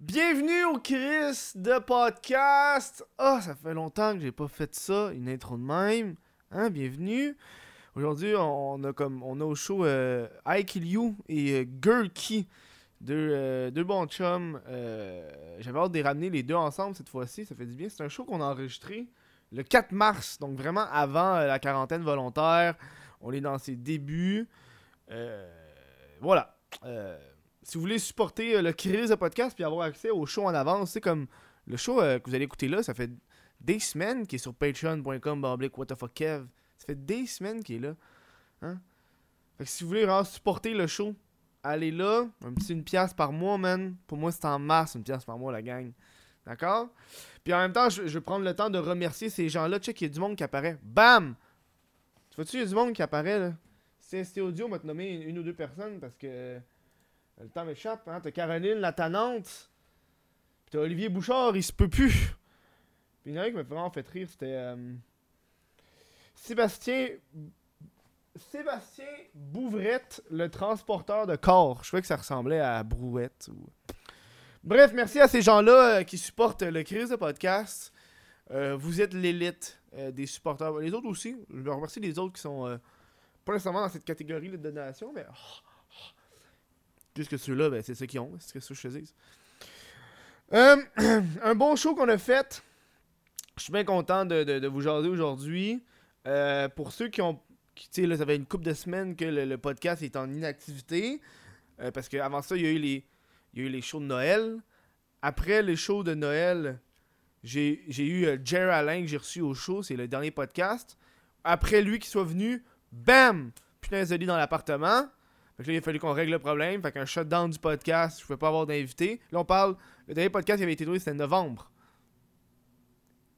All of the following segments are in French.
Bienvenue au Chris de podcast. Ah, ça fait longtemps que j'ai pas fait ça, une intro de même. Hein, bienvenue. Aujourd'hui, on a comme on a au show euh, I Kill You et euh, Gurky, deux, euh, deux bons chums. Euh, J'avais hâte de les ramener les deux ensemble cette fois-ci, ça fait du bien. C'est un show qu'on a enregistré le 4 mars, donc vraiment avant euh, la quarantaine volontaire. On est dans ses débuts. Voilà. Si vous voulez supporter euh, le Chris de podcast puis avoir accès au show en avance, c'est comme le show euh, que vous allez écouter là, ça fait des semaines qu'il est sur patreon.com Kev. Ça fait des semaines qu'il est là. Hein? Fait que si vous voulez vraiment supporter le show, allez là. Un petit une pièce par mois, man. Pour moi, c'est en masse, une pièce par mois, la gang. D'accord? Puis en même temps, je, vais prendre le temps de remercier ces gens-là. Check, il y a du monde qui apparaît. Bam! Tu vois-tu, il y a du monde qui apparaît, là? C'était audio, te nommer une, ou deux personnes parce que le temps m'échappe. Hein? T'as Caroline, la tanante. Puis t'as Olivier Bouchard, il se peut plus. Puis il y en a un qui m'a vraiment fait rire, c'était euh, Sébastien. Sébastien Bouvrette, le transporteur de corps. Je trouvais que ça ressemblait à Brouette. Ou... Bref, merci à ces gens-là euh, qui supportent le Chris de podcast. Euh, vous êtes l'élite des supporters. Les autres aussi. Je veux remercier les autres qui sont pas nécessairement dans cette catégorie de donation, mais. Puisque ceux-là, ben, c'est ceux qui ont. C'est ce que je te. Euh, un bon show qu'on a fait. Je suis bien content de, vous jaser aujourd'hui. Euh, pour ceux qui ont. Tu sais, là, ça fait une couple de semaines que le, podcast est en inactivité. Euh, parce qu'avant ça, il y a eu les. Il y a les shows de Noël. Après les shows de Noël, j'ai eu euh, Jerry Alain que j'ai reçu au show. C'est le dernier podcast. Après lui qui soit venu, bam! Putain, lit dans l'appartement. Là, il a fallu qu'on règle le problème. Fait qu'un shutdown du podcast, je pouvais pas avoir d'invité. Là, on parle. Le dernier podcast qui avait été tourné, c'était novembre.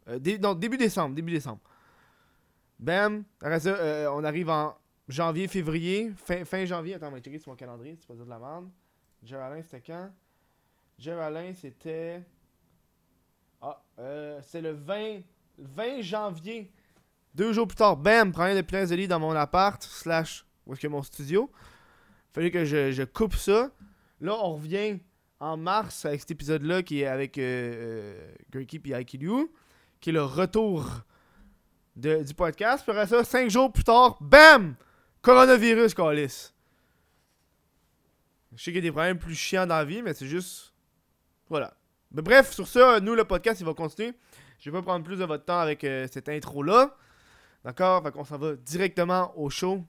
Euh, non, début décembre. Début décembre. Bam! Après ça, euh, on arrive en janvier, février. Fin, janvier. Attends, on va sur mon calendrier, c'est pas dire de la merde. Jerry Alain, c'était quand? Jerry Alain, c'était. Ah, euh, c'est le 20, 20 janvier. Deux jours plus tard, bam, problème de putain de lit dans mon appart, slash, où est-ce que mon studio. Fallait que je, coupe ça. Là, on revient en mars avec cet épisode-là qui est avec euh, euh, et IQU, qui est le retour de- du podcast. Puis après ça, cinq jours plus tard, bam! Coronavirus, Calis. Je sais qu'il y a des problèmes plus chiants dans la vie, mais c'est juste. Voilà. Mais bref, sur ça, nous, le podcast, il va continuer. Je vais pas prendre plus de votre temps avec euh, cette intro-là. D'accord? Fait qu'on s'en va directement au show.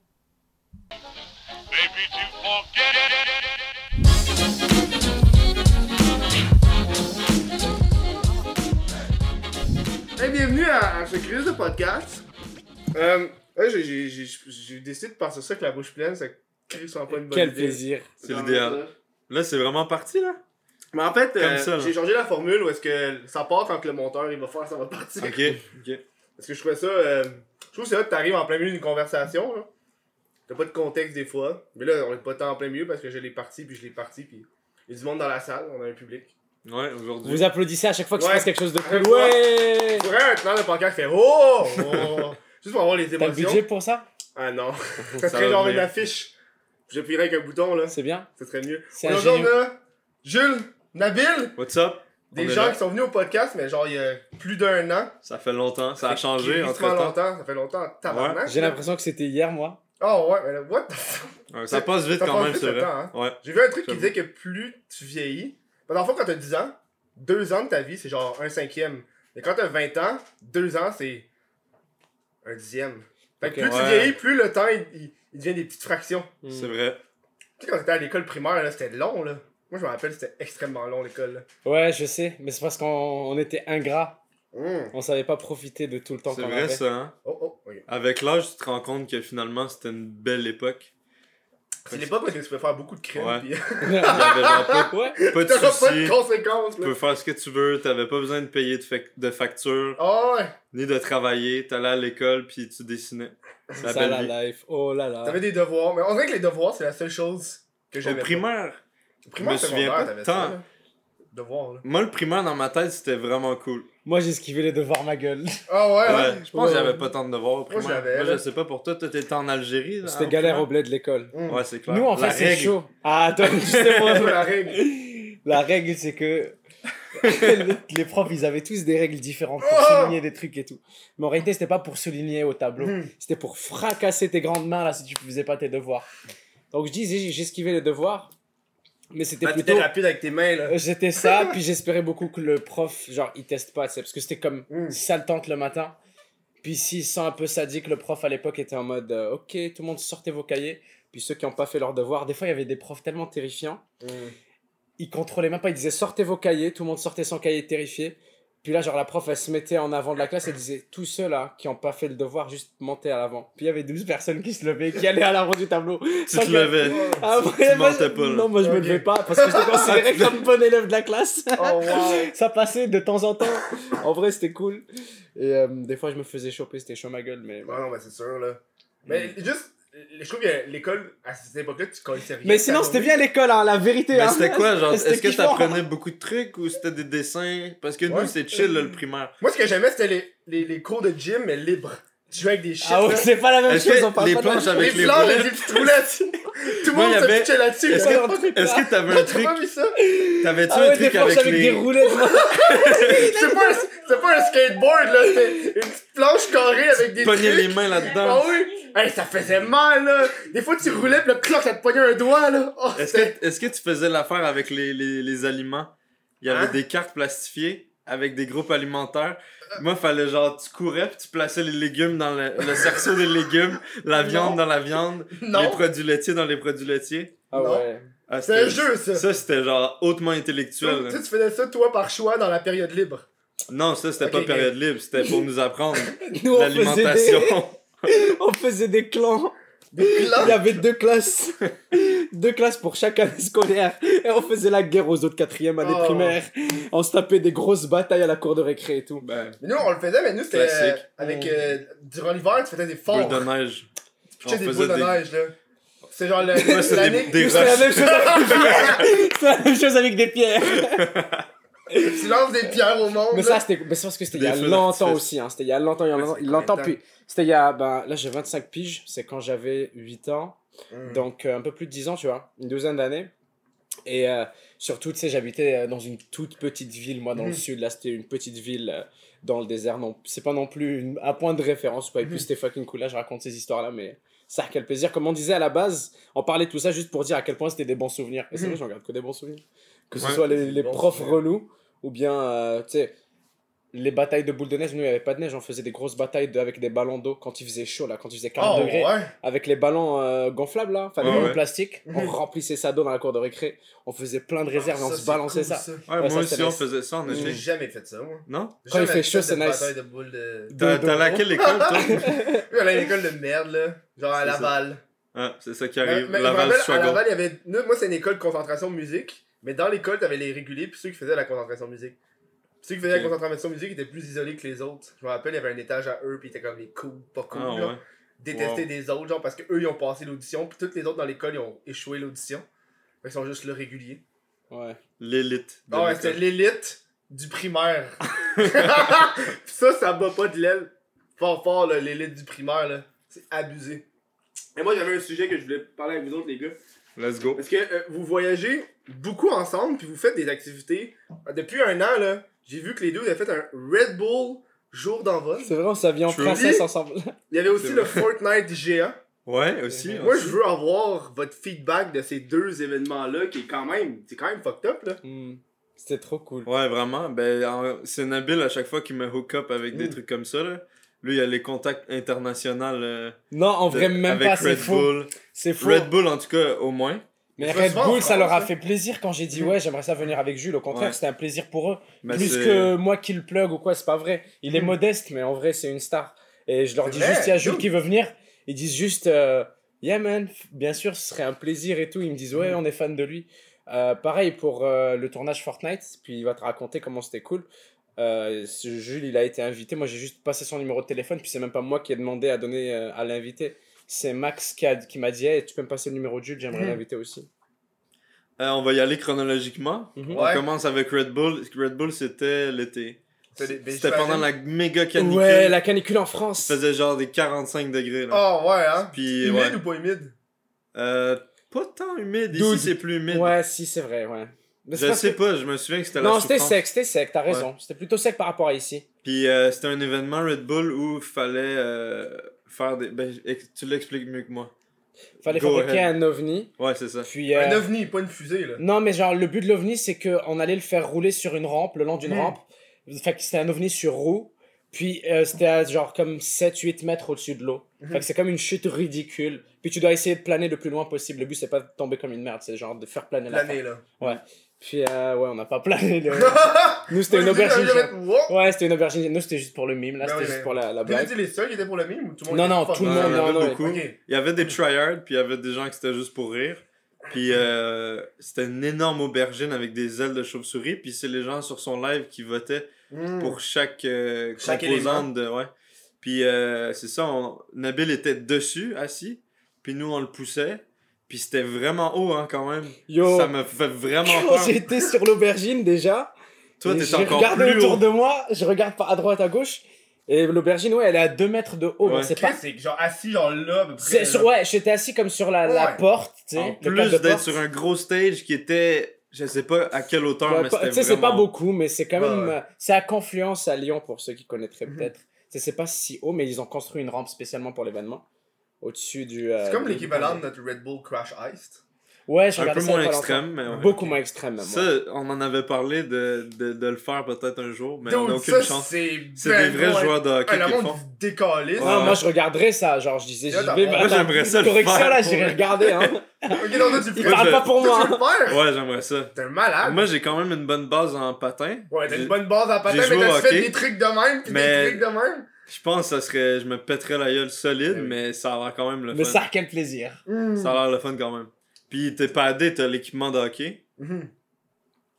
Hey, bienvenue à, à ce crise de podcast. Euh, ouais, j'ai- décidé de passer ça avec la bouche pleine, ça crie soit pas une bonne Quel idée. plaisir. C'est l'idéal. Là, c'est vraiment parti, là? Mais en fait, euh, j'ai changé la formule où est-ce que ça part quand le monteur il va faire ça va partir. Ok, ok. Parce que je trouvais ça. euh, je trouve que c'est là que t'arrives en plein milieu d'une conversation. là. T'as pas de contexte des fois. Mais là, on est pas tant en plein milieu parce que je l'ai parti puis je l'ai parti puis il y a du monde dans la salle, on a un public. Ouais, aujourd'hui. Vous applaudissez à chaque fois que Ouais. je passe quelque chose de cool. Ouais. Ouais Pour un plan de podcast fait Oh! oh! Juste pour avoir les T'as le émotions. budget pour ça? Ah non. ça Ça serait genre une affiche. J'appuierais avec un bouton là. C'est bien. Ça serait mieux. C'est un Aujourd'hui, génie. on a Jules, Nabil, What's up? des gens là. qui sont venus au podcast, mais genre il y a plus d'un an. Ça fait longtemps, ça a changé entre Crissement temps. longtemps, ça fait longtemps. Tabarnak. J'ai l'impression que c'était hier, moi. Oh ouais, mais là, what the fuck? ça passe vite Ça quand passe même, vite c'est le vrai. temps, hein. Ouais. J'ai vu un truc qui J'avoue. disait que plus tu vieillis, parce qu'en fait, quand t'as 10 ans, 2 ans de ta vie, c'est genre un cinquième. Mais quand t'as 20 ans, 2 ans, c'est un dixième. Fait que Ok. plus tu Ouais. vieillis, plus le temps, il, il- il devient des petites fractions. C'est vrai. Tu sais, quand t'étais à l'école primaire, là, c'était long, là. Moi, je me rappelle, c'était extrêmement long, l'école, là. Ouais, je sais, mais c'est parce qu'on on était ingrats. Hum. On savait pas profiter de tout le temps C'est qu'on vrai, avait. ça, hein? Oh, oh. Avec l'âge, tu te rends compte que finalement, c'était une belle époque. C'est l'époque où tu pouvais faire beaucoup de crimes, Ouais. pis Il y avait genre pas, ouais. pas de t'auras pas de soucis. conséquences, Tu peux faire ce que tu veux, t'avais pas besoin de payer de, fac- de facture, Oh, ouais. ni de travailler. T'allais à l'école, puis tu dessinais. C'est C'est la ça belle la vie. life. Oh là là. T'avais des devoirs, mais on dirait que les devoirs, c'est la seule chose que Au j'avais. pas. primaire, Au primaire, je me souviens pas. Devoirs, là. moi, le primaire, dans ma tête, c'était vraiment cool. Moi, j'ai esquivé les devoirs ma gueule. Ah ouais, Ouais, ouais. je pense que Ouais. j'avais pas tant de devoirs au primaire. Moi, là. je sais pas pour toi, toi t'étais en Algérie. là, C'était galère primaire? au bled de l'école. Hum. Ouais, c'est clair. Nous, en fait, c'est chaud. Ah, toi, justement. C'est la règle. La règle, c'est que les profs, ils avaient tous des règles différentes pour Oh souligner des trucs et tout. Mais en réalité, c'était pas pour souligner au tableau. Hmm. C'était pour fracasser tes grandes mains là si tu faisais pas tes devoirs. Donc je dis, j'ai- j'esquivais les devoirs. Mais c'était Ah, plutôt. rapide avec tes mains, là. J'étais ça, puis j'espérais beaucoup que le prof, genre, il teste pas, tu sais, parce que c'était comme Mm. saltante le matin. Puis s'il sent un peu sadique, le prof à l'époque était en mode, euh, ok, tout le monde sortez vos cahiers. Puis ceux qui n'ont pas fait leurs devoirs, des fois il y avait des profs tellement terrifiants, ils contrôlaient même pas, ils disaient sortez vos cahiers, tout le monde sortait son cahier terrifié. Puis là, genre, la prof, elle se mettait en avant de la classe, elle disait, tous ceux là qui n'ont pas fait le devoir, juste montez à l'avant. Puis il y avait 12 personnes qui se levaient, qui allaient à l'avant du tableau. Tu te levais. Ah, Tu ouais, moi, mentais pas, là. Non, moi je me Ok. levais pas parce que j'étais considéré comme bon élève de la classe. Oh, wow. Ça passait de temps en temps. En vrai, c'était cool. Et euh, des fois, je me faisais choper, c'était chaud ma gueule, mais. Ouais, non, mais c'est sûr, là. Mais juste, je trouve que l'école, à cette époque-là, tu connaissais rien. Mais sinon, c'était bien l'école, hein, la vérité. Mais hein. c'était quoi, genre, est-ce que t'apprenais beaucoup de trucs ou c'était des dessins? Parce que nous, Ouais. c'est chill, là, le primaire. Moi, ce que j'aimais, c'était les, les, les cours de gym, mais libres. Tu jouais avec des shit, Ah ouais, c'est pas la même chose, on parle les pas de la planches avec les les flammes, roulettes? les petites roulettes. Tout le monde il y se avait- pitchait là-dessus. Est-ce que- t'avais un truc? T'avais-tu Ah un truc planches avec, avec les. des roulettes. C'est pas, un- c'est pas un skateboard, là. C'était une petite planche carrée avec des Pogner trucs. les mains Ah là-dedans. oui! Hey, ça faisait mal, là! Des fois, tu roulais, pis le cloc, ça te pognait un doigt, là! Oh, Est-ce que, est-ce que tu faisais l'affaire avec les, les, les aliments? Il y avait Hein? des cartes plastifiées avec des groupes alimentaires. Moi, fallait genre, tu courais puis tu plaçais les légumes dans le, le cerceau des légumes, la viande Non. dans la viande, les produits laitiers dans les produits laitiers. Ah Non. ouais. Ah, C'est un c'était- jeu, ça! Ça, c'était genre hautement intellectuel. Tu faisais ça, toi, par choix, dans la période libre. Non, ça, c'était Ok, pas période libre, c'était pour nous apprendre Nous, on faisait, des... clans. Il y avait deux classes. deux classes pour chaque année scolaire. Et on faisait la guerre aux autres quatrièmes années Oh. primaires. On se tapait des grosses batailles à la cour de récré et tout. Ben, Mais nous, on le faisait, mais nous, c'était. euh, avec. euh, durant l'hiver, tu faisais des forts. boule de neige. Tu On des boules de des- neige, là. C'est genre le- Ouais, c'est la même chose avec des pierres. C'était la même chose avec des pierres. Tu lances des pierres au monde. Mais ça, c'était mais c'est parce que c'était il y a longtemps aussi. Hein. C'était il y a longtemps, il y a longtemps. puis c'était il y a. Ben, là, j'ai 25 piges. C'est quand j'avais 8 ans. Mm. Donc, euh, un peu plus de 10 ans, tu vois. Une douzaine d'années. Et euh, surtout, tu sais, j'habitais euh, dans une toute petite ville, moi, dans le Mhm. sud. Là, c'était une petite ville euh, dans le désert. Non, c'est pas non plus une- un point de référence, quoi. Et puis, Mhm. c'était fucking cool. Là, je raconte ces histoires-là, mais ça, quel plaisir. Comme on disait à la base, on parlait de tout ça juste pour dire à quel point c'était des bons souvenirs. Et c'est Mhm. vrai, j'en garde que des bons souvenirs. Que ce Ouais. soit les, profs souvenirs. relous ou bien, euh, tu sais, les batailles de boules de neige. Nous, il n'y avait pas de neige. On faisait des grosses batailles de- avec des ballons d'eau quand il faisait chaud, là, quand il faisait 40 Oh, degrés ouais. avec les ballons euh, gonflables là, enfin les Ouais, ballons ouais. plastiques, on Mhm. remplissait ça d'eau dans la cour de récré, on faisait plein de réserves et on Ça, se balançait cool, ça. Ouais, Ouais, moi ça, aussi, on faisait ça en J'ai jamais fait ça, moi. Non? Quand il fait chaud, c'est nice. bataille de boules de. T'as Deux t'as allé à dos. quelle école, toi? Oui, on a une école de merde, là. Genre à ça. Laval. Ah, c'est ça qui arrive. mais je me Laval à. Laval, il y avait. moi, c'est une école de concentration musique. Mais dans l'école, t'avais les réguliers puis ceux qui faisaient la concentration musique. Puis ceux qui faisaient Ok. la concentration musique étaient plus isolés que les autres. Je me rappelle, il y avait un étage à eux, puis ils étaient comme les cool, pas cool, Ah là. ouais. Détester Wow. des autres, genre parce que eux ils ont passé l'audition, puis tous les autres dans l'école ils ont échoué l'audition. Qu'ils sont juste le régulier. Ouais. L'élite. Ah ouais, c'était l'élite du primaire. Puis ça, ça bat pas de l'aile. Fort fort, là, l'élite du primaire, là. C'est abusé. Et moi, j'avais un sujet que je voulais parler avec vous autres, les gars. Let's go. Parce que euh, vous voyagez beaucoup ensemble, puis vous faites des activités. Euh, Depuis un an, là, j'ai vu que les deux vous avez fait un Red Bull jour d'envol. C'est vrai, on s'habille en princesse ensemble. Il y avait aussi le. Fortnite géant. Ouais, aussi. Moi, aussi. je veux avoir votre feedback de ces deux événements-là, qui est quand même, c'est quand même fucked up, là. Hmm. C'était trop cool. Ouais, vraiment. Ben, en- c'est Nabil à chaque fois qui me hook up avec des Mm. trucs comme ça. Là. Lui, il a les contacts internationaux. euh, Non, en de- vrai, même avec pas, c'est. Bull. C'est faux. Red Bull, en tout cas, au moins. Mais Red souvent Bull, ça leur a hein. fait plaisir quand j'ai dit Mhm. ouais, j'aimerais ça venir avec Jules. Au contraire, Ouais. c'était un plaisir pour eux. Plus que moi qui le plug ou quoi, c'est pas vrai. Il est Mhm. modeste, mais en vrai, c'est une star. Et je leur dis vrai, juste, il y a Jules qui veut venir. Ils disent juste, euh, yeah man, bien sûr, ce serait un plaisir et tout. Ils me disent, ouais, Mhm. on est fan de lui. Euh, pareil pour euh, le tournage Fortnite, puis il va te raconter comment c'était cool. Euh, Jules, il a été invité. Moi, j'ai juste passé son numéro de téléphone, puis c'est même pas moi qui ai demandé à donner à l'invité. C'est Max qui, a- qui m'a dit, hey, tu peux me passer le numéro de Jules, j'aimerais Mhm. l'inviter aussi. Euh, on va y aller chronologiquement. Mhm. Ouais. On commence avec Red Bull. Red Bull, c'était l'été. C'était pendant la méga canicule. Ouais, la canicule en France. Il faisait genre des 45 degrés. Là. Oh, ouais, hein. Puis, Humide ouais. ou pas humide? Euh, pas tant humide. Dude. Ici, c'est plus humide. Ouais, si, c'est vrai, ouais. Mais Je sais que- pas, je me souviens que c'était la Non, c'était sec, c'était sec, t'as raison. C'était plutôt sec par rapport à ici. Puis euh, c'était un événement Red Bull où il fallait euh, faire des. Ben, tu l'expliques mieux que moi. Fallait Go fabriquer ahead. un ovni. Ouais, c'est ça. Puis, euh, Un ovni, pas une fusée, là. Non, mais genre, le but de l'ovni, c'est qu'on allait le faire rouler sur une rampe, le long d'une Mm. rampe. Fait que c'était un ovni sur roue. Puis euh, c'était à genre comme 7-8 mètres au-dessus de l'eau. Mhm. Fait que c'est comme une chute ridicule. Puis tu dois essayer de planer le plus loin possible. Le but, c'est pas de tomber comme une merde, c'est genre de faire planer la L'année, là. Puis euh, ouais, on n'a pas plané. le- Nous, c'était une aubergine. Ouais, c'était une aubergine. Nous, c'était juste pour le mime. Là, Ben c'était juste pour la, la blague. étiez les seuls qui étaient pour le mime ou tout le monde Non, non, tout le monde, il y avait beaucoup. Il y avait des tryhards, puis il y avait des gens qui c'était juste pour rire. Puis euh, c'était une énorme aubergine avec des ailes de chauve-souris. Puis c'est les gens sur son live qui votaient Hmm. pour chaque, euh, Chaque composante de. Ouais. Puis euh, c'est ça, on- Nabil était dessus, assis. Puis nous, on le poussait. Puis c'était vraiment haut, hein, quand même. Yo, Ça me fait vraiment peur. j'étais sur l'aubergine déjà, Toi, t'es je encore regarde plus autour haut. de moi, je regarde pas à droite, à gauche. Et l'aubergine, ouais, elle est à 2 mètres de haut. Ouais. mais c'est pas. c'est genre assis, genre là. C'est sur, ouais, j'étais assis comme sur la, la porte, tu sais. En plus d'être sur un gros stage qui était. Je sais pas à quelle hauteur, Ouais, mais c'était Tu sais, c'est pas vraiment- beaucoup, mais c'est quand Ouais, même. ouais. euh, C'est à Confluence à Lyon pour ceux qui connaîtraient Mhm. peut-être. C'est pas si haut, mais ils ont construit une rampe spécialement pour l'événement. Au-dessus du. euh, C'est comme du- l'équivalent de notre Red Bull Crash Iced. Ouais, je Un peu ça moins extrême, mais ouais. Beaucoup moins extrême, même. Ça, on en avait parlé de, de, de le faire peut-être un jour, mais on Dude, n'a aucune ça, chance. c'est. C'est ben des vrais joueurs de hockey Ah, qui le font. Non, Ouais. moi je regarderais ça, genre je disais, j'y vais, moi, j'aimerais ça le correction faire là, pour- j'irai regarder, hein. Ok, non, tu Il parle pas pour moi. faire? Ouais, j'aimerais ça. T'es un malade. Moi, j'ai quand même une bonne base en patin. Ouais, t'as une bonne base en patin, j'ai mais t'as fait des trucs de même, Mais- des trucs de même. Je pense que ça serait. Je me pèterais la gueule solide, oui. mais ça a l'air quand même le Mais fun. ça, quel plaisir. Hmm. Ça a l'air le fun quand même. Puis t'es padé, t'as l'équipement de hockey. Mhm.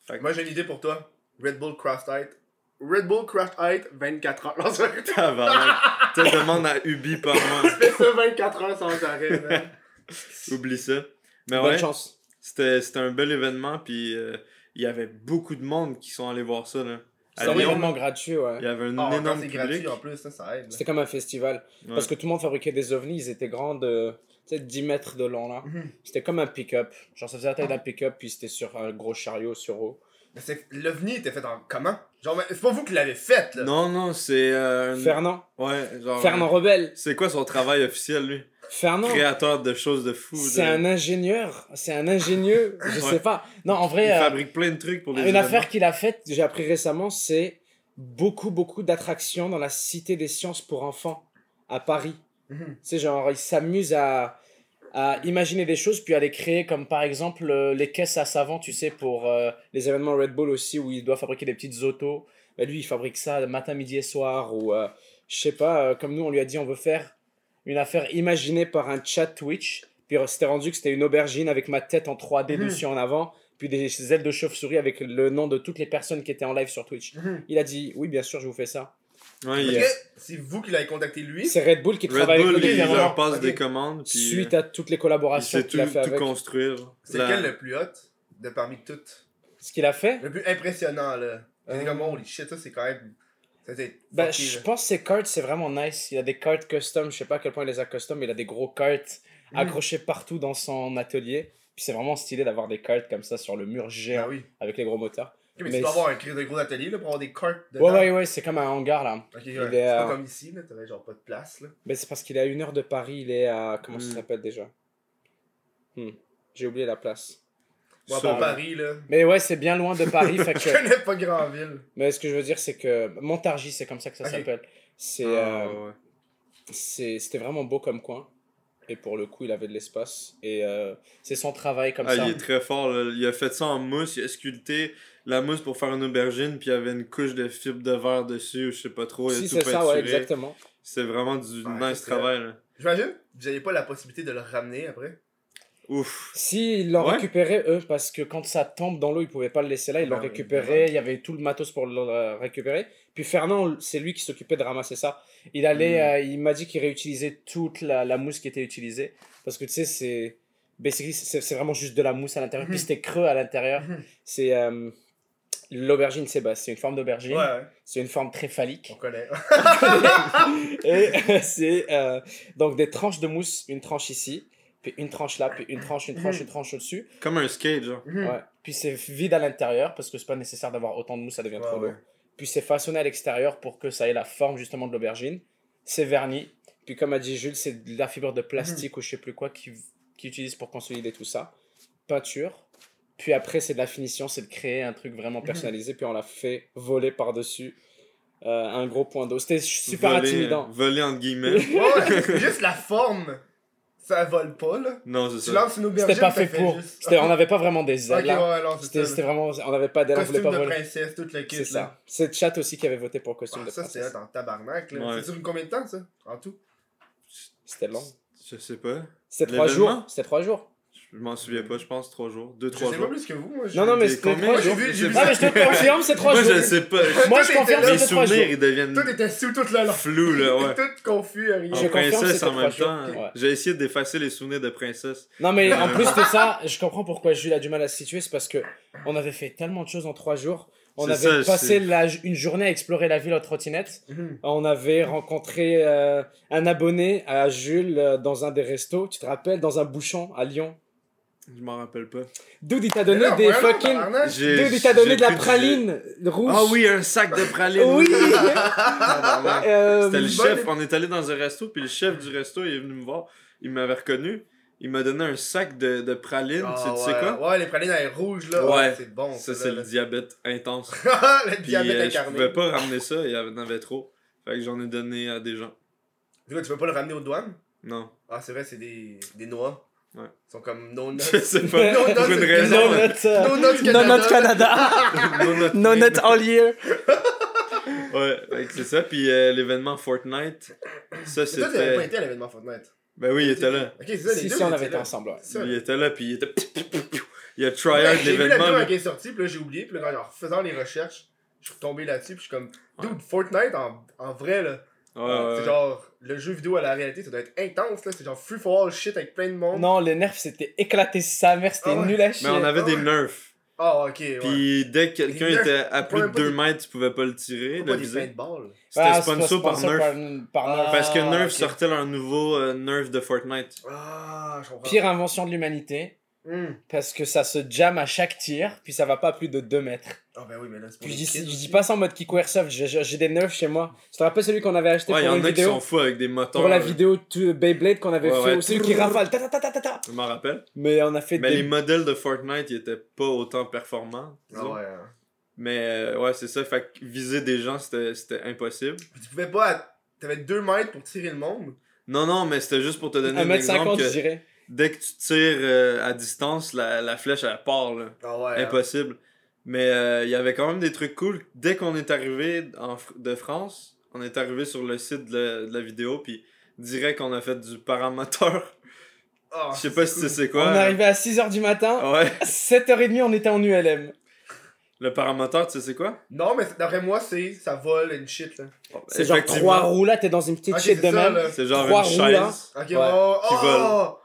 Fait que- Moi, j'ai une idée pour toi. Red Bull Crash Height. Red Bull Crash Height, 24 heures. Tu te demandes à Ubi par mois. fais ça 24 heures sans arrêt. Oublie ça. Mais Bonne ouais, chance. c'était c'était un bel événement. Puis euh, il y avait beaucoup de monde qui sont allés voir ça. Là. À C'est un Lyon, événement gratuit, ouais. il y avait un Ah, énorme public. gratuit en plus, ça, ça aide. C'était comme un festival. Ouais. Parce que tout le monde fabriquait des ovnis, ils étaient grands de sais, 10 mètres de long là. Mhm. C'était comme un pick-up. Genre ça faisait la taille d'un pick-up, puis c'était sur un gros chariot sur eau. Mais c'est- L'OVNI était fait en comment Genre, c'est pas vous qui l'avez fait, là. Non, non, c'est. euh, Fernand. Ouais, genre. Fernand Rebelle. C'est quoi son travail officiel, lui? Fernand. Créateur de choses de fou. C'est de- un ingénieur. C'est un ingénieux. Je Ouais. sais pas. Non, en Il vrai. euh, fabrique plein de trucs pour les Une événements. affaire qu'il a faite, j'ai appris récemment, c'est beaucoup, beaucoup d'attractions dans la Cité des Sciences pour enfants à Paris. Mhm. C'est genre, il s'amuse à, à imaginer des choses, puis à les créer, comme par exemple euh, les caisses à savon, tu sais, pour euh, les événements Red Bull aussi, où il doit fabriquer des petites autos. Ben, lui, il fabrique ça matin, midi et soir, ou euh, je sais pas, euh, comme nous, on lui a dit, on veut faire une affaire imaginée par un chat Twitch. Puis euh, c'était rendu que c'était une aubergine avec ma tête en 3D Mhm. dessus en avant, puis des ailes de chauve-souris avec le nom de toutes les personnes qui étaient en live sur Twitch. Mhm. Il a dit, oui, bien sûr, je vous fais ça. Ouais, C'est vous qui l'avez contacté lui. C'est Red Bull qui Red travaille Bull, avec lui il leur passe des commandes. Puis, suite euh, à toutes les collaborations qu'il a tout, fait tout avec. construire. C'est La- lequel le plus hot de parmi toutes? Ce qu'il a fait? Le plus impressionnant, là. C'est Euh. comme, holy shit, ça, c'est quand même. Ben, je pense que ses cartes, c'est vraiment nice. Il a des cartes custom, je sais pas à quel point il les a custom, mais il a des gros cartes Mhm. accrochées partout dans son atelier. Puis c'est vraiment stylé d'avoir des cartes comme ça sur le mur Ben géant oui. avec les gros moteurs. Mais, Mais tu dois avoir un gros atelier là, pour avoir des cartes Ouais, dedans. ouais, ouais, c'est comme un hangar là. Ok, ouais. C'est euh, pas comme ici, là, t'avais genre pas de place, là. Mais c'est parce qu'il est à une heure de Paris, il est à. Comment ça Hmm. s'appelle déjà? Hmm, J'ai oublié la place. Pour Paris, là. Mais ouais, c'est bien loin de Paris. fait Je que... connais pas Grandville. Mais ce que je veux dire, c'est que Montargis, c'est comme ça que ça s'appelle. C'est, ouais. c'est- C'était vraiment beau comme coin. Et pour le coup, il avait de l'espace. Et euh, c'est son travail comme Ah, ça. il est très fort. là. Il a fait ça en mousse. Il a sculpté la mousse pour faire une aubergine. Puis il y avait une couche de fibre de verre dessus. Ou je sais pas trop. Il a Si, tout c'est ça, ouais, exactement. C'est vraiment du Ouais, nice travail. Là. J'imagine, vous avez pas la possibilité de le ramener après? Ouf. Si, ils l'ont Ouais. récupéré, eux, parce que quand ça tombe dans l'eau, ils pouvaient pas le laisser là. Ils l'ont Ben oui, récupéré. Il y avait tout le matos pour le récupérer. Puis Fernand, c'est lui qui s'occupait de ramasser ça. Il allait, Mm. euh, il m'a dit qu'il réutilisait toute la, la mousse qui était utilisée. Parce que tu sais, c'est. basically, C'est c'est vraiment juste de la mousse à l'intérieur. Puis c'était creux à l'intérieur. Mhm. C'est. euh, L'aubergine, c'est bah, c'est une forme d'aubergine. Ouais, ouais, C'est une forme très phallique. on connaît. Et c'est euh, donc des tranches de mousse, une tranche ici, puis une tranche là, puis une tranche, une tranche, une tranche au-dessus. Comme un skate, genre. Mhm. Ouais. Puis c'est vide à l'intérieur parce que c'est pas nécessaire d'avoir autant de mousse, ça devient trop lourd. ouais. Puis c'est façonné à l'extérieur pour que ça ait la forme justement de l'aubergine. C'est verni. Puis comme a dit Jules, c'est de la fibre de plastique ou je sais plus quoi qui, qui utilise pour consolider tout ça. Peinture. Puis après, c'est de la finition, c'est de créer un truc vraiment personnalisé. Puis on l'a fait voler par-dessus euh, un gros point d'eau. C'était super Voler- intimidant. Voler entre guillemets. Juste la forme, ça vole pas, là. non, c'est Tu ça. lances une aubergine, C'était pas ça fait pour. juste- On n'avait pas vraiment des ailes là. ouais, c'est C'était ça. c'était vraiment. On n'avait pas d'ailes, on voulait Costume pas de voler. princesse, tout le kit, C'est ça. C'est Chat aussi qui avait voté pour costume Ah, de ça, c'est princesse. là, en tabarnak, là. Ouais. Ça dure combien de temps, ça, en tout? C'était long. Je sais pas. C'était trois jours. C'était trois jours. Je m'en souviens pas, je pense trois jours. Deux, Je trois sais pas jours. plus que vous, moi. Non, non, mais c'était combien? trois Moi, j'ai jours. Ah, mais je te confirme, c'est trois Moi, jours. je sais pas. Moi, je confirme, t'étais là. Les jours. souvenirs, ils deviennent Toi, t'étais sous toute la langue. flous, là, ouais. Tout confus, rien. Je princesse en même jours. temps. Ouais. J'ai essayé d'effacer les souvenirs de princesse. Non, mais en plus de ça, je comprends pourquoi Jules a du mal à se situer. C'est parce que on avait fait tellement de choses en trois jours. On C'est avait ça, passé c'est- la, une journée à explorer la ville en trottinette. Mhm. On avait rencontré euh, un abonné à Jules euh, dans un des restos. Tu te rappelles, dans un bouchon à Lyon. Je m'en rappelle pas. Dude, il t'a donné des fucking. Dude, il t'a donné de la praline rouge. Ah oui, un sac de praline. Oui! Euh, C'était le chef, on est allé dans un resto, puis le chef du resto, il est venu me voir, il m'avait reconnu, il m'a donné un sac de, de pralines, Ah, tu sais ouais. quoi? Ouais, les pralines, elles rouges, là. Ouais. C'est bon. Ça, c'est le diabète intense. le Puis diabète euh, je incarné. pouvais pas ramener ça, il y en avait trop. Fait que j'en ai donné à des gens. Du coup, tu peux pas le ramener aux douanes? Non. Ah, c'est vrai, c'est des, des noix. Ouais. Ils sont comme no nuts. Je sais pas, Non, non, pour une raison. No hein. Nut, euh, No Nuts No Canada. Nut Canada. No nut No name. Nut All Year. Ouais, que c'est ça. Puis euh, l'événement Fortnite, ça Mais toi, t'avais pas c'était. été à l'événement Fortnite. Ben oui, il était là. Ok, c'est ça, les Si, deux. si, on avait été ensemble, ouais. Il était là, puis il était. Il a Ouais, tryhard J'ai vu la l'événement. vidéo est sortie, puis là j'ai oublié, puis là en faisant les recherches, je suis retombé là-dessus, puis je suis comme, Ouais. dude, Fortnite en, en vrai là, Ouais, ouais, c'est genre, le jeu vidéo à la réalité, ça doit être intense là, c'est genre free for all shit avec plein de monde. Non, les nerfs, c'était éclaté sa mère, c'était Ah ouais. nul à chier. Mais on avait Ah des nerfs. Ah, ok, ouais. Puis dès que quelqu'un était à plus pas de même pas 2 des- mètres, tu pouvais pas le tirer, le viser. paintballs C'était Ah, sponsor pas par Nerf. par Nerf. Parce que Nerf ok. sortait leur nouveau euh, Nerf de Fortnite. Ah, je comprends. Pire invention de l'humanité, Hmm. parce que ça se jam à chaque tir, puis ça va pas à plus de 2 mètres. Ah, ben oui, mais là, c'est pour Puis je dis, je dis pas ça en mode Kiko Airsoft, j'ai- des Nerfs chez moi. Tu te rappelles celui qu'on avait acheté Ouais, il y pour en une a qui vidéo? sont fous avec des moteurs. Pour la vidéo to- Beyblade qu'on avait Ouais, fait, ouais. ou celui qui rafale. ta, ta, ta, ta, ta, ta. Je m'en rappelle. Mais on a fait Mais des... les modèles de Fortnite, ils étaient pas autant performants. Ah ouais. hein. Mais euh, ouais, c'est ça. Fait que viser des gens, c'était c'était impossible. Tu pouvais pas. T'avais 2 mètres pour tirer le monde. Non, non, mais c'était juste pour te donner un 1m50, exemple je que dirais. Dès que tu tires euh, à distance, la, la flèche, elle part, là. Ah ouais. hein. Impossible. Mais euh, il y avait quand même des trucs cool. Dès qu'on est arrivé en de France, on est arrivé sur le site de la, de la vidéo, puis direct on a fait du paramoteur. Ah, Je sais pas si tu sais On quoi. est arrivé à 6h du matin, Ouais. 7h30 on était en ULM. Le paramoteur, tu sais c'est quoi? Non, mais d'après moi, c'est. Ça vole une shit là. C'est genre trois roues là, t'es dans une petite Ok, shit c'est de ça, même. là. C'est genre Trois une roues, là. chaise Ok, Ouais, oh, qui oh!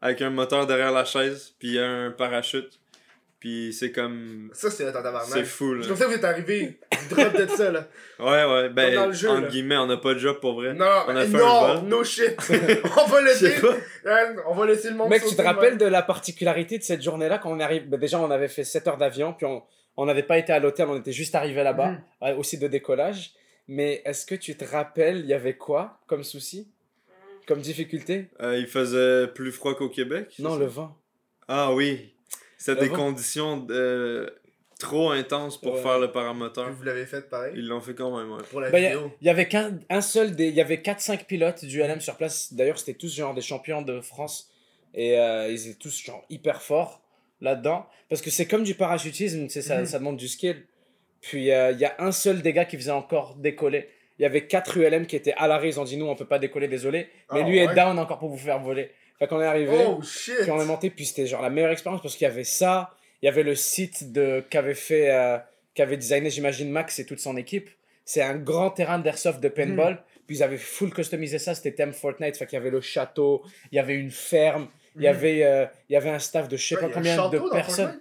Avec un moteur derrière la chaise, puis un parachute. Puis c'est comme. Ça, c'est en tabarnak. C'est fou, là. C'est comme ça que vous êtes arrivé. Drop de ça, là. Ouais, ouais, ben, dans le jeu, entre là. guillemets, on n'a pas de job pour vrai. Non, On a fait un non, vol. no shit. on va laisser. On va laisser le monde. Mec, tu te rappelles de la particularité de cette journée-là quand on arrive bah, Déjà, on avait fait 7 heures d'avion, puis on on n'avait pas été à l'hôtel, on était juste arrivé là-bas, Mhm. aussi de décollage. Mais est-ce que tu te rappelles, il y avait quoi comme souci? Comme difficulté? Euh, il faisait plus froid qu'au Québec? Non, c'est le vent. Ah oui. C'était Le des vent. conditions euh, trop intenses pour Ouais. faire le paramoteur. Vous l'avez fait pareil? Ils l'ont fait quand même, ouais. Pour la a- vidéo. Il y avait qu'un un seul des. Il y avait 4-5 pilotes du LM sur place. D'ailleurs, c'était tous genre des champions de France. Et euh, ils étaient tous genre hyper forts là-dedans. Parce que c'est comme du parachutisme, c'est ça, Mhm. ça demande du skill. Puis euh, il y a un seul des gars qui faisait encore décoller. Il y avait 4 ULM qui étaient à l'arrêt. Ils ont dit nous, on peut pas décoller, désolé. Mais Ah, lui est down encore pour vous faire voler. Fait qu'on est arrivé. Oh shit. Puis on est monté, puis c'était genre la meilleure expérience parce qu'il y avait ça, il y avait le site de qu'avait fait, euh, qu'avait designé, j'imagine, Max et toute son équipe. C'est un grand terrain d'airsoft de paintball. Hmm. Puis ils avaient full customisé ça, c'était thème Fortnite. Fait qu'il y avait le château, il y avait une ferme, il y Mhm. avait, euh, il y avait un staff de je sais Ouais, pas combien de personnes.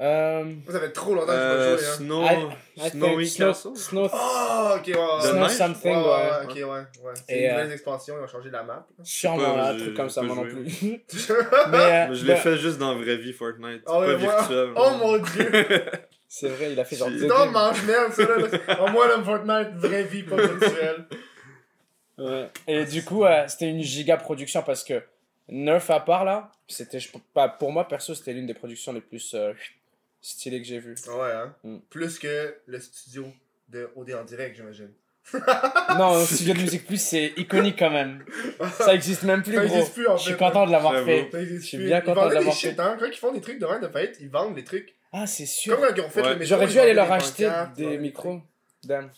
Euh, Ça fait trop longtemps que je Euh, pas joué, hein. Snow, I- I Snowy Snow, Castle. Snow, Oh, ok, ouais. The Snow Night? something, ouais, ouais. ouais, ok, ouais, ouais. C'est une euh, nouvelle expansion, ils ont changé la map. Sûrement, un truc comme ça, pas moi non plus. Mais, euh, Je l'ai fait juste dans la vraie vie Fortnite, ouais, pas virtuel. Oh mon dieu! C'est vrai, il a fait genre Non, games. mange merde, ça là. moi, là, Fortnite, vraie vie, pas virtuelle. Ouais. Et du coup, euh, c'était une giga production parce que Nerf à part là, c'était, je- pas- pour moi perso, c'était l'une des productions les plus stylées que j'ai vues. Ouais, hein. Mm. Plus que le studio de OD en direct, j'imagine. non, un studio de musique plus, c'est iconique quand même. Ça existe même plus, Ça gros. existe plus, en Je suis fait, content de l'avoir J'avoue. fait. Ça existe Je suis plus. bien Ils content de l'avoir des shit, hein. Quand ils font des trucs de rien de fête, ils vendent des trucs. Ah, c'est sûr. Comme quand ils ont fait Ouais. le. J'aurais dû aller leur acheter des ouais. micros. Damn.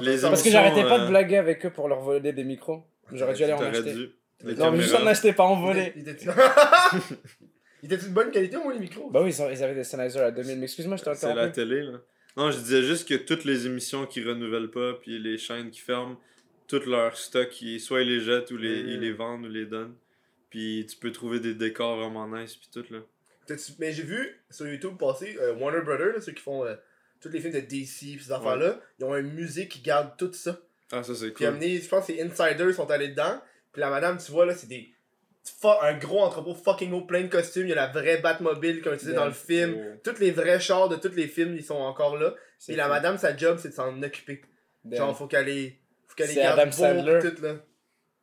Les Parce que j'arrêtais pas de euh, blaguer avec eux pour leur voler des micros. J'aurais dû aller en acheter. Les Non, mais juste en acheter, pas en voler. Il était- Il était de bonne qualité au moins les micros. Bah oui, ils, ils avaient des Sennheiser à 2000. Mais excuse-moi, je t'ai C'est la télé, là. Non, je disais juste que toutes les émissions qui renouvellent pas, puis les chaînes qui ferment, tout leur stock, ils- soit ils les jettent ou les, Mm. ils les vendent ou les donnent. Puis tu peux trouver des décors vraiment nice, puis tout, là. Mais j'ai vu sur YouTube passer euh, Warner Brothers, là, ceux qui font euh, tous les films de DC pis ces affaires-là, ils ont un musée qui garde tout ça. Ah, ça, c'est Puis cool. amené, je pense que c'est Insiders sont allés dedans. Puis la madame, tu vois là, c'est des. Un gros entrepôt fucking haut, plein de costumes. Il y a la vraie Batmobile qu'on utilisait dans le film. Oh. Tous les vrais chars de tous les films, ils sont encore là. Puis la madame, sa job, c'est de s'en occuper. Damn. Genre, faut qu'elle les. Faut qu'elle les C'est garde Adam Sandler. tout là.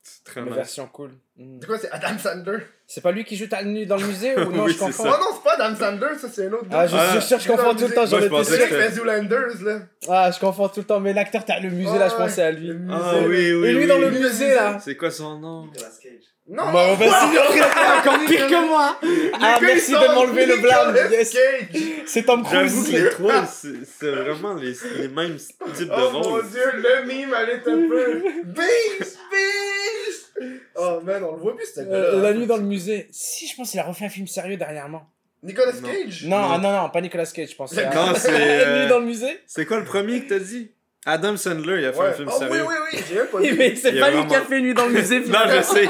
C'est très Une version cool. Mm. C'est quoi, c'est Adam Sandler? C'est pas lui qui joue nu dans le musée ou non, Oui, je c'est confonds? Oh non, c'est pas Adam Sandler, ça c'est un autre Ah, je, Ah. je, je, je confonds tout le temps, j'en Moi, je étais pensais qui fait Zoolanders là. Ah, je confonds tout le temps, mais l'acteur, t'as le musée là, je Ouais. pensais à lui. Ah oui, oui, Et lui oui. dans le musée là. C'est quoi son nom? Nicolas Cage. Non! Wow! c'est encore pire que moi. Ah, merci de m'enlever le blâme. Nicolas Yes. Cage. C'est Tom J'avoue Cruise. que les trois, c'est c'est vraiment les, les mêmes types de Oh mon rôles. dieu, le mime, elle est un peu. Beast! Beast! Oh man, on le voit plus ce. Euh, la nuit dans le musée. Si, je pense qu'il a refait un film sérieux dernièrement. Nicolas Non. Cage? Non, Non. ah, non, non, pas Nicolas Cage, je pense. C'est. La euh, nuit dans le musée. C'est quoi le premier que t'as dit? Adam Sandler, il a fait Ouais. un film oh, sérieux. oui, oui, oui, j'ai pas vu. Mais c'est Il y pas lui qui a vraiment- fait Nuit dans le musée. non, je sais.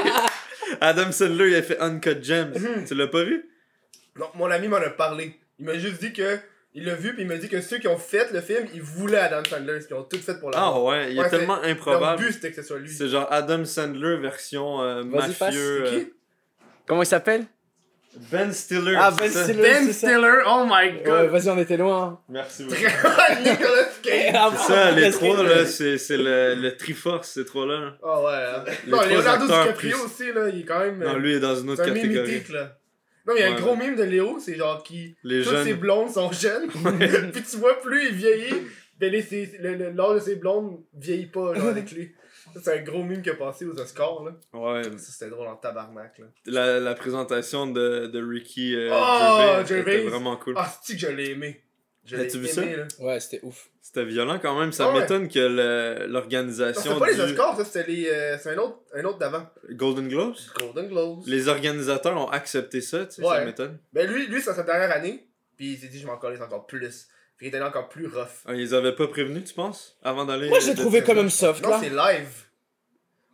Adam Sandler, il a fait Uncut Gems. Mhm. tu l'as pas vu? Non, mon ami m'en a parlé. Il m'a juste dit que. Il l'a vu, puis il m'a dit que ceux qui ont fait le film, ils voulaient Adam Sandler, ils ont tout fait pour la Ah ouais, il est tellement Leur improbable. but, c'était que ce soit lui. C'est genre Adam Sandler version euh, mafieux. C'est euh, qui? Comment il s'appelle? Ben Stiller. Ah, Ben? Stiller. Ben. Stiller, oh my Ouais, god! vas-y, on était loin. Merci beaucoup. Nicolas Cage! Ah, C'est ça, les trois, là, c'est c'est le, le Triforce, ces trois-là. Oh ouais. hein. Les Non, trois Leonardo acteurs DiCaprio plus- aussi, là, il est quand même. Non, lui est dans une autre un mime catégorie. mythique, là. Non, mais il y a un Ouais, gros ouais. mime de Léo, c'est genre qui. Les Toutes ses jeunes. blondes sont jeunes. Puis tu vois, plus il vieillit, ben les, ses- le- le- l'âge de ses blondes vieillit pas, genre, avec lui. C'est un gros mime qui a passé aux Oscars, là. Ouais. Ça, c'était drôle en tabarnak, là. La, la présentation de, de Ricky euh, Oh, Gervais, vraiment cool. Ah, c'est que je l'ai aimé? Je l'ai As-tu vu aimé, ça? là. Ouais, c'était ouf. C'était violent quand même. Ça Ah ouais. m'étonne que le- Non, l'organisation c'était pas les Oscars, ça, c'était les. euh, c'est un autre, un autre d'avant. Golden Globes, Golden Globes. les organisateurs ont accepté ça, tu sais, ça m'étonne. Ben lui, lui c'est sa dernière année. Puis il s'est dit, je m'en calisse encore plus. Fait qu'il est allé encore plus rough. Ah, ils avaient pas prévenu, tu penses? Avant d'aller. Moi, j'ai de- trouvé quand même soft, Non, là. c'est live.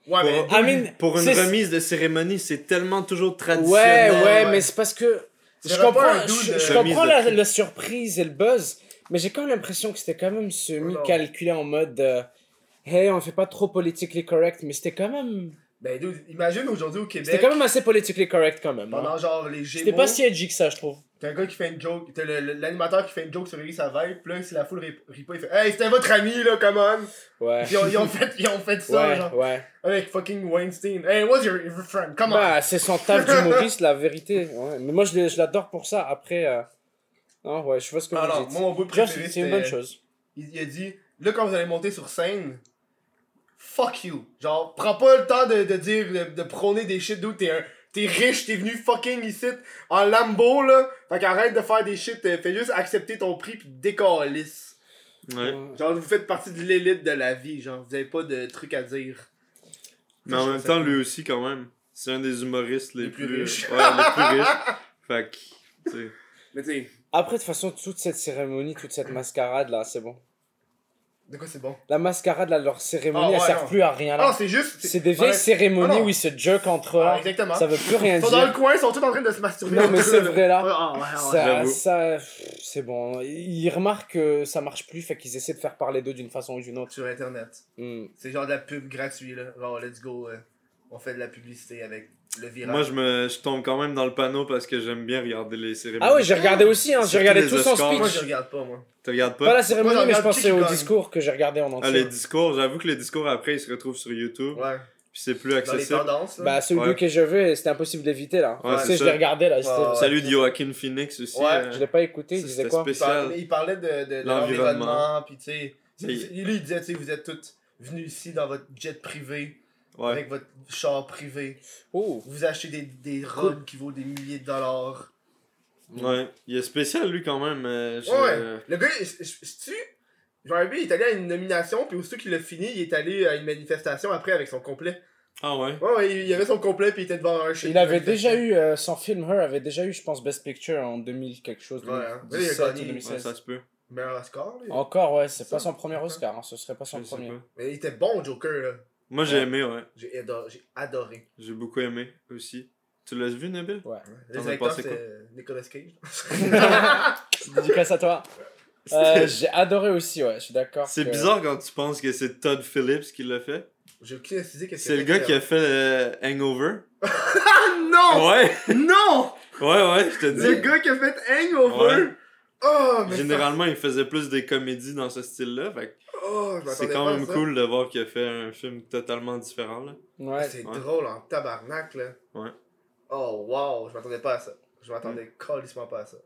Ouais, mais. Pour- I mean, Pour une remise de cérémonie, c'est tellement toujours Ouais, traditionnel. ouais, ouais. mais c'est parce que. C'est Je comprends, je, de- je comprends la, surprise et le buzz, mais j'ai quand même l'impression que c'était quand même semi-calculé en mode. euh, hey, on fait pas trop politically correct, mais c'était quand même. Ben, dude, imagine aujourd'hui au Québec. C'était quand même assez politically correct quand même. hein. Pendant genre les Gémeaux. C'était pas si edgy que ça, je trouve. T'as un gars qui fait une joke. T'as l'animateur qui fait une joke sur Ellie Savette. Puis là, si la foule rit pas, il fait Hey, c'était votre ami, là, come on. Ouais. Puis ils ont, ils ont fait, ils ont fait ça, Ouais, genre. ouais. Avec fucking Weinstein. Hey, what's your, friend? Come on. Bah, c'est son taf d'humoriste, la vérité. Ouais. Mais moi, je l'adore pour ça. Après. euh, Non, ouais, je vois ce que vous dites. moi, mon bout préféré, c'est une bonne chose. Il, il a dit Là, quand vous allez monter sur scène, fuck you. Genre, prends pas le temps de, de dire, de, de prôner des shit d'où t'es un. T'es riche, t'es venu fucking ici en Lambo, là. Fait qu'arrête de faire des shit, euh, fais juste accepter ton prix pis décalisse. Ouais. Genre, vous faites partie de l'élite de la vie, genre, vous avez pas de trucs à dire. Mais en même temps, lui aussi, quand même. C'est un des humoristes les, Les plus plus, riches. Ouais, les plus riches. Fait que, tu sais. Mais tu sais, Après, de toute façon, toute cette cérémonie, toute cette mascarade là, c'est bon. De quoi c'est bon? La mascarade, là, leur cérémonie, Ah, elle ouais, sert non. plus à rien, Ah, là. non, c'est juste. C'est des vieilles Ouais. cérémonies Ah, où ils se joke entre eux, Ah, là. exactement. Ça veut plus rien Ils sont dans le dire. coin, ils sont tous en train de se masturber. Non, mais c'est eux, là. vrai, là. Ouais, ah, ouais, ouais. Ça, c'est bon. Ils remarquent que ça marche plus, fait qu'ils essaient de faire parler d'eux d'une façon ou d'une autre. Sur internet. Hmm. C'est genre de la pub gratuite, là. Genre, let's go. euh, on fait de la publicité avec le virage. Moi, je, me, je tombe quand même dans le panneau parce que j'aime bien regarder les cérémonies. Ah ouais, j'ai regardé aussi, hein. J'ai regardé tout son Oscars. Moi, je speech. regarde pas, moi. Tu regardes Pas? Pas la cérémonie, Moi, mais je pensais au discours que j'ai regardé en Ah, les entier. discours, j'avoue que les discours après ils se retrouvent sur YouTube. Ouais. Puis c'est plus Dans les accessible. tendances, là. Bah, celui Ouais. que je veux, c'était impossible d'éviter, là. Ouais, tu c'est sais, je l'ai regardé, là. c'était- Ouais, ouais. Salut de Joaquin Phoenix aussi. Ouais, euh, Je l'ai pas écouté, il disait c'était quoi? Il, spécial. parlait, il parlait de, L'environnement. puis tu sais. Lui, il disait, tu sais, vous êtes tous venus ici dans votre jet privé, Ouais. avec votre char privé. Oh. Vous achetez des, des robes qui vaut des milliers de dollars. Ouais. Il est spécial lui quand même. euh, je- Ouais. Le gars, tu il est allé à une nomination, puis aussitôt qu'il a fini, il est allé à une manifestation après avec son complet. Ah ouais. Ouais, ouais, il avait son complet, puis il était devant un shit. Il avait déjà eu, euh, son film Her avait déjà eu, je pense, Best Picture en 2000 quelque chose. Ouais, hein. 2017 Il a ou gagné. Ouais, 2016. ça se peut. Meilleur Oscar, lui. Encore, ouais, c'est pas son premier Oscar, hein, ce serait pas son Je premier. pas. Mais il était bon, Joker, là. Moi j'ai Ouais. aimé, ouais. J'ai adoré. J'ai adoré. J'ai beaucoup aimé aussi. Tu l'as vu, Nabil? Ouais. Les acteurs, pensé quoi? C'est Nicolas Cage. Dédicace à toi. Euh, j'ai adoré aussi, ouais, je suis d'accord. C'est que- bizarre quand tu penses que c'est Todd Phillips qui l'a fait. J'ai aucune idée qu'est-ce C'est le gars qui a fait euh, Hangover. Ah non! Ouais, Non! ouais, ouais, je te Le dis. gars qui a fait Hangover! Ouais. Oh, mais Généralement, il faisait plus des comédies dans ce style-là. Oh, je c'est quand pas même cool de voir qu'il a fait un film totalement différent. Là. Ouais. C'est Ouais. drôle en tabarnak, là. Ouais. Oh, wow, je m'attendais pas à ça. Je m'attendais calissement pas à ça.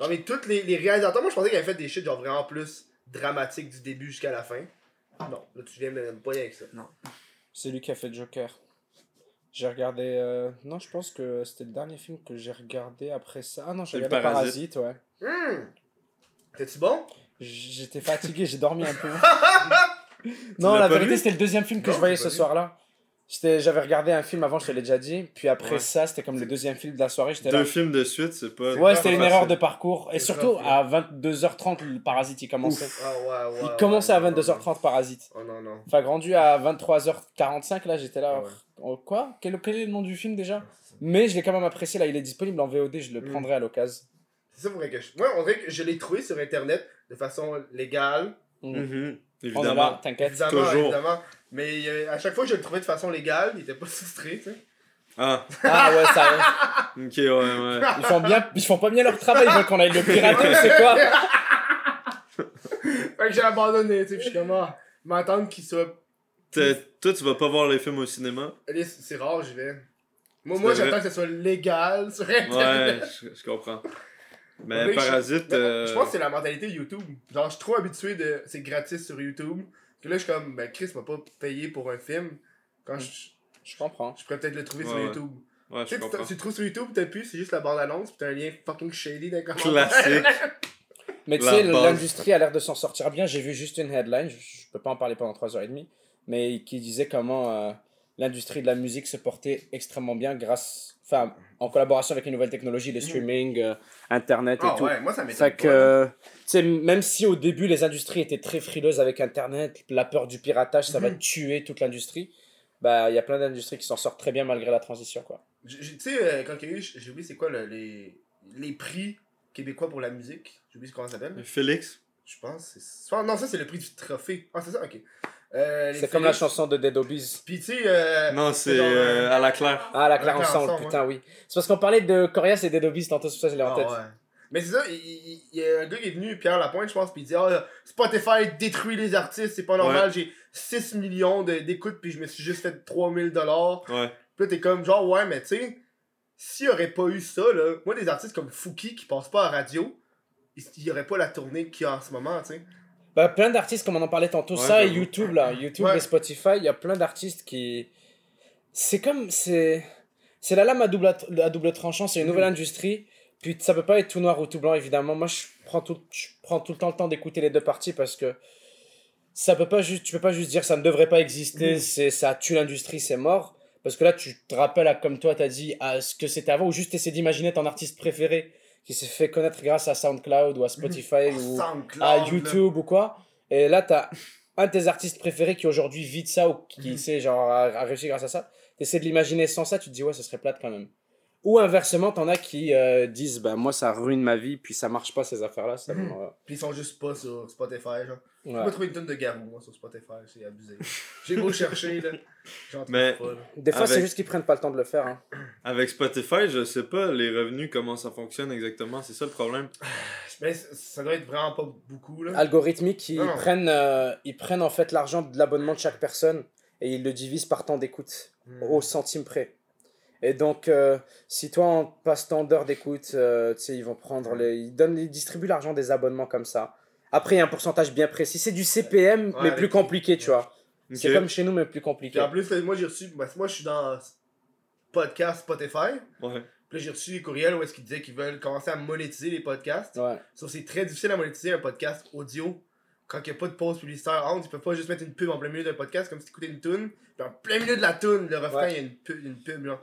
Non, mais tous les, les réalisateurs, moi je pensais qu'ils avaient fait des shit genre vraiment plus dramatiques du début jusqu'à la fin. Non, là tu viens de me poigner avec ça. C'est lui qui a fait Joker. J'ai regardé. euh, Non, je pense que c'était le dernier film que j'ai regardé après ça. Ah non, j'ai regardé Parasite. Parasite, ouais. Hum! T'es-tu bon? J'étais fatigué, j'ai dormi un peu. non, la vérité, c'était le deuxième film que Non, je voyais ce soir-là. J'étais- J'avais regardé un film avant, je te l'ai déjà dit. Puis après Ouais. ça, c'était comme le deuxième film de la soirée. Là. Deux films de suite, c'est pas. Ouais, c'était une erreur de parcours. Et surtout, à 22h30, le Parasite, il commençait. Ah ouais, ouais. il commençait à ouais, ouais, 22h30, Parasite. Oh non, non. Enfin, rendu à 23h45, là, j'étais là. Ah ouais. Oh, quoi? Quel, quel est le nom du film déjà? Mais je l'ai quand même apprécié, là, il est disponible en VOD, je le Mm. prendrai à l'occasion. C'est ça pour que je. Moi, on dirait que je l'ai trouvé sur internet de façon légale. Mm. Là, Évidemment. t'inquiète. Évidemment, Toujours. évidemment. Mais euh, à chaque fois que je le trouvais de façon légale, il était pas frustré, tu sais. Ah, Ah ouais, ça ok, ouais, ouais. Ils font, bien, ils font pas bien leur travail, ils veulent qu'on aille le pirater, c'est quoi Fait que j'ai abandonné, tu sais. Puis je suis comme, ah, m'attendre qu'il soit. Toi, tu vas pas voir les films au cinéma? C'est rare, j'y vais. Moi, moi j'attends que ce soit légal sur internet. Ouais, je, je comprends. Mais Parasite. Euh, Je pense que c'est la mentalité YouTube. Genre, je suis trop habitué de. C'est gratis sur YouTube. Que là, je suis comme, ben, Chris m'a pas payé pour un film. Quand je. Je comprends. Je pourrais peut-être le trouver sur Ouais. YouTube. Ouais, Tu je comprends. tu le trouves sur YouTube, t'as pu, c'est juste la bande-annonce, pis t'as un lien fucking shady dans les commentaires. Classique. Mais tu sais, l'industrie a l'air de s'en sortir bien. J'ai vu juste une headline, je, je peux pas en parler pendant 3h30, mais qui disait comment euh, l'industrie de la musique se portait extrêmement bien grâce, enfin, en collaboration avec les nouvelles technologies, les streaming, euh, internet et Ah tout. ouais, moi ça m'étonne que, euh, même si au début les industries étaient très frileuses avec Internet, la peur du piratage, ça va Mhm. tuer toute l'industrie, bah il y a plein d'industries qui s'en sortent très bien malgré la transition, quoi. Tu sais, euh, quand il y a eu, j'ai oublié c'est quoi le- les, les prix québécois pour la musique. J'ai oublié comment ça s'appelle. Félix. Je pense. c'est- soit- Non, ça c'est le prix du trophée. Ah, c'est ça, ok. Euh, C'est comme la chanson de Dead Obies. Puis tu sais. euh, Non, c'est euh, à la claire. Ah, la La claire ensemble, ensemble, putain, oui. C'est parce qu'on parlait de Corias et Dead Obies tantôt, c'est pour ça que je l'ai en Ah tête. ouais. Mais c'est ça, il, y a un gars qui est venu, Pierre Lapointe, je pense, puis il dit Ah, Spotify détruit les artistes, c'est pas normal, j'ai 6 millions d'écoutes, puis je me suis juste fait 3000 dollars. Ouais. Puis là, t'es comme, genre, ouais, mais tu sais, s'il y aurait pas eu ça, là, moi, des artistes comme Fouki qui passent pas à radio, il il y aurait pas la tournée qu'il y a en ce moment, tu sais. Bah, plein d'artistes, comme on en parlait tantôt, Ouais, ça et. YouTube, là. YouTube Ouais. et Spotify, il y a plein d'artistes qui. C'est comme. C'est c'est la lame à double, à double tranchant, c'est une nouvelle industrie. Puis ça peut pas être tout noir ou tout blanc, évidemment. Moi, je prends tout, je prends tout le temps le temps d'écouter les deux parties parce que ça peut pas juste, tu peux pas juste dire ça ne devrait pas exister, Mhm. c'est ça tue l'industrie, c'est mort. Parce que là, tu te rappelles, à, comme toi, t'as dit, à ce que c'était avant, ou juste essayer d'imaginer ton artiste préféré qui s'est fait connaître grâce à SoundCloud ou à Spotify Oh, ou à. YouTube ou quoi. Et là, t'as un de tes artistes préférés qui aujourd'hui vit de ça ou qui, sait, genre, a, a réussi grâce à ça. T'essaies de l'imaginer sans ça, tu te dis, ouais, ce serait plate quand même. Ou inversement, t'en as qui euh, disent, bah, moi, ça ruine ma vie, puis ça marche pas, ces affaires-là. Ça, Mhm. Puis ils sont juste pas sur Spotify, genre. Je ouais. peux trouver une tonne de Garou, moi, sur Spotify, c'est abusé. J'ai beau chercher, là. J'en trouve Mais- pas, là. Des fois, c'est Avec- juste qu'ils prennent pas le temps de le faire. hein. Avec Spotify, je sais pas les revenus, comment ça fonctionne exactement. C'est ça le problème? Mais c- ça doit être vraiment pas beaucoup, là. Algorithmiques, ils Non, non. prennent, euh, ils prennent en fait l'argent de l'abonnement de chaque personne et ils le divisent par temps d'écoute. Hmm. au centime près. Et donc, euh, si toi, en passe-temps d'heures d'écoute, euh, tu sais, ils vont prendre les. Ils, donnent, ils distribuent l'argent des abonnements comme ça. Après, il y a un pourcentage bien précis. C'est du CPM, Ouais, mais plus compliqué, tu vois. C'est comme chez nous, mais plus Puis compliqué. en plus, moi, j'ai reçu. Moi, je suis dans podcast Spotify. Ouais. Puis là, j'ai reçu des courriels où est-ce qu'ils disaient qu'ils veulent commencer à monétiser les podcasts. Ouais. Sauf que c'est très difficile à monétiser un podcast audio quand il n'y a pas de pause publicitaire entre. Ils peuvent pas juste mettre une pub en plein milieu d'un podcast comme si tu écoutais une tune. Puis en plein milieu de la tune, le refrain, Ouais. il y a une pub, une pub là.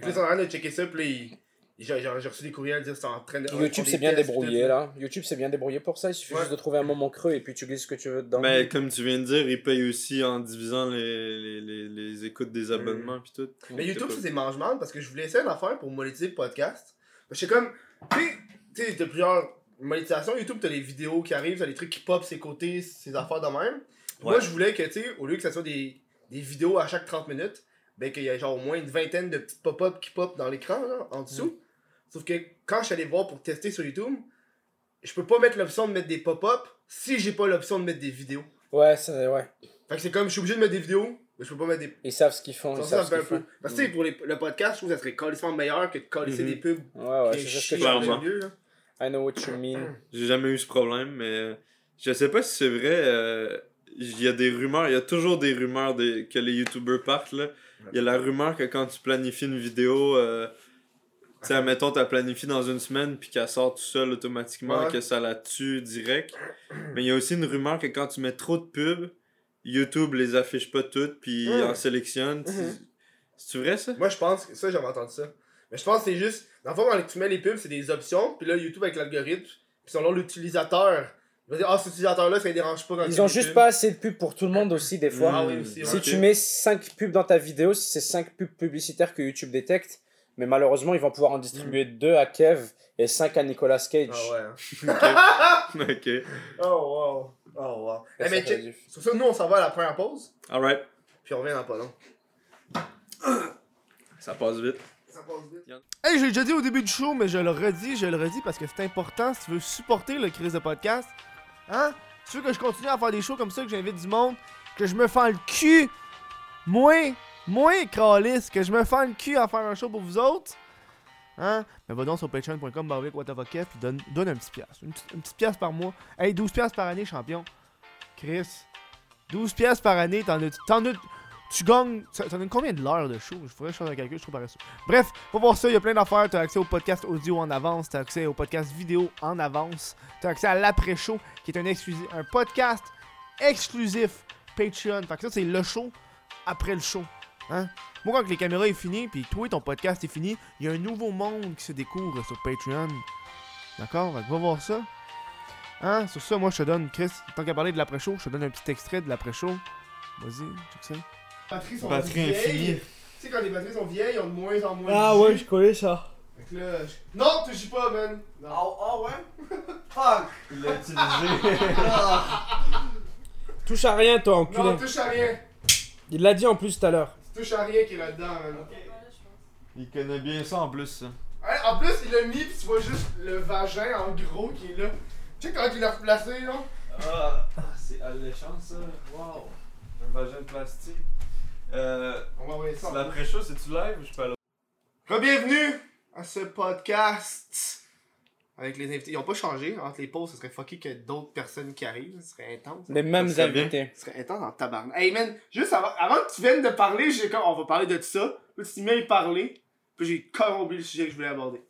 Fait que Ouais. là, ils sont en train de checker ça. Puis j'ai reçu des courriels dire que c'est en train de. YouTube s'est des bien débrouillé là. YouTube s'est bien débrouillé pour ça. Il suffit Ouais. juste de trouver un moment creux et puis tu glisses ce que tu veux dedans. Mais comme tu viens de dire, ils payent aussi en divisant les, les, les, les écoutes des abonnements puis tout. Mais YouTube, C'est pas- c'est mange-mange parce que je voulais essayer une affaire pour monétiser le podcast. Je sais comme, tu sais- t'as plusieurs monétisations. YouTube, t'as les vidéos qui arrivent, t'as les trucs qui pop ses côtés, ces affaires de même. Moi, je voulais que, tu sais, au lieu que ça soit des, des vidéos à chaque 30 minutes, ben qu'il y ait genre au moins une vingtaine de petites pop-up qui pop dans l'écran, là, en dessous. Sauf que quand je suis allé voir pour tester sur YouTube, je peux pas mettre l'option de mettre des pop-up si j'ai pas l'option de mettre des vidéos. Ouais, c'est ouais. Fait que c'est comme, je suis obligé de mettre des vidéos, mais je peux pas mettre des Ils savent ce qu'ils font. ça, Ils ça, savent ça ce qu'ils un peu. font. Parce que pour les- le podcast, je trouve que ça serait carrément meilleur que de coller Mhm. des pubs. Ouais, ouais, c'est chient que milieu, là. I know what you mean. J'ai jamais eu ce problème, mais euh, je sais pas si c'est vrai. euh, Il y a des rumeurs, il y a toujours des rumeurs des- que les youtubeurs partent. Là. Il y a la rumeur que quand tu planifies une vidéo, euh, tu sais, admettons, t'as planifié dans une semaine puis qu'elle sort tout seul automatiquement, Ouais. que ça la tue direct. Mais il y a aussi une rumeur que quand tu mets trop de pubs, YouTube les affiche pas toutes puis Mhm. en sélectionne. Tu- Mhm. C'est vrai ça? Moi, je pense que ça, j'avais entendu ça. Mais je pense que c'est juste. Dans le fond, quand tu mets les pubs, c'est des options. Puis là, YouTube avec l'algorithme. Puis selon l'utilisateur, dire Ah, cet utilisateur-là, ça ne dérange pas quand Ils ont juste pubs. pas assez de pubs pour tout le monde aussi, des fois. Ah oui, aussi. Si tu mets 5 pubs dans ta vidéo, c'est 5 pubs publicitaires que YouTube détecte. Mais malheureusement, ils vont pouvoir en distribuer 2 à Kev et 5 à Nicolas Cage. Ah ouais. hein. ok. Oh wow. Oh wow. Et Eh, mais check. Sur ça, nous, on s'en va à la première pause. Alright. Puis on revient dans pas long. Ça passe vite. Ça passe vite. Hey, j'ai déjà dit au début du show, mais je le redis, je le redis parce que c'est important si tu veux supporter le crise de podcast. Hein? Tu veux que je continue à faire des shows comme ça, que j'invite du monde, que je me fends le cul, moins, moins calice, que je me fends le cul à faire un show pour vous autres. Hein? Ben va donc sur patreon.com barbic puis donne, donne un petit piastre. Une, petite- piastre par mois. Hey, 12 piastres par année, champion. Chris. 12 piastres par année, t'en as, t'en as- tu gagnes, ça- as combien de l'heure de show? Je je fasse un calcul, je suis trop paresseux. Bref, pour voir ça, il y a plein d'affaires. Tu as accès au podcast audio en avance, tu as accès au podcast vidéo en avance, tu as accès à l'après-show, qui est un, exclusif, un podcast exclusif Patreon. Fait que ça, c'est le show après le show. Hein? Moi, quand les caméras est fini, puis toi, ton podcast est fini, il y a un nouveau monde qui se découvre sur Patreon. D'accord? Va voir ça. Hein? Sur ça, moi, je te donne, Chris, tant qu'à parler de l'après-show, je te donne un petit extrait de l'après-show. Vas-y, check ça. Les batteries sont Batterie vieilles. infinie. Tu sais, quand les batteries sont vieilles, ils ont de moins en moins Ah de ouais, jus. je connais ça. Fait que là, je- Non, touche pas, man. Non. Ah ouais? Fuck! Il l'a utilisé. Touche à rien, toi, enculé. Non, touche à rien. Il l'a dit en plus tout à l'heure. Touche à rien qui est là-dedans, man. Il connaît bien ça en plus, ça. Ouais, en plus, il l'a mis, pis tu vois juste le vagin en gros qui est là. Tu sais, quand il l'a replacé, là. Ah, c'est alléchant ça. Wow. Un vagin de plastique. Euh, On va envoyer ça. c'est l'après-show, c'est-tu live ou je peux aller Bienvenue à ce podcast. Avec les invités. Ils ont pas changé. Entre les pauses, ce serait fucké qu'il y ait d'autres personnes qui arrivent. Ce serait intense. Les mêmes invités. Ce serait intense en tabarnak. Hey man, juste avant, avant que tu viennes de parler, j'ai comme. On va parler de ça. Puis tu y parler. Puis j'ai carrément oublié le sujet que je voulais aborder.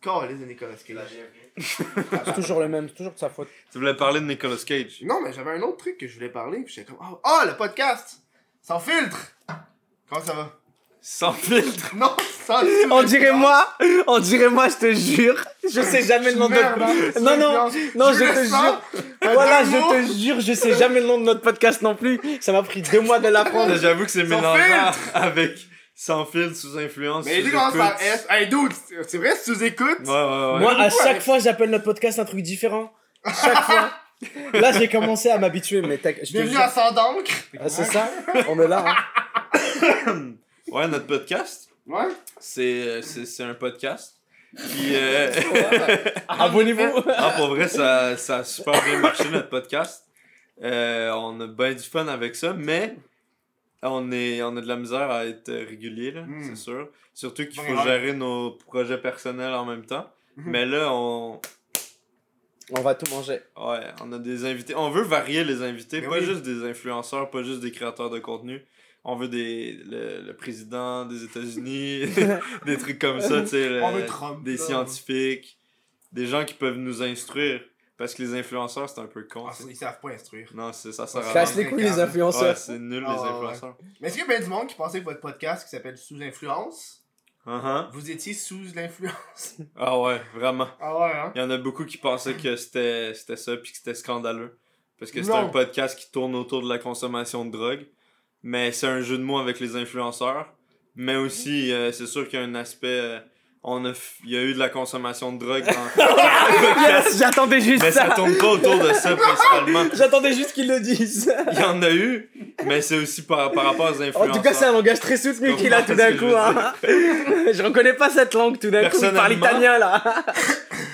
Calice de Nicolas Cage. C'est toujours le même, c'est toujours de sa faute. Tu voulais parler de Nicolas Cage. Non, mais j'avais un autre truc que je voulais parler. Puis j'étais comme. Ah, ah, le podcast! Sans filtre! Comment ça va? Sans filtre? Non, sans On dirait moi, on dirait moi, je te jure. Je sais jamais le nom de hein, notre... c'est Non, non, non, je te jure. Voilà, je te jure, je sais jamais le nom de notre podcast non plus. Ça m'a pris deux mois de l'apprendre. J'avoue que c'est Sans mélangeant avec sans filtre, sous influence. Mais sous dis comment ça écoute. S. Hey, dude, c'est- vrai, nous écoutes. Ouais, ouais, ouais. Moi, à chaque fois, j'appelle notre podcast un truc différent. Chaque fois. Là, j'ai commencé à m'habituer, mais t'as- je jure. à Sans d'encre. Ah, c'est ça On est là, hein. Ouais, notre podcast, Ouais. c'est c'est- c'est un podcast. Puis, euh, Abonnez-vous. ah, pour vrai, ça, ça a super bien marché, notre podcast. Euh, on a bien du fun avec ça, mais on, est, on a de la misère à être régulier, là, Mm. c'est sûr. Surtout qu'il faut ouais. gérer nos projets personnels en même temps. Mhm. Mais là, on, On va tout manger. ouais, on a des invités. On veut varier les invités, Mais pas oui. juste des influenceurs, pas juste des créateurs de contenu. On veut des, le, le président des États-Unis, des trucs comme ça, tu sais, le- On veut Trump, des là. scientifiques, des gens qui peuvent nous instruire. Parce que les influenceurs, c'est un peu con. Ah, ils savent pas instruire. Non, c'est ça sert à Casse rien. les couilles, les Ouais, influenceurs. c'est nul, Ah, les ouais, influenceurs. Mais est-ce qu'il y a bien du monde qui pensait que votre podcast qui s'appelle Sous Influence, Uh-huh. vous étiez sous l'influence? Ah ouais, vraiment. Ah ouais, hein? Il y en a beaucoup qui pensaient que c'était c'était ça, puis que c'était scandaleux. Parce que c'est un podcast qui tourne autour de la consommation de drogue. Mais c'est un jeu de mots avec les influenceurs. Mais aussi, euh, c'est sûr qu'il y a un aspect. On a, f- il y a eu de la consommation de drogue dans. Yes, j'attendais juste mais ça ça. tourne pas autour de ça principalement. J'attendais juste qu'ils le disent. Il y en a eu, mais c'est aussi par, par rapport aux influenceurs. En tout cas, c'est un langage très soutenu qu'il a tout d'un je coup. veux Hein. je reconnais pas cette langue tout d'un coup. Il parle Personnellement- italien là.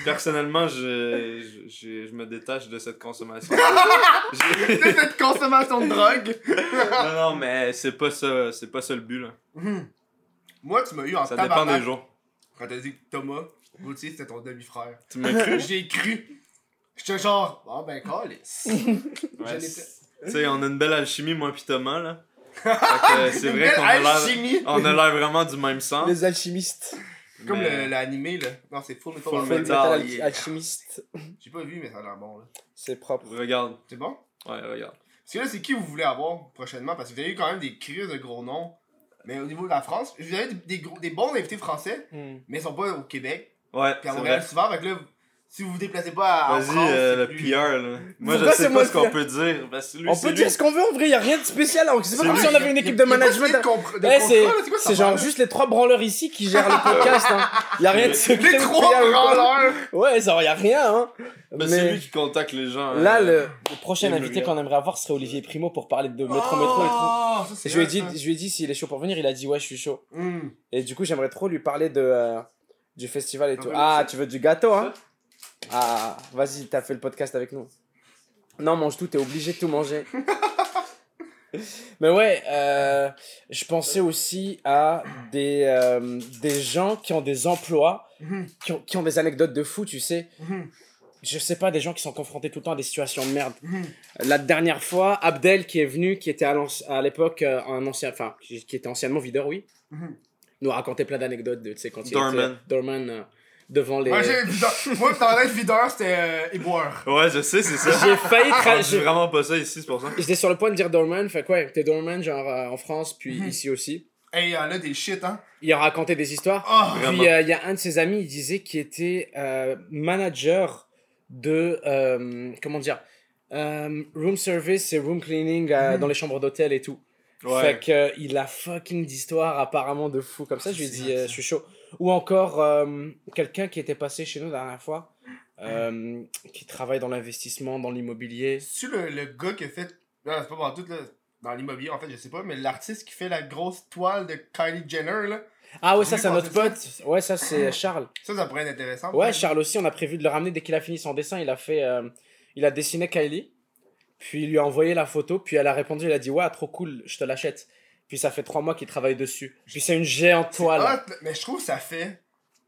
Personnellement, je, je, je, je me détache de cette consommation. J'ai- C'est cette consommation de drogue! non, non, mais c'est pas ça, c'est pas ça le but là. Mhm. Moi, tu m'as eu en Ça dépend des jours. Quand t'as dit que Thomas Gauthier c'était ton demi-frère. Tu m'as cru? J'ai cru. J'étais genre, ah ben, calice. Ouais, Tu sais, on a une belle alchimie, moi pis Thomas, là. Euh, c'est vrai qu'on a l'air. On a l'air vraiment du même sang. Les alchimistes. Comme mais- l'animé, là. Non, c'est Full Metal Full. Metal. Metal Metal, al- yeah. alchimiste. J'ai pas vu, mais ça a l'air bon, là. C'est propre. Regarde. C'est bon? Ouais, regarde. Parce que là, c'est qui vous voulez avoir prochainement? Parce que vous avez eu quand même des crises de gros noms. Mais au niveau de la France, vous avez des, des gros, des bons invités français, Hmm. mais ils sont pas au Québec. Ouais, Puis à Montréal souvent, fait que là, si vous vous déplacez pas à Vas-y, France, euh, le plus- PR, là. Moi, je sais pas ce qu'on peut dire. Parce que lui, On peut lui. dire ce qu'on veut en vrai, y a rien de spécial. C'est pas comme lui, si on avait une équipe de management. c'est genre juste les trois branleurs ici qui gèrent le podcast. Hein. Y a rien de secret. Les trois branleurs! Ouais, genre y a rien. Hein. Ben, C'est lui qui contacte les gens. Là, euh, le, le prochain invité qu'on aimerait avoir serait Olivier Primo pour parler de métro métro et tout. Oh, ça, c'est Je lui ai dit, je lui ai dit s'il est chaud pour venir, il a dit ouais, je suis chaud. Hmm. Et du coup, j'aimerais trop lui parler de euh, du festival et tout. ouais, Ah, tu veux du gâteau, hein? Ah, vas-y, t'as fait le podcast avec nous. Non, mange tout, t'es obligé de tout manger. Mais ouais, euh, je pensais aussi à des, euh, des gens qui ont des emplois, Mhm. qui ont, qui ont des anecdotes de fou, tu sais. Mhm. Je sais pas, des gens qui sont confrontés tout le temps à des situations de merde. Mhm. La dernière fois, Abdel qui est venu, qui était à l'époque euh, un ancien, enfin, qui était anciennement videur, oui, nous a raconté plein d'anecdotes de, tu sais, quand il Doorman. était Doorman euh, devant les. Moi. Moi, dans l'être videur, c'était euh, éboueur. Ouais, je sais, c'est ça. J'ai failli Ah, tra- j'ai- vraiment pas ça ici, c'est pour ça. J'étais sur le point de dire Doorman, fait quoi, t'es Doorman, genre euh, en France, puis Mhm. ici aussi. Hey, y'en a des shit, hein. Il a raconté des histoires. Oh, Vraiment. Puis euh, il y a un de ses amis, il disait qu'il était euh, manager de. euh, comment dire Room service et room cleaning Mhm. dans les chambres d'hôtel et tout. Ouais. Fait que euh, il a fucking d'histoires apparemment de fou comme ça. Je lui ai dit, je suis chaud. Ou encore euh, quelqu'un qui était passé chez nous la dernière fois, euh, qui travaille dans l'investissement, dans l'immobilier. C'est-tu le, le gars qui a fait. Non, c'est pas pour tout, là. Dans l'immobilier, en fait, je sais pas, mais l'artiste qui fait la grosse toile de Kylie Jenner, là? Ah ouais, ça c'est notre pote. Ouais, ça c'est Charles. Ça, ça pourrait être intéressant. Ouais, peut-être. Charles aussi, on a prévu de le ramener dès qu'il a fini son dessin. Il a fait, euh, il a dessiné Kylie, puis il lui a envoyé la photo, puis elle a répondu, elle a dit ouais, trop cool, je te l'achète. Puis ça fait trois mois qu'il travaille dessus. Puis c'est une géante toile. hot, mais je trouve que ça fait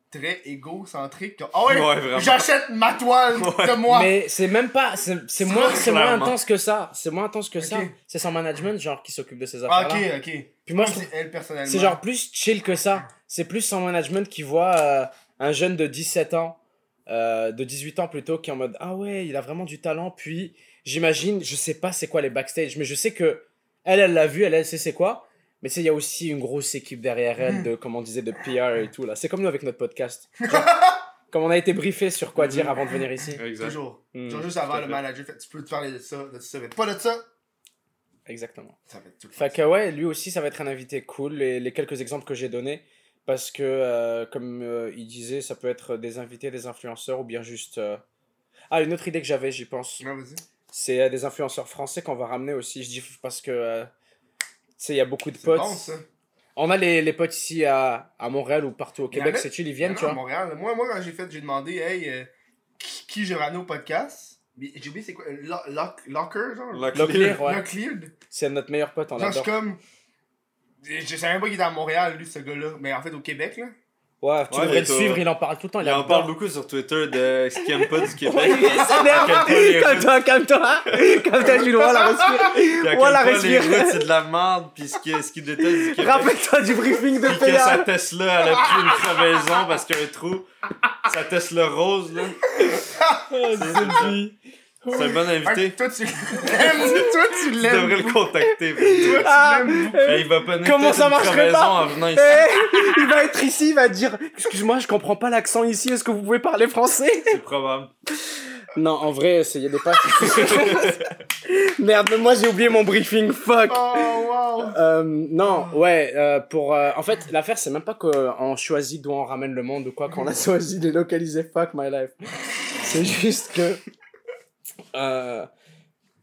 très égocentrique. Ah ouais, Ouais, j'achète ma toile de moi. Mais c'est même pas, c'est moins, c'est moins intense que ça. C'est moins intense que ça. C'est son management genre qui s'occupe de ces Ah, affaires-là. ok, ok. Puis moi, elle personnellement. c'est genre plus chill que ça. C'est plus son management qui voit euh, un jeune de 17 ans, euh, de 18 ans plutôt, qui est en mode ah ouais, il a vraiment du talent. Puis j'imagine, je sais pas c'est quoi les backstage, mais je sais que elle, elle l'a vu, elle, elle sait c'est quoi. Mais tu sais, il y a aussi une grosse équipe derrière elle de, comme on disait, de PR et tout là. C'est comme nous avec notre podcast. Genre, comme on a été briefé sur quoi dire avant de venir ici. Exact. Toujours. Mm, Genre juste avant le fait. manager, fait, tu peux te parler de ça, de ça, mais pas de ça. Exactement. Ça va être tout le Fait que ouais, lui aussi, ça va être un invité cool. Les, les quelques exemples que j'ai donnés, parce que, euh, comme euh, il disait, ça peut être des invités, des influenceurs, ou bien juste... euh, Ah, une autre idée que j'avais, j'y pense. Ouais, vas-y. C'est euh, des influenceurs français qu'on va ramener aussi. Je dis parce que, euh, sais, il y a beaucoup de potes. bon ça. On a les, les potes ici à, à Montréal ou partout au en Québec, chill, ils en viennent, tu à vois? Montréal. Moi, moi, quand j'ai fait, j'ai demandé, hey, euh, qui, qui je au podcast. Mais J'ai oublié c'est quoi, euh, Lo- Lock- Locker, genre? Locklear, ouais. Locklear. C'est notre meilleur pote, on Genre, je suis l'adore. comme. Je savais même pas qu'il était à Montréal, lui, ce gars-là. Mais en fait, au Québec, là. Ouais, tu Ouais, devrais le suivre, il en parle tout le temps. Il, Il en parle beaucoup sur Twitter de ce qu'il aime pas du Québec. Les Calme-toi, calme-toi. Calme-toi, Jules, respire. À Voilà, quel point les respire. c'est de la merde, puis ce qu'il qu'il déteste du Québec. Rappelle-toi du briefing de que sa PA. Tesla, elle a pris une crevaison parce qu'il y a un trou. Sa Tesla rose, là. C'est lui. C'est un bon invité. toi, tu l'aimes. toi, tu devrais le contacter. Toi, tu Ah. l'aimes. Hey, il va pas Comment ça marcherait pas en venant ici. Eh, il va être ici, il va dire Excuse-moi, je comprends pas l'accent ici, est-ce que vous pouvez parler français? C'est probable. Non, en vrai, il y a des pas. Merde, mais moi j'ai oublié mon briefing, fuck Oh, wow. Euh, non, ouais, euh, pour. euh, en fait, l'affaire, c'est même pas qu'on choisit d'où on ramène le monde ou quoi, qu'on a choisi de localiser fuck my life. C'est juste que. Euh,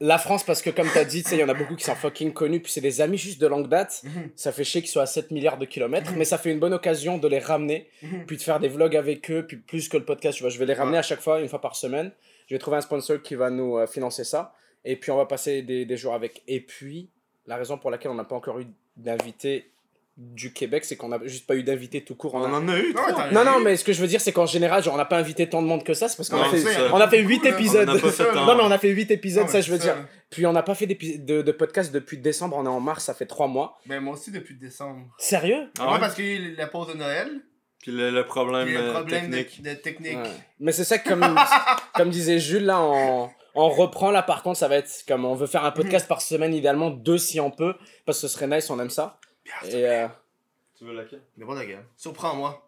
la France, parce que comme dit, tu sais, il y en a beaucoup qui sont fucking connus, puis c'est des amis juste de longue date. Mhm. Ça fait chier qu'ils soient à 7 milliards de kilomètres, mais ça fait une bonne occasion de les ramener, Mhm. puis de faire des vlogs avec eux, puis plus que le podcast, tu vois. Je vais les ramener à chaque fois, une fois par semaine. Je vais trouver un sponsor qui va nous euh, financer ça, et puis on va passer des, des jours avec. Et puis, la raison pour laquelle on n'a pas encore eu d'invité du Québec, c'est qu'on n'a juste pas eu d'invité tout court. On On a- en a eu, Non, Non, non, mais ce que je veux dire, c'est qu'en général, genre, on n'a pas invité tant de monde que ça, c'est parce qu'on a fait, c'est ça. on a fait 8 beaucoup, là. épisodes. On n'a pas fait tant. Non, mais on a fait 8 épisodes, Non, ça mais je veux c'est dire. Puis on n'a pas fait de, de podcast depuis décembre, on est en mars, ça fait 3 mois. Ben, moi aussi, depuis décembre. Sérieux? Ah Moi, ouais? parce qu'il y a eu la pause de Noël. Puis le, le problème, Puis le euh, de, technique. de technique. Ouais. Mais c'est ça que, comme, comme disait Jules, là, on, on reprend là, par contre, ça va être comme on veut faire un podcast par semaine, idéalement deux si on peut, parce que ce serait nice, on aime ça. Et euh, Tu veux laquelle Mais bon, d'accord. Surprends-moi.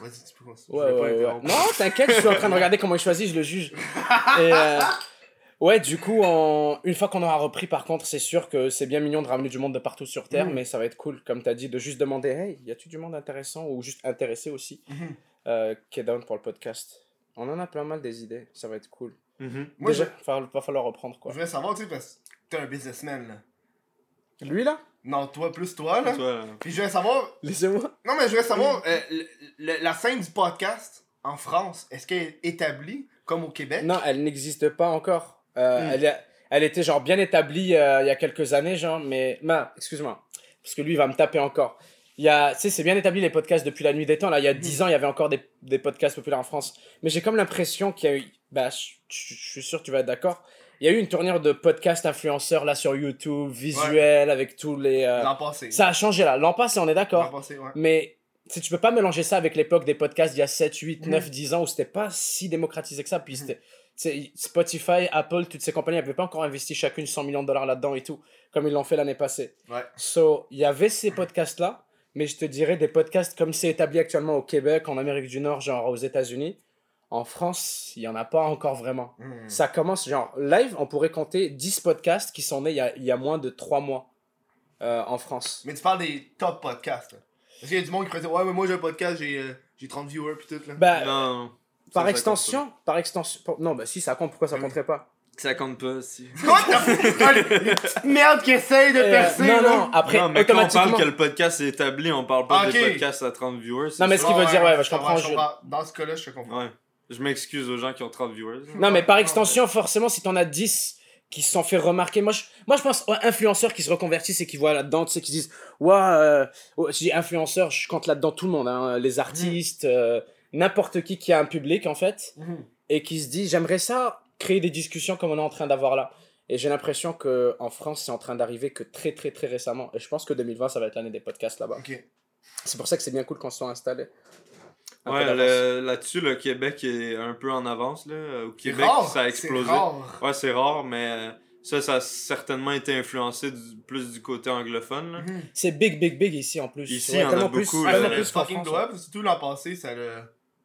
Vas-y, tu peux continuer. Ouais, Je. Non, t'inquiète, je suis en train de regarder comment il choisit, je le juge. Et euh, ouais, du coup, en- une fois qu'on aura repris, par contre, c'est sûr que c'est bien mignon de ramener du monde de partout sur Terre, Mhm. mais ça va être cool, comme t'as dit, de juste demander Hey, y a-tu du monde intéressant ou juste intéressé aussi Mhm. euh, qui est down pour le podcast? On en a plein mal des idées, ça va être cool. Moi, Déjà, je, va, falloir reprendre je quoi. voulais savoir, tu sais, parce que t'es un businessman, là. Lui là? Non, toi, plus toi, là. Toi, là. Puis je voulais savoir. Laissez-moi. Non, mais je voulais savoir, euh, le- le- la scène du podcast en France, est-ce qu'elle est établie comme au Québec? Non, elle n'existe pas encore. Euh, Hmm. elle, elle était genre bien établie euh, il y a quelques années, genre, mais. Non, excuse-moi. Parce que lui, il va me taper encore. Il y a, tu sais, c'est bien établi les podcasts depuis la nuit des temps. Là, il y a 10 ans, il y avait encore des, des podcasts populaires en France. Mais j'ai comme l'impression qu'il y a eu. Bah, je je- je suis sûr que tu vas être d'accord. Il y a eu une tournure de podcasts influenceurs là sur YouTube, visuel, avec tous les. euh, L'an passé. Ça a changé là. L'an passé, on est L'an d'accord. passé, ouais. Mais tu tu peux pas mélanger ça avec l'époque des podcasts d'il y a 7, 8, Mhm. 9, 10 ans où c'était pas si démocratisé que ça. Puis sais, Spotify, Apple, toutes ces compagnies n'avaient pas encore investi chacune 100 millions de dollars là-dedans et tout, comme ils l'ont fait l'année passée. Ouais. So, il y avait ces podcasts-là, mais je te dirais des podcasts comme c'est établi actuellement au Québec, en Amérique du Nord, genre aux États-Unis. En France, il y en a pas encore vraiment. Hmm. Ça commence, genre, live, on pourrait compter 10 podcasts qui sont nés il y a, il y a moins de 3 mois euh, en France. Mais tu parles des top podcasts, là. Parce qu'il y a du monde qui pourrait dire, ouais, mais moi j'ai un podcast, j'ai euh, j'ai 30 viewers, pis tout, là. Bah, Non. par extension, par extension. pour- Non, bah si, ça compte, pourquoi ça Oui. compterait pas? Ça compte pas, si. Quoi? T'as les petites merdes qui essayent de Euh, percer, Non, là? non, après, non, mais quand on automatiquement. parle que le podcast est établi, on parle pas Ah, des ok. podcasts à 30 viewers. Non, mais ce qu'il veut dire, ouais, je comprends, je je- comprends. Dans ce cas-là, je te comprends. Ouais. Je m'excuse aux gens qui ont 30 viewers. Non, mais par Non, extension, forcément, si t'en as 10 qui se sont fait remarquer, moi je, moi, je pense aux influenceurs qui se reconvertissent et qui voient là-dedans, tu sais, qui disent, ouais, euh, ouais, je dis influenceurs, je compte là-dedans tout le monde, hein, les artistes, euh, n'importe qui qui a un public, en fait, Mhm. et qui se dit, j'aimerais ça, créer des discussions comme on est en train d'avoir là. Et j'ai l'impression que en France, c'est en train d'arriver que très, très, très récemment. Et je pense que 2020, ça va être l'année des podcasts là-bas. Ok. C'est pour ça que c'est bien cool qu'on soit installé. Ouais, le- là-dessus, le Québec est un peu en avance. Là. Au Québec, rare. ça a c'est explosé. rare. Ouais, c'est rare, mais euh, Ça, ça a certainement été influencé du- plus du côté anglophone. là. C'est big, big, big ici en plus. Ici, Ouais, il y en a beaucoup, Plus, là. le fucking France, doit, ouais. parce que surtout l'an passé, ça le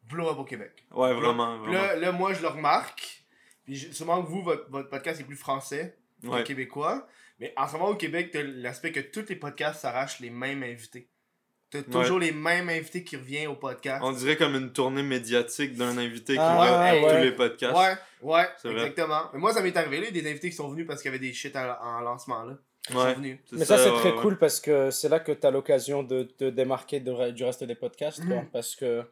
blow up au Québec. Ouais, vraiment. Là, là, moi, je le remarque. Puis sûrement que vous, votre, votre podcast est plus français que Ouais. québécois. Mais en ce moment, au Québec, t'as l'aspect que tous les podcasts s'arrachent les mêmes invités. T'as toujours les mêmes invités qui reviennent au podcast. On dirait comme une tournée médiatique d'un invité qui Ah, va ouais, à tous les podcasts. Ouais, ouais, exactement. Mais moi, ça m'est arrivé, là, des invités qui sont venus parce qu'il y avait des shit en, en lancement, là. Ils Ouais. sont venus. Mais ça, c'est ouais, très ouais. cool parce que c'est là que tu as l'occasion de te démarquer de du reste des podcasts. quoi. Mhm. Parce que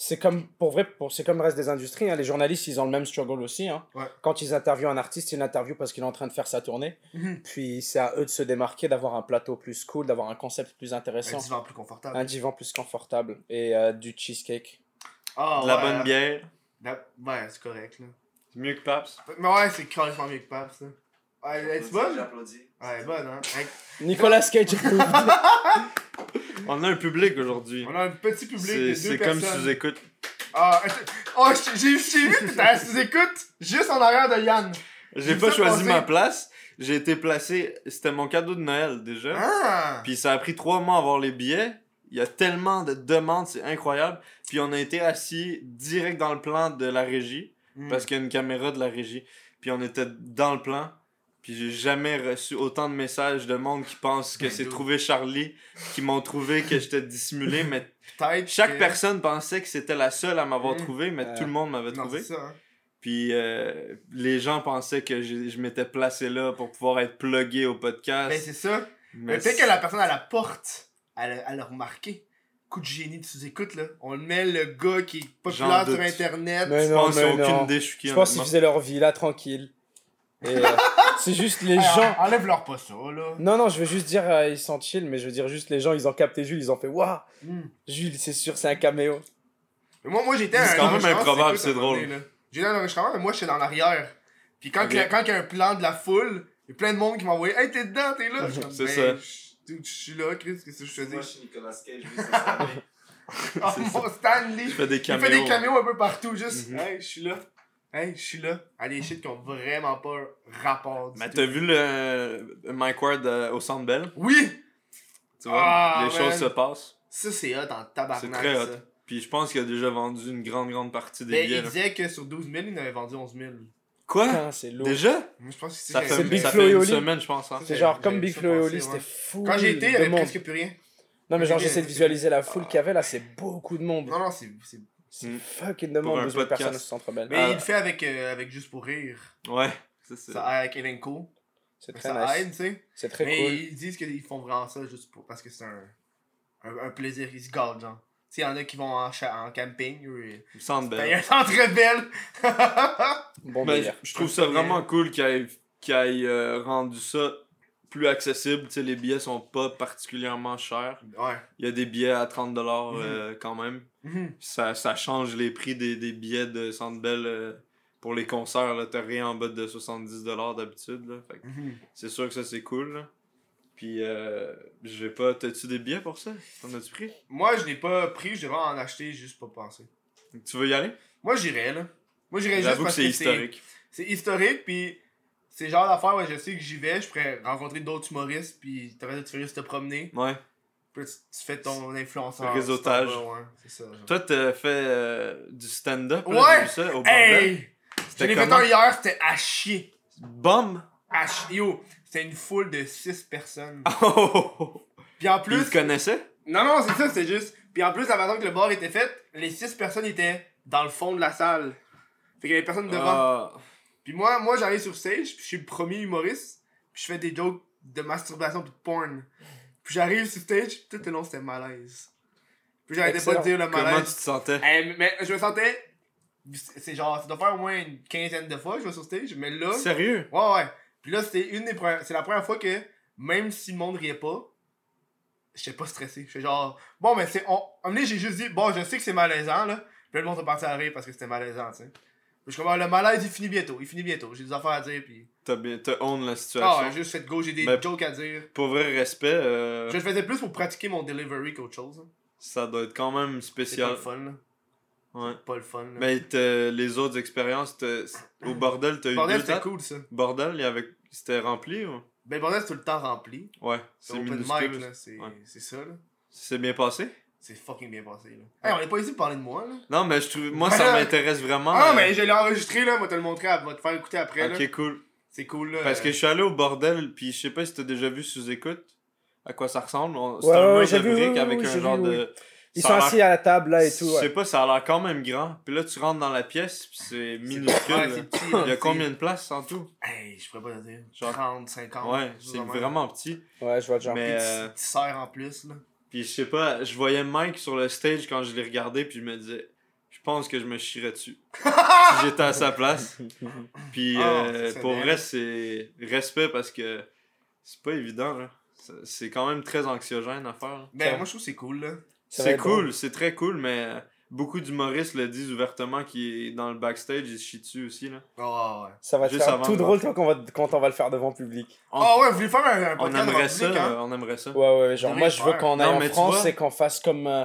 c'est comme, pour vrai, pour, c'est comme le reste des industries. hein. Les journalistes, ils ont le même struggle aussi. hein. Ouais. Quand ils interviewent un artiste, ils l'interviewent parce qu'il est en train de faire sa tournée. Mhm. Puis c'est à eux de se démarquer, d'avoir un plateau plus cool, d'avoir un concept plus Un intéressant, divan plus confortable. un divan plus confortable et euh, du cheesecake. Ah, De la ouais, bonne bière. La- Ouais, c'est correct, là. C'est mieux que Paps. Mais ouais, c'est carrément mieux que ça. Ouais, elle est bonne? J'applaudis. Ouais, elle est bonne, hein. Nicolas Cage. On a un public aujourd'hui. On a un petit public de C'est deux c'est comme personnes. sous-écoute. Ah, oh, j'ai vu que t'étais à sous-écoute juste en arrière de Yann. J'ai pas choisi ma place. J'ai été placé. C'était mon cadeau de Noël déjà. Ah! Puis ça a pris trois mois à avoir les billets. Il y a tellement de demandes, c'est incroyable. Puis on a été assis direct dans le plan de la régie. Hmm. Parce qu'il y a une caméra de la régie. Puis on était dans le plan. Puis j'ai jamais reçu autant de messages de monde qui pense que Ben, c'est trouvé Charlie, qui m'ont trouvé que j'étais dissimulé. Mais Peut-être chaque que- personne pensait que c'était la seule à m'avoir Mm. trouvé, mais Euh, tout le monde m'avait trouvé. c'est ça, hein. Puis euh, les gens pensaient que je, je m'étais placé là pour pouvoir être plugué au podcast. Ben, c'est ça. mais Mais peut-être que la personne à la porte, elle, a- elle a remarqué. Coup de génie de sous-écoute, là. On met le gars qui est populaire sur. Internet. Mais je non, pense qu'il n'y a mais aucune non. idée, je suis qui, Je pense qu'ils faisaient leur vie là, tranquille. Et euh, c'est juste les gens. Enlève-leur pas ça, là. Non, non, je veux juste dire, euh, ils sont chill, mais je veux dire juste les gens, ils ont capté Jules, ils ont fait Waouh, Hmm. Jules, c'est sûr, c'est un caméo. Mais moi, moi j'étais C'est un quand même improbable, c'est drôle. J'étais dans l'enregistrement, mais moi, j'étais dans l'arrière. Puis quand, Ok. il y a- quand il y a un plan de la foule, il y a plein de monde qui m'a envoyé Hey, t'es dedans, t'es là. C'est Ben, ça. je- suis là, Chris, qu'est-ce que je faisais Moi, je suis Nicolas Cage, Stanley. Oh, mon Stanley. Je fais des Il caméos. fait des caméos un peu partout, juste. Mhm. Hey, je suis là. Hey, je suis là. À des shit qui ont vraiment pas rapport. du Mais t'as vu le euh, Mike Ward euh, au Centre Bell? Oui! Tu vois? Ah, les man. choses se passent. Ça, c'est hot en tabarnak. C'est très hot. ça. Puis je pense qu'il a déjà vendu une grande, grande partie des Mais billets. il là. disait que sur 12 000, il en avait vendu 11 000. Quoi? Putain, c'est lourd. Déjà? Moi, je pense que c'est Ça fait, C'est Big ça Flo fait et une Oli. semaine, je pense. Hein. C'est genre comme Big Flo et Oli, c'était fou. Quand j'ai été, il y de avait monde. presque plus rien. Non, mais genre, j'essaie de visualiser la foule qu'il y avait là, c'est beaucoup de monde. Non, non, c'est. c'est- C'est Mm. fucking de monde, un 12 000 podcast. personnes au centre belle. Mais Ah. il le fait avec, euh, avec Juste pour Rire. Ouais. Ça, c'est... Ça, avec Elenco. C'est très Ça nice. aide, tu sais. C'est très Mais cool. ils disent qu'ils font vraiment ça juste pour, parce que c'est un, un, un plaisir. Ils se gardent, genre. Tu sais, il y en a qui vont en, cha- en camping. Ils- Centre Ben, Bell. il y a un centre belle. Bon Ben, je trouve ça vraiment cool qu'il ait, qu'il ait, euh, rendu ça plus accessible. Tu sais, les billets sont pas particulièrement chers. ouais. Il y a des billets à 30$ Mhm. euh, quand même. Mhm. Ça, ça change les prix des, des billets de Centre Bell euh, pour les concerts. là. T'as rien en bas de 70$ d'habitude. Mhm. C'est sûr que ça, c'est cool. là. Puis, euh, je vais pas. T'as-tu des billets pour ça? T'en as-tu pris? Moi, je l'ai pas pris, je devrais en acheter juste pour penser. Tu veux y aller? Moi, j'irais, là. Moi, j'irais juste J'avoue que parce c'est que historique. C'est historique, puis c'est le genre d'affaire où je sais que j'y vais, je pourrais rencontrer d'autres humoristes, puis t'aurais fais juste te promener, Ouais. Tu, fais ton influenceur. Réseautage. ouais, ça. Toi, t'as fait euh, du stand-up. Ouais! ça, au. Hey! Je C'était l'ai fait comment? un hier, c'était à chier. Bum! À chier. Yo, c'était une foule de 6 personnes. Oh! Puis en Plus... Ils te connaissaient? Non, non, c'est ça, c'est juste. Puis en plus, la façon que le bar était fait, les 6 personnes étaient dans le fond de la salle. Fait qu'il y avait personne devant. Ah. Puis moi, moi j'arrive sur stage, puis je suis le premier humoriste, puis je fais des jokes de masturbation puis de porn. Puis j'arrive sur stage, tout le long c'était malaise. Puis j'arrêtais pas de dire le Comment tu te malaise. sentais? Eh, mais je me sentais. C'est genre, ça doit faire au moins une quinzaine de fois que je vais sur stage, mais là. Sérieux? Ouais, ouais. Puis là, c'était une des premières. C'est la première fois que, même si le monde riait pas, j'étais pas stressé. J'étais genre, bon, mais c'est. On... J'ai juste dit, bon, je sais que c'est malaisant, là. Puis là, le monde est parti à rire parce que c'était malaisant, tu sais. Je suis comme, ah, le malaise, il finit bientôt. Il finit bientôt. J'ai des affaires à dire, puis. T'as bien... T'as own la Ah, situation. ouais, juste fait go, j'ai des Ben, jokes à dire. Pour vrai respect, euh, Je le faisais plus pour pratiquer mon delivery qu'autre chose. hein. ça doit être quand même C'est pas spécial. le fun, là. Ouais. Pas le fun. là. Mais les autres expériences, au bordel, t'as eu Bordel, c'était cool ça. Bordel, il y avait... c'était rempli ou? Ben, le bordel, c'est tout le temps rempli. Ouais, C'est minuscule. Ouais. c'est ça, là. C'est bien passé? C'est fucking bien passé, là. Hey, on est pas ici pour parler de moi, là. Non, mais je trouve... Moi, ça m'intéresse vraiment. Ah, euh, mais je l'ai enregistré, là. Moi, te le montrer, elle va te faire écouter après, là. Ok, cool. C'est cool, là. Parce que je suis allé au bordel, puis je sais pas si t'as déjà vu sous écoute à quoi ça ressemble. On- C'est Ouais, un ouais, mur j'ai de vu, briques oui, avec oui, un j'ai genre vu, de. Ils sont assis à la table là et tout. Je Ouais. sais pas, ça a l'air quand même grand. Puis là, tu rentres dans la pièce, puis c'est minuscule. Ouais, petit, Il y a combien de places en tout? Hey, je pourrais pas te dire. Genre- 30, 50. Ouais, c'est vraiment petit. Ouais, je vois le genre. Mais. Petit- euh, petit serre en plus, là. Puis je sais pas, je voyais Mike sur le stage quand je l'ai regardé, puis je me disais, je pense que je me chierais dessus. si j'étais à sa place. Puis Ah, euh, pour bien. vrai, c'est respect parce que c'est pas évident, là. C'est- quand même très anxiogène à faire. Ben, moi, je trouve que c'est cool, là. C'est cool, c'est très cool, mais euh, beaucoup d'humoristes le disent ouvertement qui est dans le backstage, ils se chient dessus aussi, là. Oh, ouais. Ça va te Juste faire avant tout drôle toi, quand, on va, quand on va le faire devant le public. On- Ah ouais, vous voulez faire un, un On aimerait ça, public, hein? on aimerait ça. Ouais, ouais, genre moi je veux faire. qu'on Non, aille en mais tu France vois- et qu'on fasse comme, euh,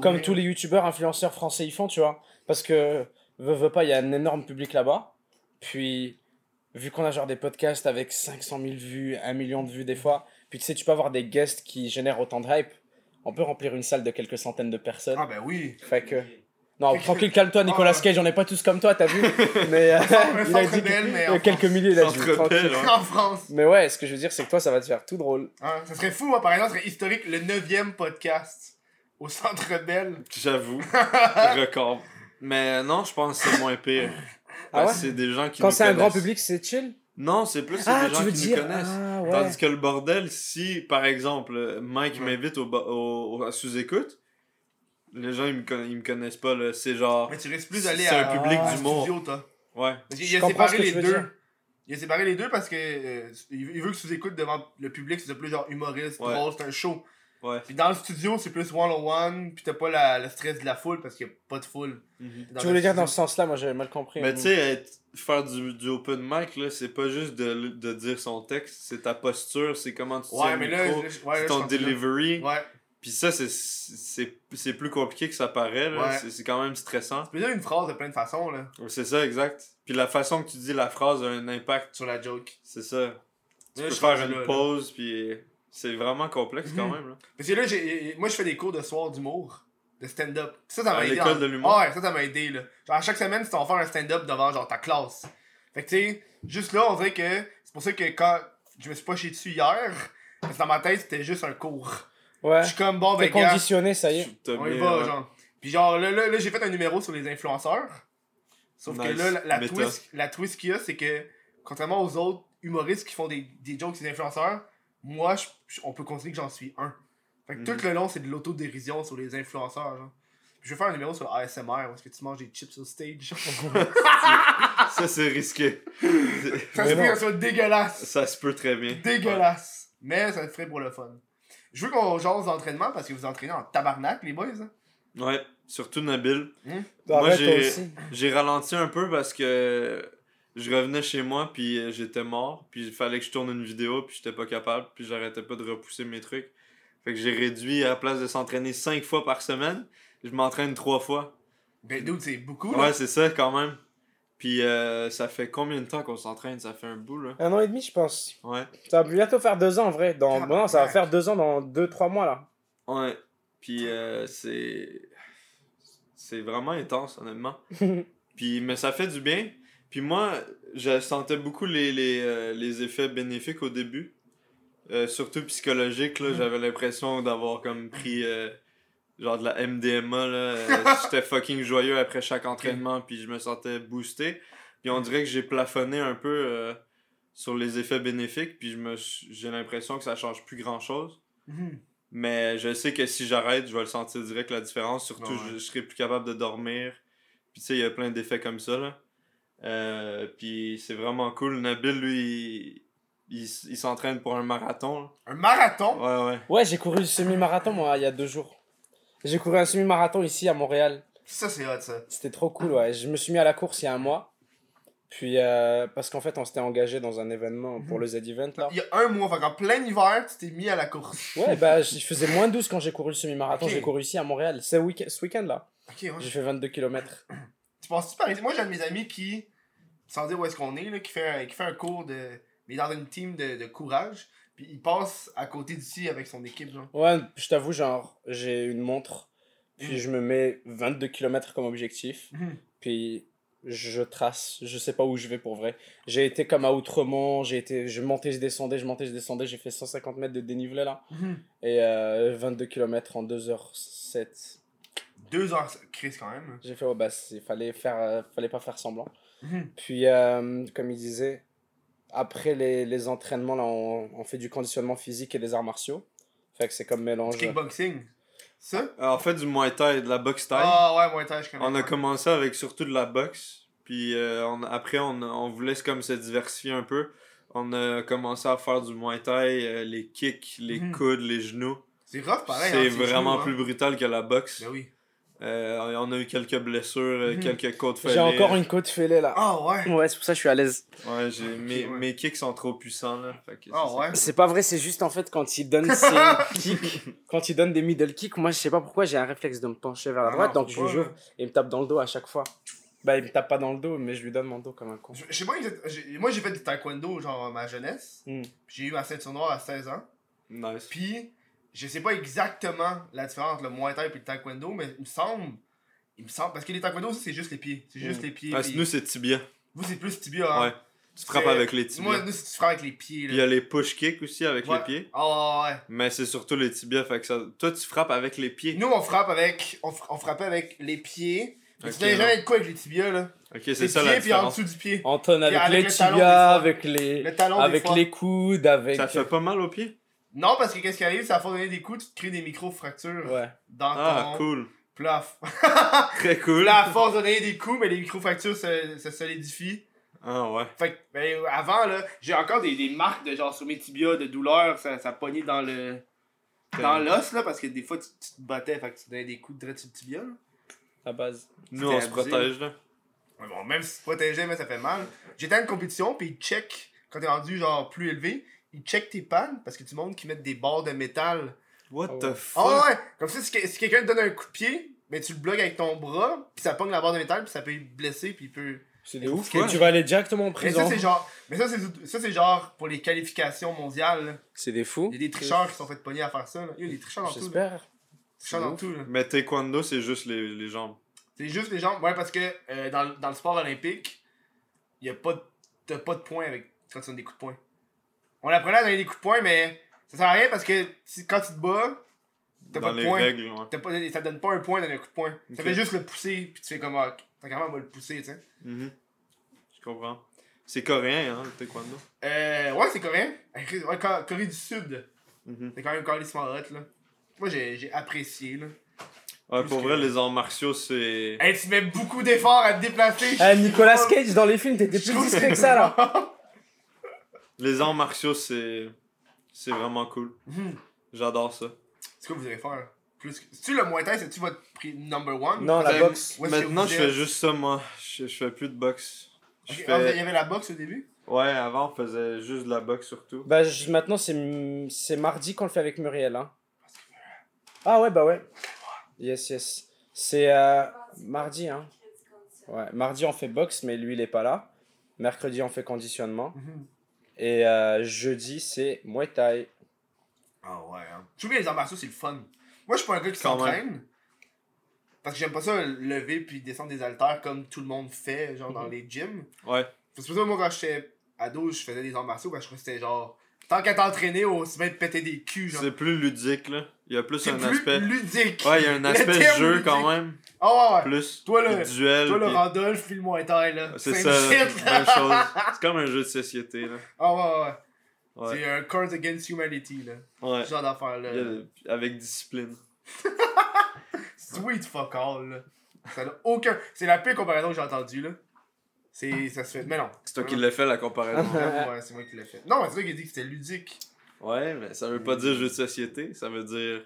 comme tous les youtubeurs influenceurs français ils font, tu vois. Parce que, veux, veux pas, il y a un énorme public là-bas. Puis, vu qu'on a genre des podcasts avec 500 000 vues, 1 million de vues des fois, puis tu sais, tu peux avoir des guests qui génèrent autant de hype. On peut remplir une salle de quelques centaines de personnes. Ah, ben oui. Fait que. Non, tranquille, calme-toi, Nicolas Ah ouais. Cage, on n'est pas tous comme toi, t'as vu Mais euh, il a dit belle, mais que- en quelques France. milliers, ouais. En France. Mais ouais, ce que je veux dire, c'est que toi, ça va te faire tout drôle. Hein, Ça serait fou, hein, par exemple, ça serait historique, le 9 podcast au Centre Bell. J'avoue, record. Mais non, je pense que c'est moins pire. Ah ouais? c'est des gens qui Quand c'est un grand public, c'est chill? Non, c'est plus c'est Ah, des gens qui dire nous connaissent. Ah, ouais. Tandis que le bordel, si par exemple Mike Ouais. m'invite au, au, au- à sous-écoute, les gens ils me, conna- ils me connaissent pas. là. C'est genre. Mais tu risques plus C'est d'aller un à, public à d'humour. studio, toi. Ouais. Parce qu'il Je a séparé que les tu veux deux. dire. Il a séparé les deux parce que euh, il veut que tu écoutes devant le public, c'est plus genre humoriste, Ouais. drôle, c'est un show. Ouais. Puis dans le studio, c'est plus one-on-one, puis t'as pas la, le stress de la foule parce qu'il y a pas de foule. Dans Tu le voulais dire dans ce sens-là, moi j'avais mal compris. Mais tu sais, faire du, du open mic, là, c'est pas juste de, de dire son texte, c'est ta posture, c'est comment tu Ouais, tiens mais le là, micro, je- ouais, là, c'est je ton là- delivery. Ouais. Puis ça, c'est- c'est c'est plus compliqué que ça paraît. là. Ouais. C'est- C'est quand même stressant. Tu peux dire une phrase de plein de façons, là, C'est ça, exact. Puis la façon que tu dis la phrase a un impact. sur la joke. C'est ça. Tu Là, peux faire une là, là. pause, puis c'est vraiment complexe quand Mhm. même. Là. Parce que là, j'ai, moi, je fais des cours de soir d'humour, de stand-up. Ça, ça m'a À aidé. l'école en- de l'humour? Ah ouais, ça, ça m'a aidé, là. Genre, à chaque semaine, c'est on va faire un stand-up devant, genre, ta classe. Fait que, tu sais, juste là, on dirait que c'est pour ça que quand je me suis pas chié dessus hier, parce que dans ma tête, c'était juste un cours. Ouais. Je suis comme, bon, T'es ben, gars, conditionné, ça y est. Tu on y va, ouais. genre. Puis genre, là, là, là, j'ai fait un numéro sur les influenceurs. Sauf que là, la, twist, la twist qu'il y a, c'est que, contrairement aux autres humoristes qui font des, des jokes sur les influenceurs, moi, je- je- on peut considérer que j'en suis un. Fait que Mhm. tout le long, c'est de l'autodérision sur les influenceurs. Genre. Je vais faire un numéro sur le ASMR, est-ce que tu manges des chips au stage. Ça, c'est risqué. ça se peut que ça soit dégueulasse. ça se peut très bien. Dégueulasse. Mais ça te ferait pour le fun. Je veux qu'on jase d'entraînement parce que vous entraînez en tabarnak, les boys. hein. Ouais, surtout Nabil. Bah, Moi. J'ai ralenti un peu parce que je revenais chez moi, puis euh, j'étais mort, puis il fallait que je tourne une vidéo, puis j'étais pas capable, puis j'arrêtais pas de repousser mes trucs. Fait que j'ai réduit, à la place de s'entraîner 5 fois par semaine, je m'entraîne 3 fois. Ben, dude, c'est beaucoup. là. Ouais, c'est ça quand même. Puis euh, ça fait combien de temps qu'on s'entraîne? Ça fait un bout, là. Un an et demi, je pense. Ouais. Ça va bientôt faire deux ans en vrai. Dans... Bon, non, ça va faire deux ans dans deux, trois mois là. Ouais. Puis euh, c'est. C'est vraiment intense, honnêtement. Puis, mais ça fait du bien. Puis moi, je sentais beaucoup les, les, euh, les effets bénéfiques au début. Euh, surtout psychologique, là. J'avais l'impression d'avoir comme pris euh, genre de la MDMA, là. J'étais fucking joyeux après chaque entraînement, puis je me sentais boosté. Puis on dirait que j'ai plafonné un peu sur les effets bénéfiques, puis je me j'ai l'impression que ça change plus grand chose. Mhm. Mais je sais que si j'arrête, je vais le sentir direct la différence. Surtout, Ouais. je, je serai plus capable de dormir. Puis tu sais, il y a plein d'effets comme ça. Là. Euh, puis c'est vraiment cool. Nabil, lui, il, il, s'entraîne pour un marathon. Un marathon? Ouais, ouais. Ouais, j'ai couru le semi-marathon moi il y a deux jours. J'ai couru un semi-marathon ici à Montréal. Ça, c'est hot, ça. C'était trop cool, ouais. Je me suis mis à la course il y a un mois. Puis, euh, parce qu'en fait, on s'était engagé dans un événement pour le Z-Event, là. Il y a un mois, fait qu'en plein hiver, tu t'es mis à la course. Ouais, bah, je faisais moins 12 quand j'ai couru le semi-marathon. J'ai couru ici à Montréal. C'est week ce week-end, là. Ok, ouais. J'ai fait 22 km. Tu penses-tu par exemple, moi j'ai un de mes amis qui, sans dire où est-ce qu'on est, là, qui, fait un, qui fait un cours de. Mais dans une team de, de courage, puis il passe à côté d'ici avec son équipe, genre. Ouais, je t'avoue, genre, j'ai une montre. Puis Mhm. je me mets 22 km comme objectif. Mhm. Puis je trace. Je sais pas où je vais pour vrai. J'ai été comme à Outremont. J'ai été, je montais, je descendais, je montais, je descendais. J'ai fait 150 mètres de dénivelé là. Et euh, 22 km en 2h07. Deux heures, Chris quand même. J'ai fait, ouais, bah, il fallait, faire, euh, fallait pas faire semblant. Mhm. Puis, euh, comme il disait, après les, les entraînements, là, on, on fait du conditionnement physique et des arts martiaux. Fait que c'est comme mélange. Du kickboxing. Ça? En fait, du Muay Thai et de la boxe Thai. Ah ouais, moi, je connais. On a commencé avec surtout de la boxe. Puis euh, on- après, on, on voulait comme se diversifier un peu. On a commencé à faire du Muay Thai, euh, les kicks, les Mhm. coudes, les genoux. C'est rough pareil. c'est hein, vraiment genoux, plus brutal que la boxe. hein. Ben oui. Euh, on a eu quelques blessures, euh, Mhm. quelques côtes J'ai fêlées. encore une côte fêlée là. Ah ouais? Ouais, c'est pour ça que je suis à l'aise. Ouais, j'ai, mes, ouais. mes kicks sont trop puissants là. Ah c'est- ouais? C'est pas vrai, c'est juste en fait quand il donne ses kicks, quand il donne des middle kicks, moi je sais pas pourquoi j'ai un réflexe de me pencher vers la Ah droite, non, donc je là. et il me tape dans le dos à chaque fois. Bah il me tape pas dans le dos, mais je lui donne mon dos comme un con. Je je sais pas, j'ai- moi j'ai fait du taekwondo genre ma jeunesse. Hmm. J'ai eu ma ceinture noire à 16 ans. Nice. Puis je sais pas exactement la différence entre le Muay Thai et le taekwondo, mais il me semble. Il me semble. Parce que les taekwondo, c'est juste les pieds. C'est juste Hmm. les pieds. Ah, puis- nous, c'est tibia. Vous, c'est plus tibia. Hein? Ouais. Tu frappes avec les tibias. Moi, nous, c'est tu frappes avec les pieds. Il y a les push kicks aussi avec Ouais. les pieds. Ah ouais. Mais c'est surtout les tibias. Fait que ça... Toi, tu frappes avec les pieds. Nous, on frappe avec. On, on frappait avec les pieds. Mais tu n'avais jamais de quoi avec les tibias, là. Ok, C'est ça pieds, la puis en dessous du pied. Anton avec, avec les tibias, avec les, Le talon, des avec les coudes, avec. Ça fait pas mal aux pieds? Non, parce que qu'est-ce qui arrive, c'est à force de donner des coups, tu te crées des micro-fractures Ouais. dans Ah, ton. cool. Puis là, Très cool. Là, à force de donner des coups, mais les micro-fractures se, se solidifient. Ah ouais. Fait que, ben, avant, là, j'ai encore des, des marques de genre sur mes tibias de douleur, ça, ça pognait dans le. Dans l'os, là, parce que des fois, tu, tu te battais, fait que tu donnais des coups de direct sur le tibia, là. La base. Nous, on se protège, là. Ouais, bon, même si tu te protégeais, mais ça fait mal. J'étais à une compétition, puis ils check, quand t'es rendu genre plus élevé, ils check tes pannes, parce que tu montres qu'ils mettent des barres de métal. What Ah the fuck? Ah ouais! Comme ça, si, que- si quelqu'un te donne un coup de pied, mais tu le bloques avec ton bras, puis ça pogne la barre de métal, puis ça peut le blesser, puis il peut. C'est des ouf. quoi? Tu vas aller directement en Mais prison. ça, c'est genre. Mais ça, c'est ça, c'est genre pour les qualifications mondiales. C'est des fous. Il y a des tricheurs qui sont fait pogner à faire ça. Là. Il y a des tricheurs dans tout. J'espère. Tricheurs dans ouf. tout. là. Mais taekwondo, c'est juste les, les jambes. C'est juste les jambes. Ouais, parce que euh, dans, le- dans le sport olympique, il y a pas de, t'as pas de points avec quand tu donnes des coups de poing. On apprenait à donner des coups de poing, mais ça sert à rien parce que si- quand tu te bats, t'as pas de les règles, ouais. T'as pas, ça te donne pas un point dans un coup de poing. Ça fait juste le pousser, puis tu fais comme. Ah, t'as quand même à le pousser, tu sais. Mhm. Je comprends. C'est coréen, hein, le taekwondo? Euh, ouais, c'est coréen. Ouais, Co- Corée du Sud. Mhm. C'est quand même carrément hot, là. Moi, j'ai j'ai apprécié, là. Ouais, Plus pour que- vrai, les arts martiaux, c'est. Hey, tu mets beaucoup d'efforts à te déplacer. Eh, Nicolas Cage dans les films, t'étais plus discret que ça là. Les arts martiaux, c'est. C'est vraiment cool. Mhm. J'adore ça. C'est quoi vous allez faire? Plus que... C'est-tu le Muay Thai, c'est-tu votre pri- number one? Non, la Ben, boxe. Où Maintenant, vous je fais juste ça, moi. Je, je fais plus de boxe. Je Ok, fais- ah, il y avait la boxe au début? Ouais, avant, on faisait juste de la boxe surtout. Bah, je- maintenant, c'est c'est mardi qu'on le fait avec Muriel. Hein. Ah ouais, bah ouais. Yes, yes. C'est euh, mardi, hein. Ouais, mardi, on fait boxe, mais lui, il est pas là. Mercredi, on fait conditionnement. Mhm. Et euh, jeudi, c'est Muay Thai. Ah ouais, hein. Je trouve que les arts martiaux, c'est le fun. Moi, je suis pas un gars qui s'entraîne. Parce que j'aime pas ça lever puis descendre des haltères comme tout le monde fait, genre Mhm. dans les gyms. Ouais. C'est pour ça que moi, quand j'étais ado, je faisais des arts martiaux, parce que je crois que c'était genre. Tant qu'à t'entraîner, aussi bien de péter des culs, genre. C'est plus ludique, là. Il y a plus un plus aspect. ludique. Ouais, il y a un aspect jeu ludique. quand même. Ah ouais. Plus. Toi, le- duel. Toi, le puis- Randolph, puis le Muay Thai, là. C'est ça, shit, là. même chose. C'est comme un jeu de société, là. Ah ouais, ouais, ouais. Ouais. C'est un Cards Against Humanity, là. Ouais. Ce genre y a- Avec discipline. Sweet fuck all, là. Ça n'a aucun. C'est la pire comparaison que j'ai entendue, là. C'est. Ça se fait. Mais non. C'est toi qui l'as fait, la comparaison. Ouais, c'est moi qui l'ai fait. Non, mais c'est toi qui as dit que c'était ludique. ouais, mais ça veut pas dire jeu de société. Ça veut dire.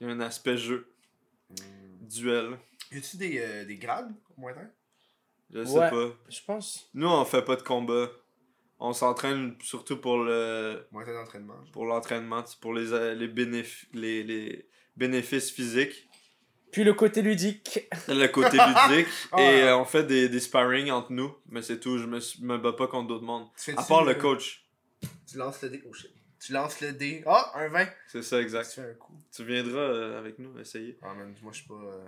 Il y a un aspect jeu. Duel. Y a-tu des, euh, des grades au Thai Je sais Ouais. pas. Je pense. Nous, on fait pas de combat. On s'entraîne surtout pour le Moi, t'es d'entraînement. pour l'entraînement, c'est pour les, euh, les, bénéf- les, les bénéfices physiques, Puis le côté ludique. le côté ludique, et euh, on fait des, des sparring entre nous, mais c'est tout, je me, me bats pas contre d'autres mondes. Tu À part le coach, Tu lances le dé. Oh shit. Tu lances le dé. Ah, un 20. c'est ça Tu exact. fais un coup. Tu viendras euh, avec nous essayer. Ah, man, moi, je suis pas. euh,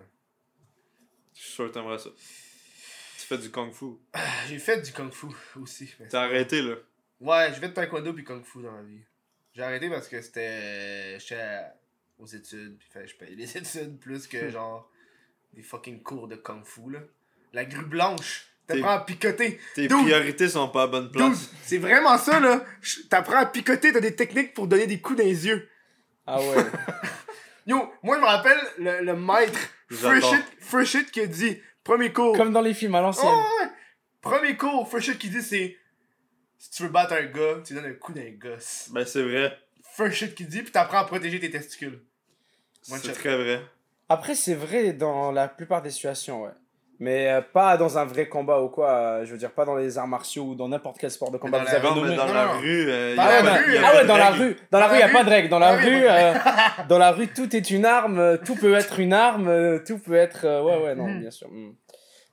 Je suis sûr que t'aimerais ça. Tu fais du kung fu. J'ai fait du kung fu aussi. mais T'as arrêté là. Ouais, j'ai fait taekwondo puis kung fu dans la vie. J'ai arrêté parce que c'était. J'étais à- aux études, puis fallait que je paye les études plus que genre des fucking cours de kung fu là. La grue blanche, t'apprends à picoter. Tes Dude. priorités sont pas à bonne Dude, place. c'est vraiment ça là. T'apprends à picoter, t'as des techniques pour donner des coups dans les yeux. Ah ouais. Yo, moi je me rappelle le, le maître J'adore. Fresh It, Fresh It qui a dit premier cours. Comme dans les films à l'ancienne. Oh, ouais. Premier cours, Fresh It qui dit c'est si tu veux battre un gars, tu lui donnes un coup d'un gosse. Ben c'est vrai. First shit qu'il dit, puis t'apprends à protéger tes testicules. C'est très vrai. Après, c'est vrai dans la plupart des situations, ouais. Mais euh, pas dans un vrai combat ou quoi. euh, je veux dire, pas dans les arts martiaux ou dans n'importe quel sport de combat. dans Vous la- avez nommé. dans Non, la non. rue, euh, Dans y a pas- rue, Ah ouais, dans la règles. rue. Dans la rue, il n'y a pas de règle. Dans la Ah oui, rue, bon. euh, dans la rue, tout est une arme. euh, Tout peut être une arme. euh, Tout peut être. euh, ouais, ouais, non, Mhm. bien sûr. mhm.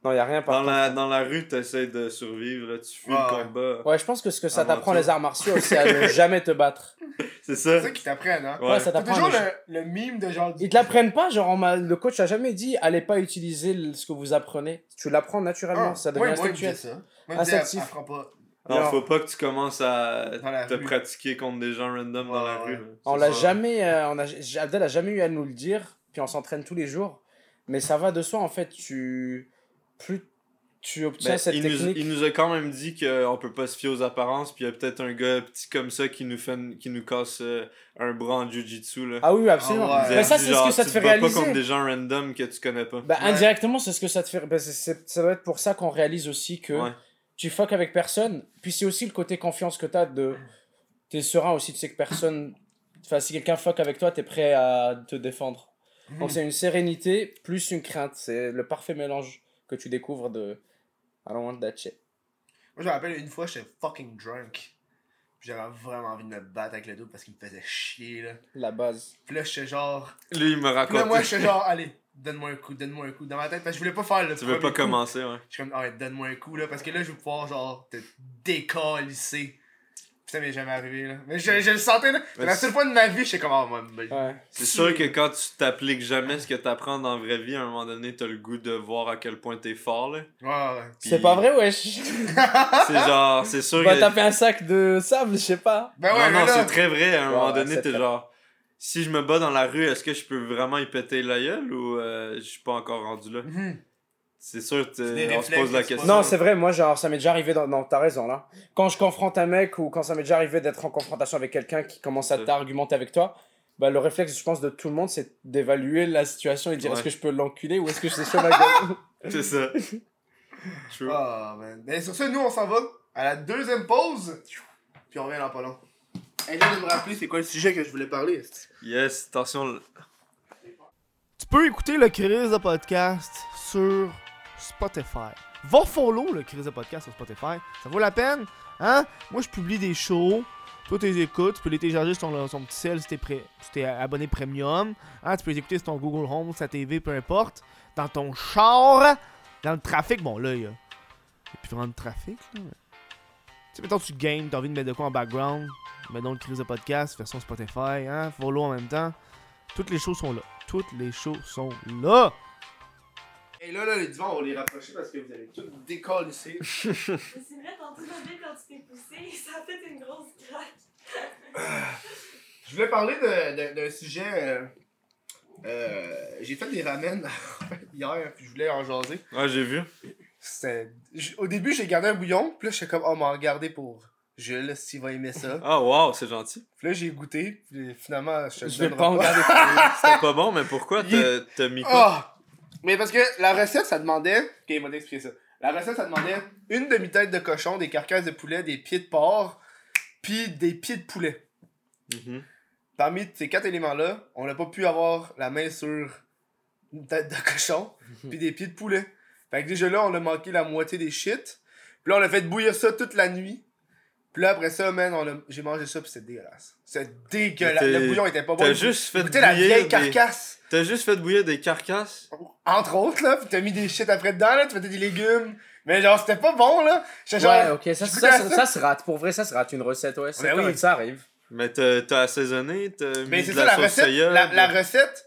Non, il n'y a rien par Dans la, dans la rue, t'essayes de survivre, là, tu fuis Ouais, le ouais. combat. Ouais, je pense que ce que ça t'apprend les arts martiaux, c'est à ne jamais te battre. C'est ça. C'est ça qu'ils t'apprennent, hein. Ouais. Ouais, ça t'apprend. toujours le, le mime de genre. Ils te l'apprennent pas, genre on le coach a jamais dit allez pas utiliser le- ce que vous apprenez. Tu l'apprends naturellement, Ah, ça devient ouais, instinctuel. ça. Moi, Instinctif. pas. Non, Non. faut pas que tu commences à te rue. pratiquer contre des gens random dans la Ouais, rue. On l'a jamais, euh, on a, Abdel a jamais eu à nous le dire, puis on s'entraîne tous les jours. Mais ça va de soi en fait, tu plus tu obtiens Ben, cette il, nous, technique. il nous a quand même dit qu'on peut pas se fier aux apparences, puis il y a peut-être un gars petit comme ça qui nous fait qui nous casse euh, un bras en jujitsu là. Ah oui, absolument. Ah ouais. Mais a ça dit, c'est ce que ça tu te fait bats pas réaliser. contre des gens random que tu connais pas. Ouais. indirectement, c'est ce que ça te fait. c'est- c'est- ça doit être pour ça qu'on réalise aussi que Ouais. tu fuck avec personne. Puis c'est aussi le côté confiance que t'as de. T'es serein aussi, tu sais que personne. Enfin, si quelqu'un fuck avec toi, t'es prêt à te défendre. Donc c'est une sérénité plus une crainte. C'est le parfait mélange que tu découvres de. I don't want that shit. Moi, je me rappelle une fois, j'étais fucking drunk. Puis J'avais vraiment envie de me battre avec le dos parce qu'il me faisait chier, là. La base. Puis là, j'étais genre. Lui il me Puis là, raconte. moi, j'étais genre, allez, donne-moi un coup, donne-moi un coup. Dans ma tête, parce que je voulais pas faire le tu veux pas coup. commencer, ouais. Je suis comme, ah ouais, donne-moi un coup, là, parce que là, je vais pouvoir, genre, te décalisser. Ça m'est jamais arrivé, là. Mais je, je le sentais, là. C'est Mais la seule fois de ma vie, j'étais comme, oh, moi, me- Ouais. C'est sûr que quand tu t'appliques jamais ce que t'apprends dans la vraie vie, à un moment donné, t'as le goût de voir à quel point t'es fort, là. Ouais, ouais. C'est pas vrai, wesh. C'est genre, c'est sûr Va que... taper un sac de sable, je sais pas. Ben ouais, non, mais non, c'est très vrai. À un Ouais, moment donné, t'es genre... Si je me bats dans la rue, est-ce que je peux vraiment y péter la gueule ou euh, je suis pas encore rendu là? Mhm. C'est sûr, on se pose la question. Non, c'est vrai, moi, genre, ça m'est déjà arrivé dans. Non, t'as raison, là. Quand je confronte un mec ou quand ça m'est déjà arrivé d'être en confrontation avec quelqu'un qui commence à t'argumenter avec toi, bah, le réflexe, je pense, de tout le monde, c'est d'évaluer la situation et de dire Ouais. est-ce que je peux l'enculer ou est-ce que je sais sur ma gueule? C'est ça. True. Man. Mais sur ça, nous, on s'en va à la deuxième pause. Puis on revient dans pas long. Aide de me rappeler c'est quoi le sujet que je voulais parler. Yes, attention. Tu peux écouter le Chris de podcast sur Spotify. Va follow le Chris de podcast sur Spotify. Ça vaut la peine. Hein? Moi, je publie des shows. Toi, tu les écoutes. Tu peux les télécharger sur ton, petit cell si t'es, pré- si abonné premium. Hein? Tu peux les écouter sur ton Google Home, sa TV, peu importe. Dans ton char. Dans le trafic. Bon, là, il y a, plus vraiment de trafic. Là, Tu sais, mettons, tu games, t'as envie de mettre de quoi en background. Mets donc le Chris de podcast, version Spotify. Hein? Follow en même temps. Toutes les choses sont là. Toutes les choses sont là. Et là, là, les divans, on va les rapprocher parce que vous allez tout décalisser. Mais c'est vrai, quand tu t'es poussé, ça a fait une grosse craque. Je voulais parler de- de- d'un sujet. euh, euh, j'ai fait des ramen hier, puis je voulais en jaser. Ouais, j'ai vu. Au début, j'ai gardé un bouillon, puis là, j'étais comme, oh, m'en regarder pour Jules, s'il va aimer ça. Ah, wow, c'est gentil. Puis là, j'ai goûté, puis finalement, je te Je vais pas en garder. C'était pas bon, mais pourquoi t'as mis quoi? Ah! Mais parce que la recette, ça demandait. Ok, il m'a expliqué ça. La recette, ça demandait une demi-tête de cochon, des carcasses de poulet, des pieds de porc, puis des pieds de poulet. Mhm. Parmi ces quatre éléments-là, on n'a pas pu avoir la main sur une tête de cochon, puis des pieds de poulet. Fait que déjà là, on a manqué la moitié des shit. Puis là, on a fait bouillir ça toute la nuit. Puis là, après ça, man, a- j'ai mangé ça, puis c'était dégueulasse. C'était dégueulasse. Le bouillon était pas bon. T'as juste fait la vieille des- carcasse. T'as juste fait bouillir des carcasses. Entre autres, là. Puis t'as mis des shit après dedans, là. Tu mettais des légumes. Mais genre, c'était pas bon, là. J'étais genre. Ouais, ok, ça, se rate. Pour vrai, ça se rate une recette, ouais. C'est Ben oui. ça arrive. Mais t'as t'as assaisonné, t'as Mais mis c'est de ça, la la sauce recette. soya. La, de- recette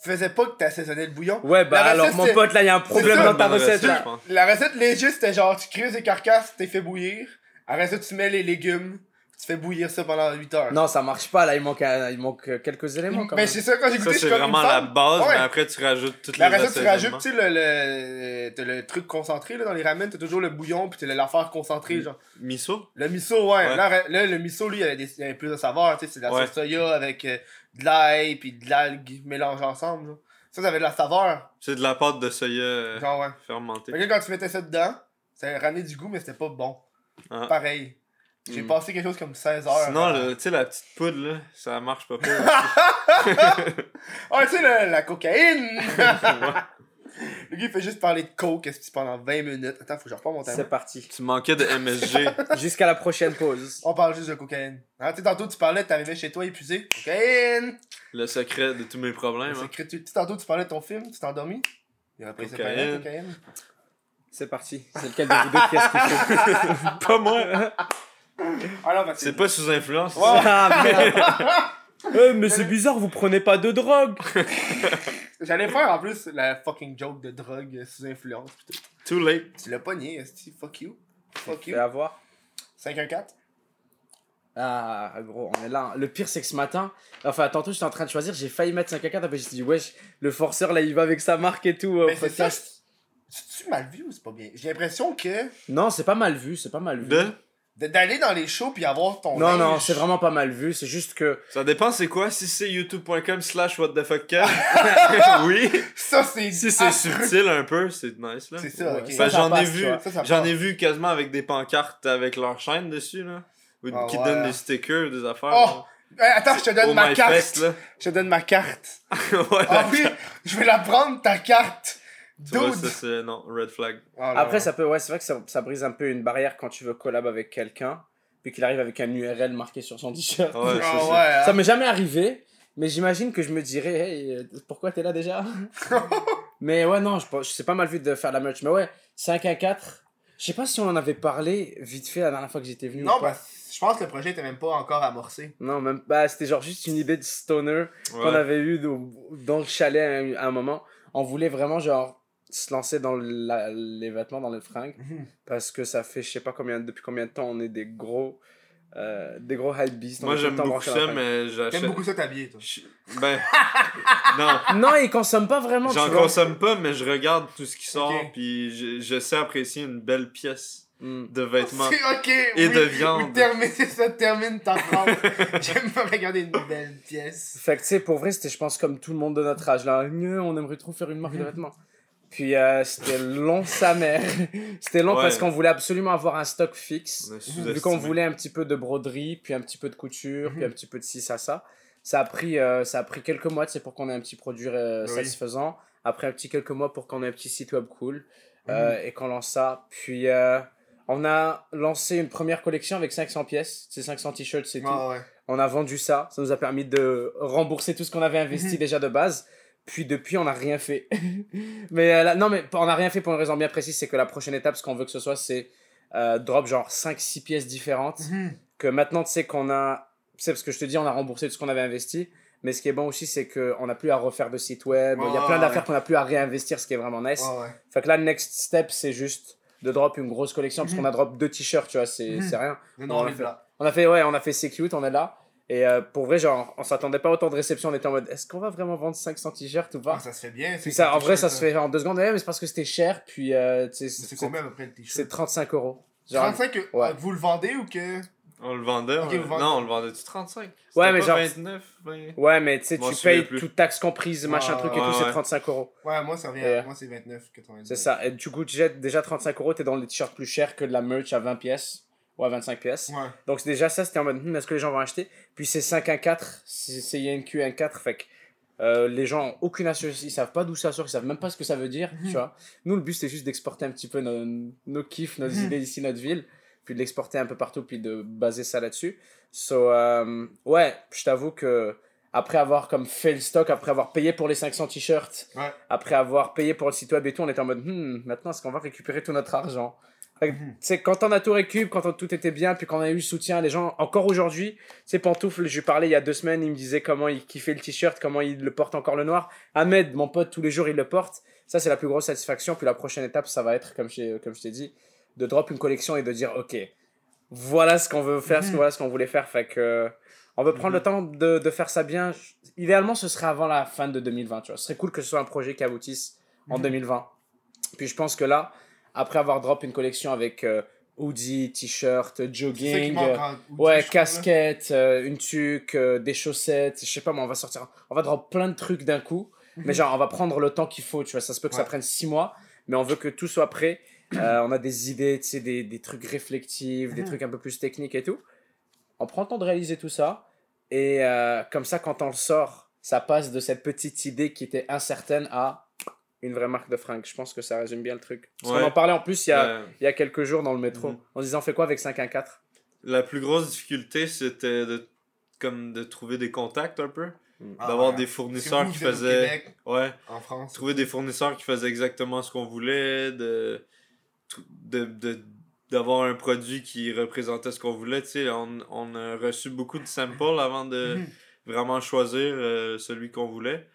faisait pas que t'assaisonnais le bouillon. Ouais, bah La alors, recette, mon c'est- pote, là, il y a un problème ça, dans ta bonne recette, recette, là. pense. La recette légère, c'était genre, tu creuses les carcasses, tu les fais bouillir. Après ça, tu mets les légumes. Tu fais bouillir ça pendant 8 heures. Non, ça marche pas, là, il manque, un- il manque euh, quelques éléments, quand mais c'est ça, quand j'ai Ça, goûté, c'est vraiment la base, Ouais. mais après, tu rajoutes toutes La les recette, tu rajoutes, tu sais, le, le, t'as le truc concentré, là, dans les ramen, t'as toujours le bouillon, puis t'as l'affaire concentrée, genre. Miso? Le miso, ouais. Ouais. Là, là, le miso, lui, il y avait, des, il y avait plus de saveur, tu sais, c'est de la Ouais. sauce soya avec euh, de l'ail, puis de l'algue mélangé ensemble, là. Ça, ça avait de la saveur. C'est de la pâte de soya euh, Genre, ouais. fermentée. Que quand tu mettais ça dedans, ça ramenait du goût, mais c'était pas bon. Ah. Pareil. J'ai Mm. passé quelque chose comme 16 heures. Sinon, le- tu sais, la petite poudre, là, ça marche pas pire. Ah, tu sais, la, la cocaïne! Le gars, il fait juste parler de coke pendant 20 minutes? Attends, faut que je reprends mon temps. C'est parti. tu manquais de MSG. Jusqu'à la prochaine pause. On parle juste de cocaïne. Hein, tu sais, tantôt, tu parlais, t'arrivais chez toi épuisé. Cocaïne! le secret de tous mes problèmes. C'est hein. tu sais, tantôt, tu parlais de ton film, tu t'es endormi? Et après, Cocaïne. cocaïne. C'est parti. C'est lequel de vous deux qui a ce qu'il faut? Pas moi. Ah bah, C'est pas sous influence. Ouais. Ah, merde. Euh, mais c'est bizarre, vous prenez pas de drogue. J'allais faire en plus la fucking joke de drogue sous influence. putain. Too late. Tu l'as pogné, esti. Fuck you. Fuck you. Avoir. 514. Ah, gros, on est là. Le pire, c'est que ce matin, enfin, tantôt, j'étais en train de choisir, j'ai failli mettre 5 à 4, après, j'ai dit, wesh, le forceur, là, il va avec sa marque et tout. euh, Mais c'est. C'est-tu mal vu ou c'est pas bien? J'ai l'impression que Non, c'est pas mal vu, c'est pas mal vu. De? D'aller dans les shows puis avoir ton. Non, non, c'est vraiment pas mal vu, c'est juste que. Ça dépend c'est quoi? Si c'est youtube.com slash what the fuck oui. Ça, c'est. Si c'est subtil un peu, c'est nice là. C'est ça, Ben, ça j'en ai vu, j'en ai vu quasiment avec des pancartes avec leur chaîne dessus là. Ou Ah qui ouais. donnent des stickers, des affaires. Oh! Hey, attends, je te donne ma carte. Fest. Je te donne ma carte. ouais, Ah oui, je vais la prendre, ta carte. Tu vois, Dude. ça c'est non, red flag. Non, Après, ça peut, ouais, c'est vrai que ça, ça brise un peu une barrière quand tu veux collab avec quelqu'un, puis qu'il arrive avec un URL marqué sur son t-shirt. Ah ouais, ça, c'est- ouais, hein. Ça m'est jamais arrivé, mais j'imagine que je me dirais, hey, euh, pourquoi t'es là déjà? Mais ouais, non, je, pense- c'est pas mal vu de faire la merch. Mais ouais, 5 à 4, je sais pas si on en avait parlé vite fait la dernière fois que j'étais venu. Non, ou pas. bah, je pense que le projet était même pas encore amorcé. Non, même bah, c'était genre juste une idée de stoner qu'on avait eu dans, dans le chalet à un, à un moment. On voulait vraiment genre se lancer dans la- les vêtements, dans les fringues, Mhm. parce que ça fait je sais pas combien depuis combien de temps on est des gros euh, des gros hype beasts. Moi j'aime beaucoup ça, mais j'achète. T'aimes beaucoup ça t'habiller, toi. Je- Ben. non. Non, ils consomment pas vraiment. J'en consomme pas, mais je regarde tout ce qui sort, puis je, je sais apprécier une belle pièce Mm. de vêtements. C'est ok. Et oui, de viande. oui, termine, c'est ça, termine ta phrase. J'aime pas regarder une belle pièce. Fait que tu sais, pour vrai, c'était je pense comme tout le monde de notre âge là. On aimerait trop faire une marque de vêtements. Puis euh, c'était long sa mère. c'était long Ouais. parce qu'on voulait absolument avoir un stock fixe. Vu qu'on voulait un petit peu de broderie, puis un petit peu de couture, Mhm. puis un petit peu de ci, ça, ça. Ça a pris, euh, ça a pris quelques mois, c'est pour qu'on ait un petit produit euh, Oui. satisfaisant. Après un petit quelques mois pour qu'on ait un petit site web cool Mhm. euh, et qu'on lance ça. Puis euh, on a lancé une première collection avec 500 pièces, c'est 500 t-shirts, c'est tout. Ah ouais. On a vendu ça, ça nous a permis de rembourser tout ce qu'on avait investi Mhm. déjà de base. Puis depuis, on n'a rien fait. mais euh, là, non, mais on n'a rien fait pour une raison bien précise, c'est que la prochaine étape, ce qu'on veut que ce soit, c'est euh, drop genre 5-6 pièces différentes. Mhm. Que maintenant, tu sais qu'on a. C'est parce que je te dis, on a remboursé tout ce qu'on avait investi. Mais ce qui est bon aussi, c'est qu'on n'a plus à refaire de site web. Il y a plein ouais. d'affaires qu'on n'a plus à réinvestir, ce qui est vraiment nice. Ouais. Fait que là, le next step, c'est juste de drop une grosse collection. Parce Mhm. qu'on a drop deux t-shirts, tu vois, c'est Mhm. rien. Le On est fait. blanc. On a fait, ouais, on a fait c'est cute, on est là. Et euh, pour vrai, genre, on s'attendait pas à autant de réception. On était en mode, est-ce qu'on va vraiment vendre 500 t-shirts ou Ah, pas ça se fait bien. Puis ça, en vrai, ça se fait en deux secondes. Ouais, mais c'est parce que c'était cher. Puis, euh, C'est c'est combien à peu près le t-shirt? c'est 35 euros. Genre, 35 que ouais. vous le vendez ou que? On le vendait. Ok, on-. Non, on le vendait-tu 35 Ouais, mais pas genre- 29, 20. Ouais, mais tu sais, tu payes toute taxe comprise, machin Ouais, truc et ouais, tout, c'est ouais. 35 euros. Ouais, moi, ça revient. Euh, Moi, c'est 29,90. C'est ça. Et du coup, tu jettes déjà 35 euros, t'es dans les t-shirts plus chers que de la merch à 20 pièces ou à 25 pièces. Ouais. Donc déjà ça, c'était en mode, Hmm, est-ce que les gens vont acheter? Puis c'est 5 1 4, c'est INQ 1 4, fait que Euh, les gens ont aucune assurance, ils savent pas d'où ça sort, ils savent même pas ce que ça veut dire, Mhm. tu vois. Nous, le but, c'est juste d'exporter un petit peu nos, nos kiffs, nos Mhm. idées d'ici notre ville, puis de l'exporter un peu partout, puis de baser ça là-dessus. So, euh, ouais, je t'avoue que après avoir comme fait le stock, après avoir payé pour les 500 t-shirts, Ouais. après avoir payé pour le site web et tout, on était en mode, hmm, maintenant, est-ce qu'on va récupérer tout notre argent? Que, Mhm. quand on a tout récup, quand on- tout était bien, puis quand on a eu le soutien, les gens, encore aujourd'hui, sais, Pantoufle, je lui parlais il y a deux semaines, il me disait comment il kiffait le t-shirt, comment il le porte encore le noir. Ahmed, mon pote, tous les jours, il le porte. Ça, c'est la plus grosse satisfaction. Puis la prochaine étape, ça va être, comme je, comme je t'ai dit, de drop une collection et de dire, OK, voilà ce qu'on veut faire, ce- Mhm. voilà ce qu'on voulait faire. Fait que, on veut prendre le temps de, de faire ça bien. Idéalement, ce serait avant la fin de 2020, tu vois. Ce serait cool que ce soit un projet qui aboutisse en Mhm. 2020. Puis je pense que là, après avoir drop une collection avec euh, hoodie, t-shirt, jogging, euh, outils, ouais, casquette, euh, une tuque, euh, des chaussettes, je sais pas, mais on va sortir, on va drop plein de trucs d'un coup. Mais genre, on va prendre le temps qu'il faut, tu vois. Ça se peut que ça prenne six mois, mais on veut que tout soit prêt. Euh, on a des idées, tu sais, des, des trucs réflectifs, des Mhm. trucs un peu plus techniques et tout. On prend le temps de réaliser tout ça. Et euh, comme ça, quand on le sort, ça passe de cette petite idée qui était incertaine à une vraie marque de fringues. Je pense que ça résume bien le truc. Parce Ouais. qu'on en parlait en plus il y a, il y a quelques jours dans le métro. Mhm. On se disait, on fait quoi avec 514 la plus grosse difficulté, c'était de, comme de trouver des contacts un peu. Ah, D'avoir ouais. des fournisseurs vous, qui faisaient. Québec, Ouais. en France. trouver des fournisseurs qui faisaient exactement ce qu'on voulait, de, de, de- d'avoir un produit qui représentait ce qu'on voulait. Tu sais, on, on a reçu beaucoup de samples avant de Mhm. vraiment choisir euh, celui qu'on voulait.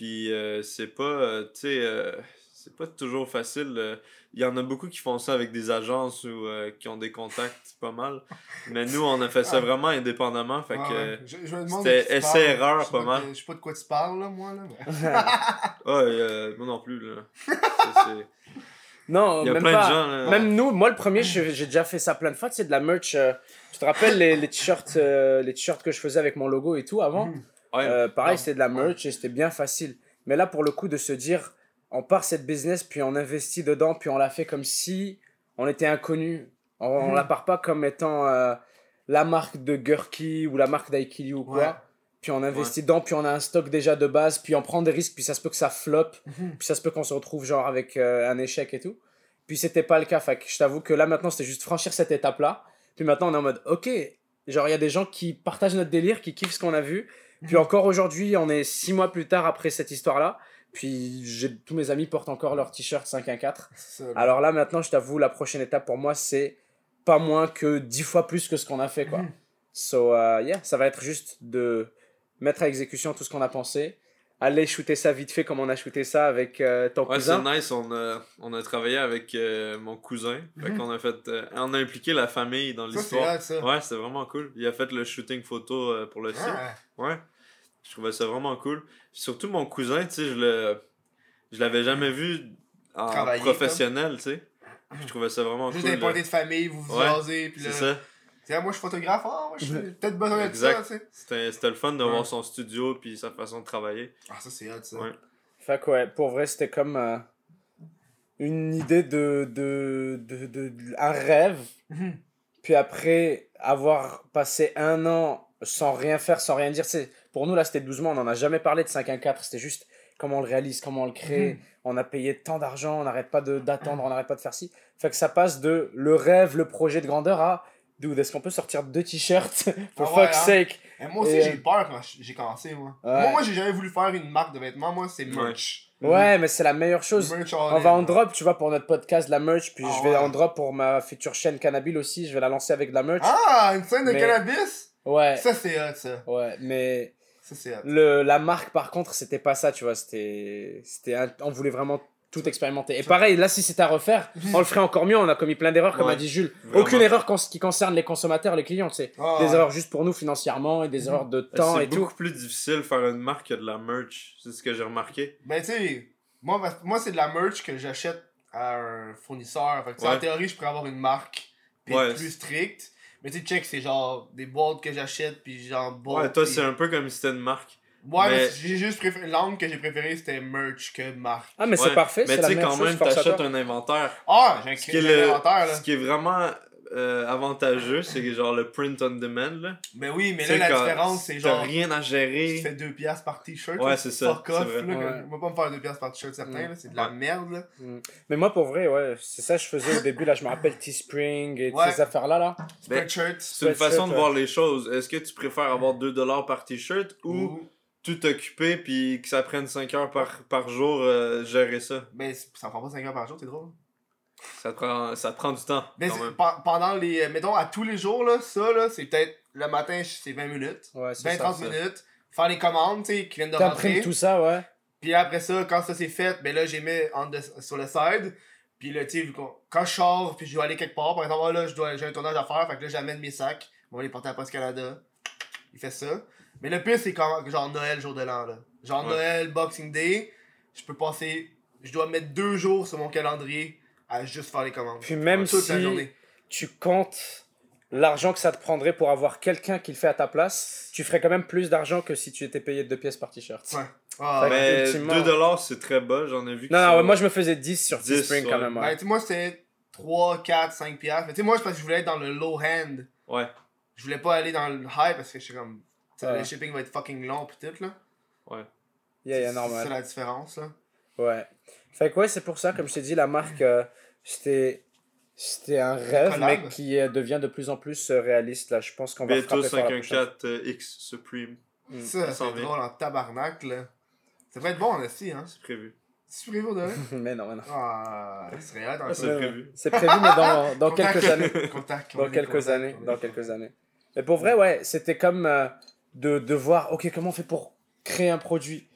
Puis euh, c'est pas, euh, tu sais, euh, c'est pas toujours facile. euh. Il y en a beaucoup qui font ça avec des agences ou euh, qui ont des contacts pas mal. Mais nous, on a fait ça Ah. vraiment indépendamment. Fait Ah que, je, je me demande c'était tu essai-erreur, pas mal. Je sais pas de quoi tu parles, là, moi. Là, mais- ouais, euh, moi non plus. Là. C'est- Non, Il y a même plein pas. de gens. Là. Même nous, moi le premier, j'ai déjà fait ça plein de fois. C'est de la merch. euh, tu te rappelles les, les t-shirts, euh, les t-shirts que je faisais avec mon logo et tout avant? Mhm. Ouais. Euh, pareil, c'était de la merch et c'était bien facile. Mais là, pour le coup, de se dire, on part cette business, puis on investit dedans, puis on la fait comme si on était inconnu. On, on Mhm. la part pas comme étant euh, la marque de Gurky ou la marque d'Aikili ou quoi. Ouais. Puis on investit dedans, puis on a un stock déjà de base, puis on prend des risques, puis ça se peut que ça floppe, Mhm. puis ça se peut qu'on se retrouve genre avec euh, un échec et tout. Puis c'était pas le cas, fait que je t'avoue que là maintenant c'était juste franchir cette étape-là. Puis maintenant on est en mode, ok, genre il y a des gens qui partagent notre délire, qui kiffent ce qu'on a vu. Puis encore aujourd'hui, on est six mois plus tard après cette histoire-là. Puis j'ai- tous mes amis portent encore leur t-shirt 514. C'est ça, là. Alors là maintenant, je t'avoue, la prochaine étape pour moi, c'est pas moins que dix fois plus que ce qu'on a fait, quoi. Mhm. So, uh, yeah, ça va être juste de mettre à exécution tout ce qu'on a pensé. Aller shooter ça vite fait comme on a shooté ça avec euh, ton Ouais, c'est cousin. nice. On a, on a travaillé avec euh, mon cousin. Fait Mhm. qu'on a fait. euh, on a impliqué la famille dans l'histoire. ça. Ouais, c'est vraiment cool. Il a fait le shooting photo euh, pour le site. Ouais. Ouais. Je trouvais ça vraiment cool. Surtout mon cousin, tu sais, je le. Je l'avais jamais vu en Travailler, professionnel, tu sais. Je trouvais ça vraiment Juste cool. des là. parties de famille, vous vous Ouais, jasez, puis C'est là. ça. Tu sais, moi je suis photographe, ah, moi je suis peut-être besoin de ça, tu sais. C'était c'était le fun de Ouais. voir son studio puis sa façon de travailler. Ah, ça c'est hot, ça. Ouais. Fait que ouais, pour vrai, c'était comme euh, une idée de, de, de, de- de- un rêve. Mhm. Puis après avoir passé un an sans rien faire, sans rien dire, c'est pour nous là c'était 12 mois, on n'en a jamais parlé de 514, c'était juste comment on le réalise, comment on le crée. Mhm. On a payé tant d'argent, on n'arrête pas de- d'attendre, on n'arrête pas de faire ci. Fait que ça passe de le rêve, le projet de grandeur à dude, est-ce qu'on peut sortir deux t-shirts? For Ah ouais, fuck's hein? sake? Et moi aussi Et, j'ai eu peur quand j'ai commencé, moi. Ouais. Moi, moi j'ai jamais voulu faire une marque de vêtements, moi c'est merch. Ouais, mais c'est la meilleure chose. Merch On va en drop, tu vois, pour notre podcast, la merch. Puis Ah je vais ouais. en drop pour ma future chaîne Cannabil aussi. Je vais la lancer avec de la merch. Ah, une scène de Mais- cannabis? ouais, Ça c'est hot, ça. ouais, mais Ça c'est hot. le, la marque, par contre, c'était pas ça, tu vois. C'était, c'était un- on voulait vraiment tout expérimenter. Et pareil, là, si c'était à refaire, on le ferait encore mieux. On a commis plein d'erreurs, comme Ouais, a dit Jules. vraiment. Aucune erreur qui concerne les consommateurs, les clients, sais. Ah, Des ouais. erreurs juste pour nous financièrement et des erreurs de temps C'est et tout. beaucoup plus difficile de faire une marque que de la merch. C'est ce que j'ai remarqué. Ben, tu sais, moi, moi c'est de la merch que j'achète à un fournisseur. Fait que, Ouais. en théorie, je pourrais avoir une marque Ouais, plus stricte. Mais tu sais, check, c'est genre des boîtes que j'achète, puis genre boîtes. Ouais, toi, c'est un peu comme si c'était une marque. Ouais, mais, j'ai juste préféré. L'angle que j'ai préféré, c'était merch que marque. Ah, mais Ouais, c'est parfait, Mais c'est tu sais, même quand même, t'achètes un inventaire. Ah, j'ai un le- inventaire, là. Ce qui est vraiment euh, avantageux, c'est genre le print on demand. Là. Mais oui, mais Tu là, la différence, c'est T'as genre. rien à Tu gérer. fais 2 piastres par t-shirt. Ouais, c'est ça, Fuck c'est off, vrai. là. Ouais. On va pas me faire 2 piastres par t-shirt, certain, Mm. là. C'est de la Ouais. merde, là. Mais moi, pour vrai, ouais, c'est ça que je faisais au début. Là, je me rappelle Teespring et toutes Ouais. ces affaires-là. Là. Ben, Spreadshirt. C'est une façon de voir les choses. Est-ce que tu préfères avoir 2$ par t-shirt ou Ou. Tout occuper puis que ça prenne 5 heures par, par jour euh, gérer ça? Ben, c'est- ça prend pas 5 heures par jour, c'est drôle. Ça te prend, ça te prend du temps. Mais pendant les. euh, Mettons, à tous les jours, là, ça, là, c'est peut-être. Le matin, c'est 20 minutes. Ouais, c'est ça. 20-30 ça. minutes. Faire les commandes, tu sais, qui viennent de rentrer. tout ça, ouais. Puis après ça, quand ça c'est fait, ben là, j'ai mis on the- sur le side. Puis là, tu sais, quand je sors, puis je dois aller quelque part, par exemple, là, j'ai un tournage à faire, fait que là, j'amène mes sacs. On va les porter à Post Canada. Il fait ça. Mais le pire, c'est quand, genre Noël, jour de l'an, là. Genre Ouais. Noël, Boxing Day, je peux passer. Je dois mettre deux jours sur mon calendrier à juste faire les commandes. Puis même Toute la si journée. tu comptes l'argent que ça te prendrait pour avoir quelqu'un qui le fait à ta place, tu ferais quand même plus d'argent que si tu étais payé deux pièces par t-shirt. Ouais. Ah, Mais ultimement- 2$ c'est très bas, j'en ai vu que Non, non, ouais, moi je me faisais 10 sur 10, Teespring quand ouais. même. Ben, Ouais. tu sais, moi, c'était 3, 4, 5 piastres. Mais tu sais, moi, c'est parce que je voulais être dans le low hand. Ouais. Je voulais pas aller dans le high parce que je suis comme. Ouais. Le shipping va être fucking long pis tout là. Yeah, yeah, C'est normal. ça la différence là. Ouais. Fait que ouais, c'est pour ça, comme je t'ai dit, la marque, euh, c'était. C'était un rêve, mais qui euh, devient de plus en plus euh, réaliste. Là, je pense qu'on va Bientôt frapper fort la prochaine 514 euh, X Supreme. Mm. Ça, c'est drôle en tabarnak là. Ça va être bon en esti, hein. C'est prévu. C'est prévu de mais non, mais non. Ah, c'est réel dans Ah, le c'est Ouais, prévu. C'est prévu, mais dans, dans Contact. quelques années. Contact. on Dans quelques contact, années. Dans quelques années. Mais pour vrai, ouais, c'était comme euh, de, de voir, ok, comment on fait pour créer un produit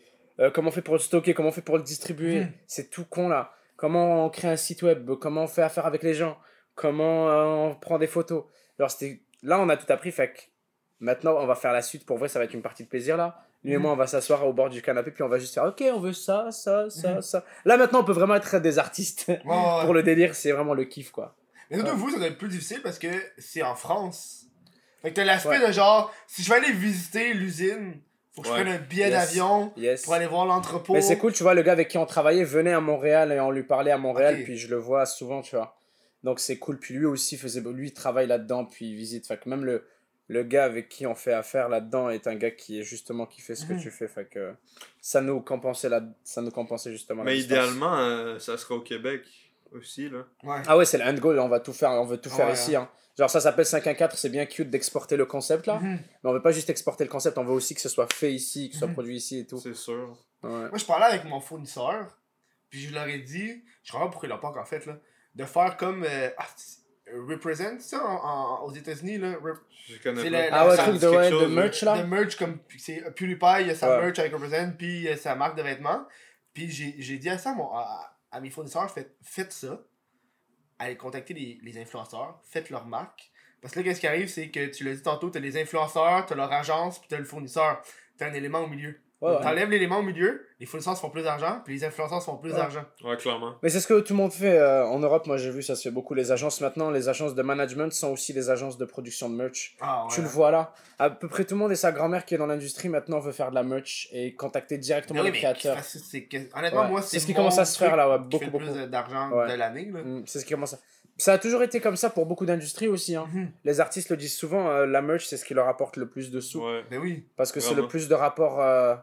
Euh, Comment on fait pour le stocker Comment on fait pour le distribuer Mhm. C'est tout con là. Comment on crée un site web Comment on fait affaire avec les gens Comment euh, on prend des photos Alors, c'était... Là, on a tout appris, fait maintenant, on va faire la suite. Pour vrai, ça va être une partie de plaisir là. Lui et Mhm. moi, on va s'asseoir au bord du canapé, puis on va juste faire, ok, on veut ça, ça, ça, Mhm. ça. Là, maintenant, on peut vraiment être des artistes. Ouais. pour le délire, c'est vraiment le kiff, quoi. Mais surtout, Ouais. vous, ça doit être plus difficile parce que c'est en France. Fait que t'as l'aspect Ouais. de genre, si je vais aller visiter l'usine, faut que je prenne un billet Yes. d'avion Yes. pour aller voir l'entrepôt. Mais c'est cool, tu vois, le gars avec qui on travaillait venait à Montréal et on lui parlait à Montréal, puis je le vois souvent, tu vois. Donc c'est cool. Puis lui aussi faisait, lui il travaille là-dedans, puis il visite. Fait que même le, le gars avec qui on fait affaire là-dedans est un gars qui est justement qui fait ce que Mhm. tu fais. Fait que ça nous compensait là, ça nous compensait justement. Mais idéalement, euh, ça sera au Québec aussi, là. Ouais. Ah ouais, c'est le end goal, on va tout faire, on veut tout Ah faire ouais, ici. Hein. Genre ça s'appelle 514, c'est bien cute d'exporter le concept là. Mhm. Mais on veut pas juste exporter le concept, on veut aussi que ce soit fait ici, que ce soit Mhm. produit ici et tout. C'est sûr. Ouais. Moi, je parlais avec mon fournisseur, puis je leur ai dit, je comprends pas pourquoi ils l'ont pas encore fait, là, de faire comme euh, ah, c'est- Represent, ça, en- en- aux États-Unis, là. Rep- Je connais C'est pas. le- Ah ouais, ça truc me de, dit quelque ouais, de chose, merch là. de merch comme c'est PewDiePie, il y a sa Ouais. merch avec Represent, puis il y a sa marque de vêtements. Puis j'ai j'ai dit à ça, à mon- à, à mes fournisseurs, faites, faites ça. Allez contacter les, influenceurs, faites leur marque. Parce que là, qu'est-ce qui arrive, c'est que tu l'as dit tantôt, t'as les influenceurs, t'as leur agence, puis t'as le fournisseur. T'as un élément au milieu. Ouais, ouais. T'enlèves l'élément au milieu, les fournisseurs se font plus d'argent, puis les influenceurs se font plus Ouais. d'argent. Ouais, clairement. Mais c'est ce que tout le monde fait euh, en Europe. Moi, j'ai vu, ça se fait beaucoup. Les agences maintenant, les agences de management sont aussi des agences de production de merch. Ah, Tu le vois là. À peu près tout le monde et sa grand-mère qui est dans l'industrie maintenant veut faire de la merch et contacter directement les mais créateurs. honnêtement, Ouais. moi, C'est c'est ce qui commence à se faire là, beaucoup, beaucoup. le plus d'argent Ouais. de l'année. là. Mm, C'est ce qui commence à... Ça a toujours été comme ça pour beaucoup d'industries aussi. Hein. Mhm. Les artistes le disent souvent, euh, la merch c'est ce qui leur apporte le plus de sous. Ouais. Ben oui. Parce que c'est le plus de rapport. euh,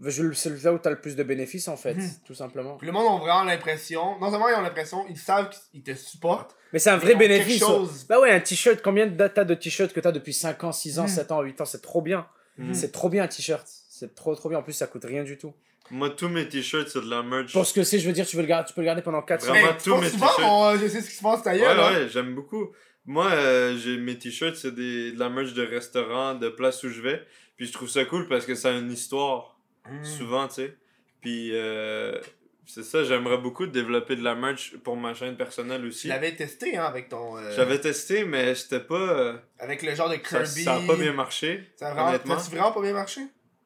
C'est là où tu as le plus de bénéfices en fait, Mhm. tout simplement. Puis le monde a vraiment l'impression, non seulement ils ont l'impression, ils savent qu'ils te supportent. Mais c'est un vrai bénéfice. chose. Bah ouais, un t-shirt, combien de data de t-shirt que t'as depuis 5 ans, 6 ans, Mhm. 7 ans, 8 ans, c'est trop bien. Mhm. C'est trop bien un t-shirt. C'est trop trop bien. En plus, ça coûte rien du tout. Moi, tous mes t-shirts, c'est de la merch. Pour ce que c'est, je veux dire, tu, veux le garder, tu peux le garder pendant 4 ans. Vraiment, tous mes t-shirts. je sais ce qui se passe Ouais, ailleurs. hein. ouais, j'aime beaucoup. Moi, euh, j'ai mes t-shirts, c'est des, de la merch de restaurant, de place où je vais. Puis je trouve ça cool parce que ça a une histoire, Mm. souvent, tu sais. Puis euh, c'est ça, j'aimerais beaucoup développer de la merch pour ma chaîne personnelle Tu aussi. l'avais testé hein, avec ton. euh, J'avais testé, mais c'était pas. euh, Avec le genre de ça, Kirby. ça a pas bien marché. Ça a vraiment, honnêtement. t'as-tu vraiment pas bien marché?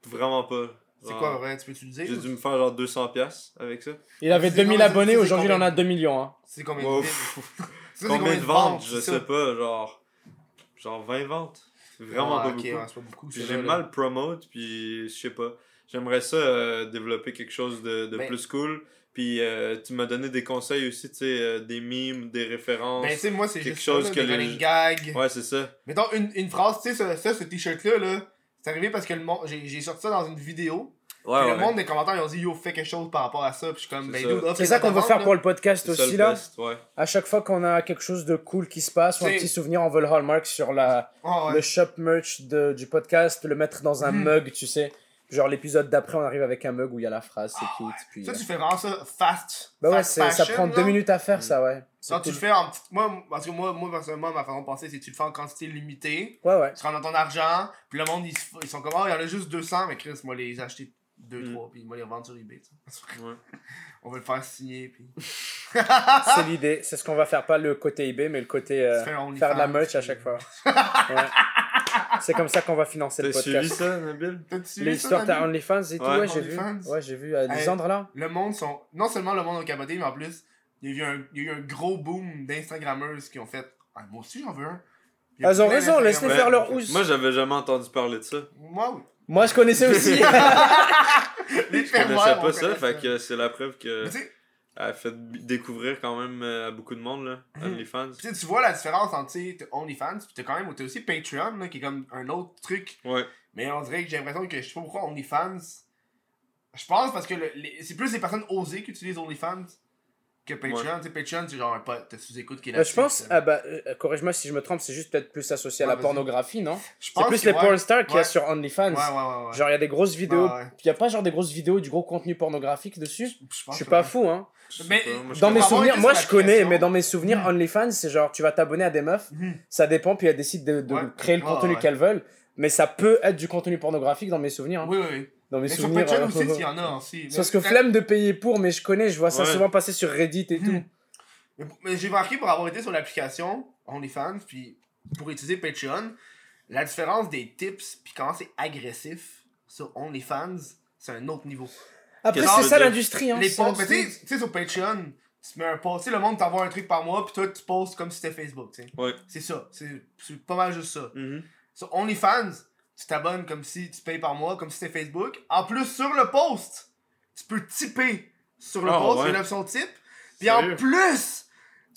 Vraiment pas. C'est quoi, vrai Tu peux-tu le dire? J'ai dû me faire genre 200$ avec ça. Il avait C'est 2000 combien- abonnés, aujourd'hui il en combien a 2 millions. Hein. C'est combien Wow. de ventes? Ça, c'est Combien de ventes? Je sais pas, genre. Genre 20 ventes. C'est vraiment Ah, pas ok, beaucoup. ouais, pas beaucoup. J'ai mal promote, puis je sais pas. J'aimerais ça euh, développer quelque chose de, de Ben- plus cool, Puis euh, tu m'as donné des conseils aussi, tu sais, euh, des mimes, des références. Ben, tu sais, moi, c'est quelque juste chose ça, là, que des les- gags. Ouais, c'est ça. Mettons, une, une phrase, tu sais, ça, ça, ce t-shirt-là, là, c'est arrivé parce que le monde, j'ai sorti ça dans une vidéo. Ouais, ouais. le monde des commentaires, ils ont dit, yo, fais quelque chose par rapport à ça. Puis je suis comme, ben, C'est ça qu'on veut faire là. pour le podcast aussi le là. best, ouais. À chaque fois qu'on a quelque chose de cool qui se passe ou un petit souvenir, on veut le hallmark sur la, Ah, ouais. le shop merch de, du podcast, le mettre dans un Mhm. mug, tu sais. Genre l'épisode d'après, on arrive avec un mug où il y a la phrase, c'est cute. Puis, Ça, euh, tu fais vraiment ça fast. bah ouais, ça prend là. deux minutes à faire, ça, ouais. Quand tu le fais en. Moi, parce que moi, moi, personnellement, ma façon de penser, c'est que tu le fais en quantité limitée. Ouais, ouais. Tu rentres dans ton argent. Puis le monde, ils, ils sont comme, oh, il y en a juste 200. Mais Chris, moi, les acheter 2-3. Mm. Puis moi, les revendre sur eBay. tu sais. Ouais. On va le faire signer. Puis. C'est l'idée, c'est ce qu'on va faire, pas le côté eBay, mais le côté euh, faire de la merch à chaque fois. Ouais. C'est comme ça qu'on va financer le T'as suivi podcast. ça, Nabil? L'histoire ça, t'as? OnlyFans et tout, Ouais. j'ai vu. Ouais, j'ai vu. Euh, Hey. Lisandre là Le monde sont. Non seulement le monde a capoté, mais en plus, il y a eu un, il y a eu un gros boom d'Instagrammeuses qui ont fait. Ah, moi aussi, j'en veux un. Elles ont raison, laisse-les faire leur ouse. Moi, j'avais jamais entendu parler de ça. Moi, oui. Moi, je connaissais aussi. Les Je connaissais pas ça, fait que c'est la preuve que Mais elle fait découvrir quand même euh, à beaucoup de monde, là, Mhm. OnlyFans. tu vois la différence entre OnlyFans, puis t'as quand même t'as aussi Patreon, là, qui est comme un autre truc. Ouais. Mais on dirait que j'ai l'impression que je sais pas pourquoi OnlyFans. Je pense parce que le- les- c'est plus les personnes osées qui utilisent OnlyFans que Patreon. Tu sais, Patreon, c'est genre un pote, t'as sous-écoute qui est là. Euh, je pense, ah bah, euh, corrige-moi si je me trompe, c'est juste peut-être plus associé à Ouais, la pornographie, non? Je C'est pense plus que les ouais. porn stars qu'il y a Ouais. sur OnlyFans. Ouais, ouais, ouais. ouais. Genre, il y a des grosses vidéos. Ouais, ouais. Il y a pas genre des grosses vidéos du gros contenu pornographique dessus? Je suis pas ouais. fou, hein. Mais- Dans connais- mes souvenirs, moi sur je connais, mais dans mes souvenirs. OnlyFans, c'est genre tu vas t'abonner à des meufs, Mhm. ça dépend, puis elles décident de, de Ouais. créer le contenu ouais. qu'elles veulent. Mais ça peut être du contenu pornographique dans mes souvenirs. hein. Oui, oui, oui. Dans mes Mais sur souvenirs. Patreon euh, aussi, il y en a aussi. C'est parce que flemme de payer pour, mais je connais, je vois ça Ouais. souvent passer sur Reddit et tout. Mhm. Mais, mais j'ai remarqué pour avoir été sur l'application OnlyFans, puis pour utiliser Patreon, la différence des tips, puis comment c'est agressif sur OnlyFans, c'est un autre niveau. Après, c'est ça l'industrie. Hein, Les posts, mais tu sais- tu sais, sur Patreon, tu mets un post, tu sais, le monde t'envoie un truc par mois, puis toi, tu postes comme si c'était Facebook, tu sais. Ouais. C'est ça, c'est c'est pas mal juste ça. Mhm. Sur OnlyFans, tu t'abonnes comme si tu payes par mois, comme si c'était Facebook. En plus, sur le post, tu peux typer sur le Ah, post, ouais. il y a l'option type. Puis en plus,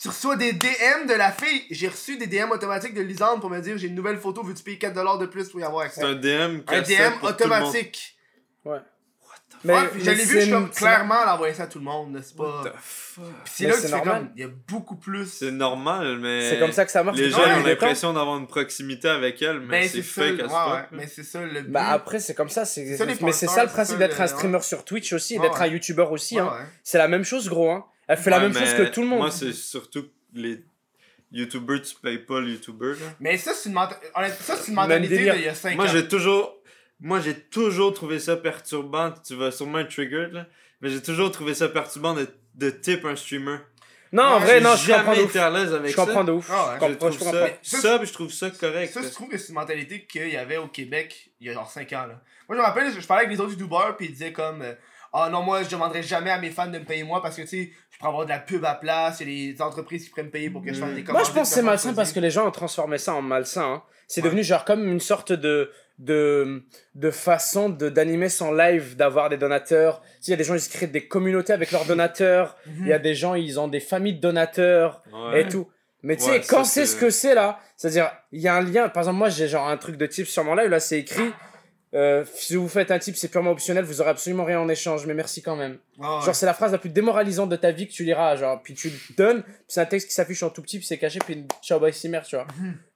tu reçois des DM de la fille. J'ai reçu des DM automatiques de Lisande pour me dire j'ai une nouvelle photo, veux-tu payer 4$ de plus pour y avoir accès? C'est un DM Un DM automatique. Ouais, mais l'ai c'est vu, je suis comme clairement à l'envoyer ça à tout le monde, n'est-ce pas? What the fuck? Puis c'est là que c'est tu fais normal. comme, il y a beaucoup plus. C'est normal, mais. C'est comme ça que ça marche. Les c'est gens comme ont l'impression d'avoir une proximité avec elle, mais Ben, c'est fake mais c'est ça le but. Bah après c'est comme ça, mais c'est ça le principe d'être un streamer sur Twitch aussi, d'être un YouTuber aussi. Hein. C'est la même chose gros. Hein. Elle fait la même chose que tout le monde. Moi, c'est surtout les YouTubers, tu payes pas le YouTuber. là. Mais ça, c'est une, mentalité d'il y a 5 Moi, ans. j'ai toujours. Moi, j'ai toujours trouvé ça perturbant. Tu vas sûrement être triggered, là. Mais j'ai toujours trouvé ça perturbant de, de tip un streamer. Non, en vrai, non, je comprends jamais été à l'aise avec Je ça. comprends de ouf. Ah ouais. Je Je comprends, je trouve comprends. ça, Ça, ça, puis je trouve ça correct. Ça, je trouve que c'est une mentalité qu'il y avait au Québec il y a genre 5 ans. Là. Moi, je me rappelle, je, je parlais avec les autres youtubeurs, puis ils disaient comme euh, Ah non, moi, je demanderai jamais à mes fans de me payer moi parce que, tu sais, je pourrais avoir de la pub à place, il y a des entreprises qui pourraient me payer pour que je fasse des commandes. Moi, je pense que c'est malsain parce que les gens ont transformé ça en malsain. hein. C'est Ouais. devenu genre comme une sorte de de, de façon de d'animer son live, d'avoir des donateurs. Tu sais, il y a des gens, ils se créent des communautés avec leurs donateurs. Il y a des gens, ils ont des familles de donateurs Ouais. et tout. Mais tu sais, Ouais, quand c'est- ce que c'est là, c'est-à-dire, il y a un lien. Par exemple, moi, j'ai genre un truc de type sur mon live, là, c'est écrit. Euh, si vous faites un type, c'est purement optionnel, vous aurez absolument rien en échange, mais merci quand même. Ouais. Genre, c'est la phrase la plus démoralisante de ta vie que tu liras. Genre, puis tu le donnes, puis c'est un texte qui s'affiche en tout petit, puis c'est caché, puis ciao, bye, cimer, tu vois.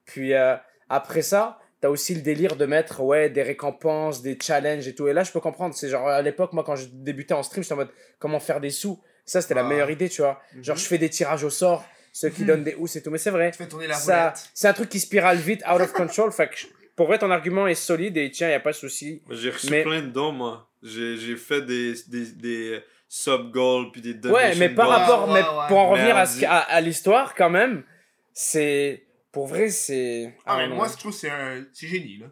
Puis euh, après ça, t'as aussi le délire de mettre, ouais, des récompenses, des challenges et tout. Et là, je peux comprendre. C'est genre, à l'époque, moi, quand je débutais en stream, j'étais en mode, comment faire des sous? Ça, c'était la Ah. meilleure idée, tu vois. Genre, je fais des tirages au sort, ceux qui Mhm. donnent des housses et tout. Mais c'est vrai. Tu fais tourner la Ça, c'est un truc qui spirale vite, out of control. fait que, pour vrai, ton argument est solide et tiens, y a pas de souci. J'ai reçu Mais- plein de dons, moi. J'ai j'ai fait des, des, des sub-goals puis des Ouais, mais par rapport, ouais, mais ouais. pour en revenir à, à, à l'histoire, quand même, c'est. Pour vrai, c'est. Ah, mais non. moi, je trouve que c'est un. C'est génie, là.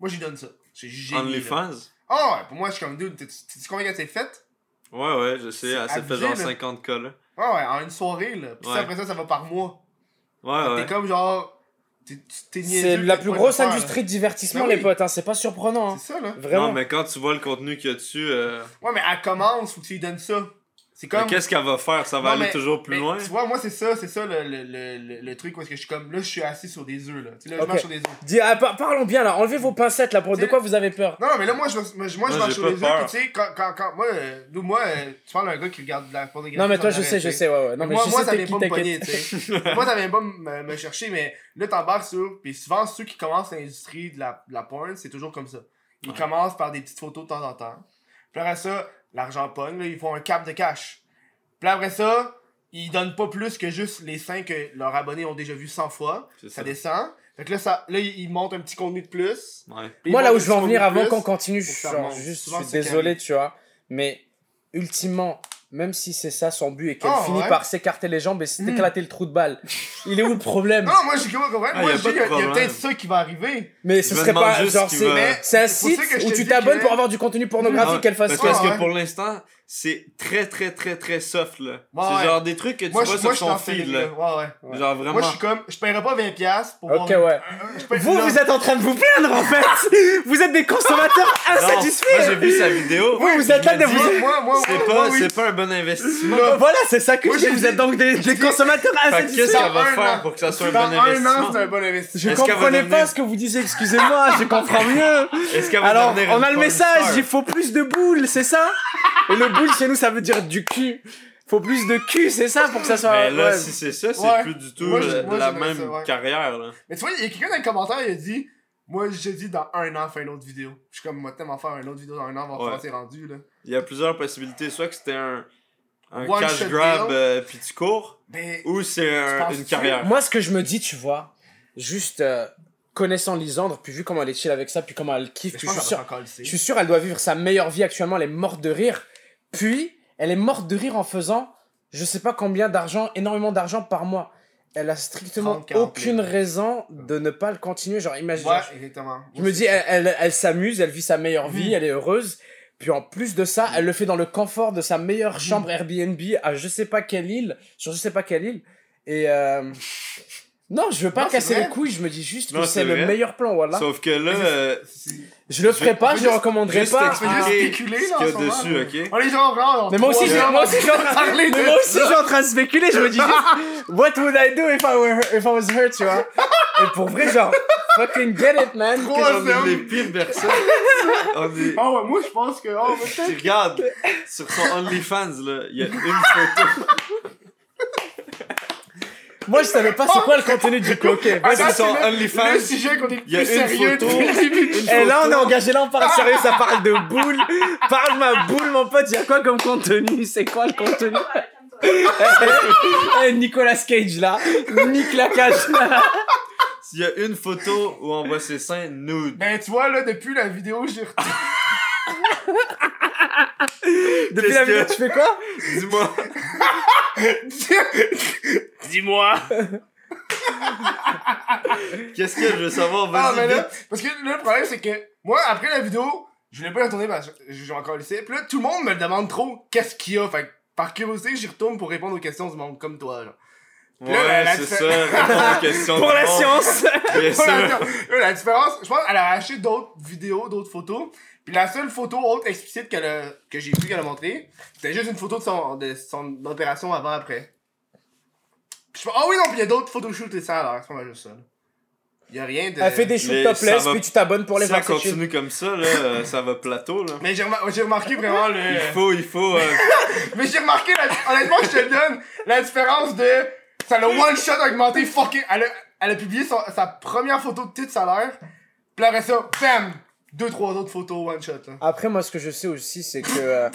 Moi, j'y donne ça. C'est génie. là. OnlyFans? Ah, ouais, pour moi, je suis comme, dude, tu sais combien qu'elle s'est faite? Ouais, ouais, je sais. Elle s'est fait abusé, genre là. 50 cas, là. Ouais, ouais, en une soirée, là. Puis après ça, ça va par mois. Ouais, ouais. T'es comme genre. C'est la plus grosse industrie de divertissement, Ben oui. les potes. Hein. C'est pas surprenant. Hein. C'est ça, là. Vraiment. Non, mais quand tu vois le contenu qu'il y a dessus, euh, Ouais, mais elle commence, faut que tu lui donnes ça. C'est comme. Qu'est-ce qu'elle va faire? Ça va Non, aller mais- toujours plus mais loin? Tu vois, moi, c'est ça, c'est ça le, le, le, le, truc est-ce que je suis comme. Là, je suis assis sur des œufs, là. Tu sais, là, je marche sur des œufs. Dis, ah, par- parlons bien là, enlevez vos pincettes là, pour de quoi vous avez peur? Non, non, mais là, moi, je, moi, je, moi, je Moi, marche sur les œufs. tu sais, quand, quand, quand. Moi, euh, nous, moi, euh, tu parles d'un gars qui regarde de la pornographie. Non, mais toi, je sais, je tu sais, ouais, ouais. Non, mais moi, je moi sais ça vient pas me pogner, tu sais. moi, ça vient pas me, me chercher, mais là, t'embarques sur. Puis souvent, ceux qui commencent l'industrie de la, de la porn, c'est toujours comme ça. Ils commencent par des petites photos de temps en temps. Puis après ça, l'argent pogne, là, ils font un cap de cash. Puis après ça, ils donnent pas plus que juste les 5 que leurs abonnés ont déjà vu 100 fois. C'est Ça ça. descend. Fait que là, ça, là ils montent un petit contenu de plus. Ouais. Moi, là où je veux en venir avant qu'on continue, je suis genre juste, je suis désolé, tu vois. Mais ultimement, même si c'est ça son but et qu'elle Oh, finit ouais. par s'écarter les jambes et Mm. s'éclater le trou de balle, il est où le problème? Non, moi, j'ai comment comprendre. Ah, moi, y a je pas dis, de il y a, peut-être ça qui va arriver. Mais ce Je serait pas genre c'est un site je où tu t'abonnes pour avoir du contenu pornographique Ah, qu'elle fasse Parce, ça. parce Ouais, que pour l'instant, c'est très très très très soft là. Ouais, c'est ouais. genre des trucs que tu Moi, vois je, moi, sur je son feed là. Ouais, ouais. Genre vraiment. Moi, je suis comme, je paierais pas 20$ piastres pour Ok, voir. ouais. Vous, non. vous êtes en train de vous plaindre en fait Vous êtes des consommateurs Non, moi insatisfaits j'ai vu sa vidéo. Vous, vous je êtes là me de vous- Moi, moi, moi, C'est moi, pas, moi, oui. c'est pas un bon investissement. Voilà, c'est ça que Moi, je dis, vous êtes donc des, consommateurs Fait que qu'est-ce insatisfaits qu'elle va faire pour que ça soit un bon un an, investissement c'est un bon investissement. Je comprenais pas ce que vous disiez, excusez-moi, je comprends mieux. Est-ce qu'elle va Alors, on a le message, il faut plus de boules, c'est ça? Et le boule chez nous, ça veut dire du cul. Faut plus de cul, c'est ça, pour que ça soit... Mais là, ouais. si c'est ça, c'est Ouais. plus du tout Moi, je- euh, moi, la même ça, ouais. carrière là. Mais tu vois, il y a quelqu'un dans les commentaires, il a dit Moi, j'ai dit dans un an, faire une autre vidéo. Je suis comme, moi, tellement faire une autre vidéo dans un an, voir Ouais. comment c'est rendu, là. Il y a plusieurs possibilités. Soit que c'était un, un One cash grab euh, puis tu cours, ou c'est un- une carrière. Moi, ce que je me dis, tu vois, juste euh, connaissant Lisandre, puis vu comment elle est chill avec ça, puis comment elle kiffe, puis suis sûr, je suis sûr, elle doit vivre sa meilleure vie actuellement, elle est morte de rire. Puis, elle est morte de rire en faisant, je sais pas combien d'argent, énormément d'argent par mois. Elle a strictement 30, 40 aucune 000. raison de ne pas le continuer. Genre, imagine. Ouais, genre, exactement. je me dis, elle, elle, elle s'amuse, elle vit sa meilleure vie, elle est heureuse. Puis en plus de ça, elle le fait dans le confort de sa meilleure chambre Airbnb à je sais pas quelle île, sur je sais pas quelle île. Et euh... non, je veux pas Non, casser les couilles, je me dis juste Non, que c'est le meilleur plan, voilà. Sauf que là, euh, Je le ferai je- pas, je je le juste pas. Tu veux juste spéculer, ce là, qu'il y en moment, dessus, là. ok? On est genre, genre, Mais moi aussi, je, heures moi aussi, je suis en train, de mais moi aussi, je suis en train de spéculer. Je me dis juste, what would I do if I were, if I was her, tu vois? Et pour vrai, genre, fucking get it, man. Trois On est les pires personnes? On est... Ah ouais, moi, je pense que. Oh, peut-être. Tu regardes, sur son OnlyFans, là, il y a une photo. Moi, je savais pas c'est quoi le contenu du coup. Ok, vas-y. Attends, sur c'est le- OnlyFans, Le sujet qu'on est le il y a plus une sérieux photo. depuis le début. Une Et là, on est engagé, là, on parle sérieux, ça parle de boule. Parle ma boule, mon pote, y a quoi comme contenu? C'est quoi le contenu? Eh, Nicolas Cage, là. Nick la cage. Il y a une photo où on voit ses seins nude. Ben, tu vois, là, depuis la vidéo, j'ai Depuis la vidéo, que- tu fais quoi? Dis-moi. Dis-moi. Qu'est-ce que je veux savoir? Ah, Vas-y, mais là, parce que là, le problème, c'est que moi, après la vidéo, je l'ai pas retourné parce que j'ai encore laissé. Puis là, tout le monde me demande trop qu'est-ce qu'il y a? Fait que, par curiosité, j'y retourne pour répondre aux questions du monde comme toi, là. Ouais, là, la c'est ça. Réponds aux questions Pour la science. Bien Voilà, sûr. là, la différence, je pense qu'elle a acheté d'autres vidéos, d'autres photos. Puis la seule photo autre explicite qu'elle a, que j'ai vu qu'elle a montré, c'était juste une photo de son, de son opération avant-après. Puis je fais, ah oui, non, puis il y a d'autres photoshoots et ça, alors, c'est pas mal juste ça. là. Il y a rien de. Elle fait des shoots topless, ça va- puis tu t'abonnes pour les Si ça voir, chill. continue comme ça, là, euh, ça va plateau, là. Mais j'ai remar- j'ai remarqué vraiment le. Il faut, il faut... euh, Mais j'ai remarqué, la... honnêtement, je te le donne, la différence de. Ça l'a one shot augmenté fucking. Elle a, elle a publié son- sa première photo de titre salaire. Puis après ça, bam! Deux, trois autres photos one shot. Là. Après, moi, ce que je sais aussi, c'est que euh,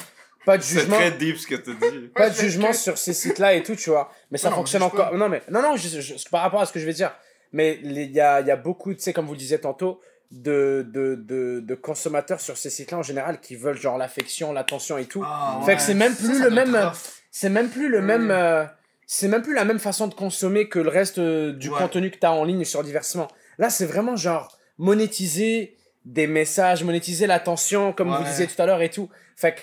pas de C'est jugement. très deep ce que t'as dit. pas Ouais, de c'est jugement sur ces sites-là et tout, tu vois. Mais ça Non, fonctionne encore. Non, mais non, non, je- je- par rapport à ce que je vais dire. Mais il y a, il y a beaucoup, tu sais, comme vous le disiez tantôt, de, de, de, de consommateurs sur ces sites-là en général qui veulent genre l'affection, l'attention et tout. Ah, Fait que c'est même plus le même-. C'est même plus le même. euh, c'est même plus la même façon de consommer que le reste euh, du Ouais. contenu que t'as en ligne sur diversement. Là, c'est vraiment genre monétiser des messages, monétiser l'attention, comme vous disiez tout à l'heure et tout. Fait que,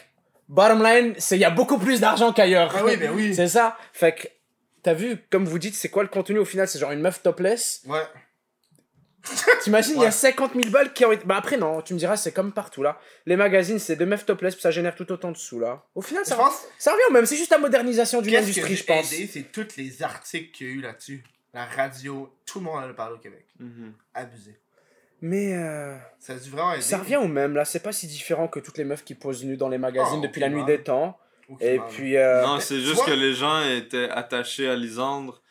bottom line, c'est il y a beaucoup plus d'argent qu'ailleurs. Ah oui, ben oui. C'est ça. Fait que, t'as vu, comme vous dites, c'est quoi le contenu au final? C'est genre une meuf topless? Ouais. T'imagines, il y a 50 000 balles qui ont été. Bah après, non, tu me diras, c'est comme partout là. Les magazines, c'est deux meufs topless, puis ça génère tout autant de sous là. Au final, ça, pense, ça revient même, c'est juste la modernisation d'une industrie, je pense. c'est tous les articles qu'il y a eu là-dessus. La radio, tout le monde en a parlé au Québec. Mhm. Abusé. Mais euh, Ça a dû vraiment aider. ça revient au même là, c'est pas si différent que toutes les meufs qui posent nues dans les magazines Oh, depuis la nuit aucunement. des temps. Et là. puis. euh, Non, c'est juste vois- que les gens étaient attachés à Lisandre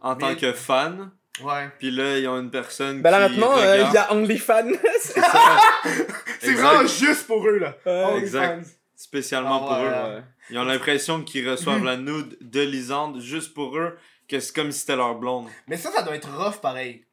en Mais- tant que fan. Ouais. Puis là, ils ont une personne Bah là qui maintenant, euh, regarde. il y a OnlyFans. C'est Exact. vraiment juste pour eux, là. Exact. fans. Spécialement Ah pour ouais, eux. ouais. Ils ont l'impression qu'ils reçoivent la nude de Lisandre juste pour eux, que c'est comme si c'était leur blonde. Mais ça, ça doit être rough pareil.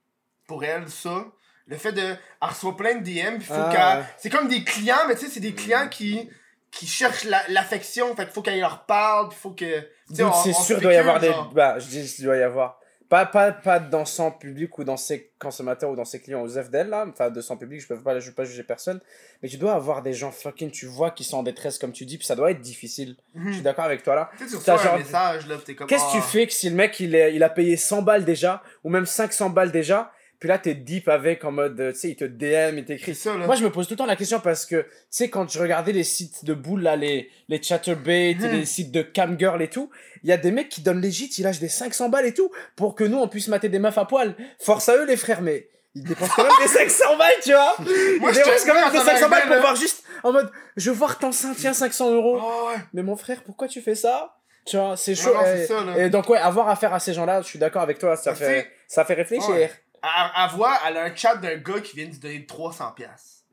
Pour elle, ça. Le fait de. Elle reçoit plein de DM, faut Ah. C'est comme des clients, mais tu sais, c'est des clients qui. qui cherchent la- l'affection. fait qu'il faut qu'elle leur parle, pis faut que. c'est sûr, il doit y avoir des. Bah, je dis, il doit y avoir. Pas, pas, pas dans son public ou dans ses consommateurs ou dans ses clients aux FDL là, enfin de son public, je peux pas, je peux pas juger personne, mais tu dois avoir des gens fucking, tu vois, qui sont en détresse comme tu dis, puis ça doit être difficile. Je suis Mhm. d'accord avec toi là. Tu sais, tu T'as reçois un genre- message, là, pis t'es comme. Qu'est-ce que tu ah. fais que si le mec il, est, il a payé 100 balles déjà, ou même 500 balles déjà, puis là t'es deep avec en mode, euh, tu sais, il te DM, il t'écrit. ça, là. Moi je me pose tout le temps la question parce que, tu sais, quand je regardais les sites de boules là, les, les Chatterbait, Mhm. les sites de Camgirl et tout, il y a des mecs qui donnent legit, ils lâchent des 500 balles et tout, pour que nous on puisse mater des meufs à poil. Force à eux les frères, mais ils dépensent quand même des 500 balles, tu vois Moi, Ils je dépensent quand même des ça 500 balles pour voir juste en mode, je veux voir ton sein, tiens 500 euros. Oh, ouais. Mais mon frère, pourquoi tu fais ça? Tu vois, c'est Ouais, chaud. non, c'est et, ça, là. et donc, ouais, avoir affaire à ces gens-là, je suis d'accord avec toi, ça, Ça fait, fait- ça fait réfléchir. Ouais. Elle, elle voit, elle a un chat d'un gars qui vient de lui donner 300 pièces.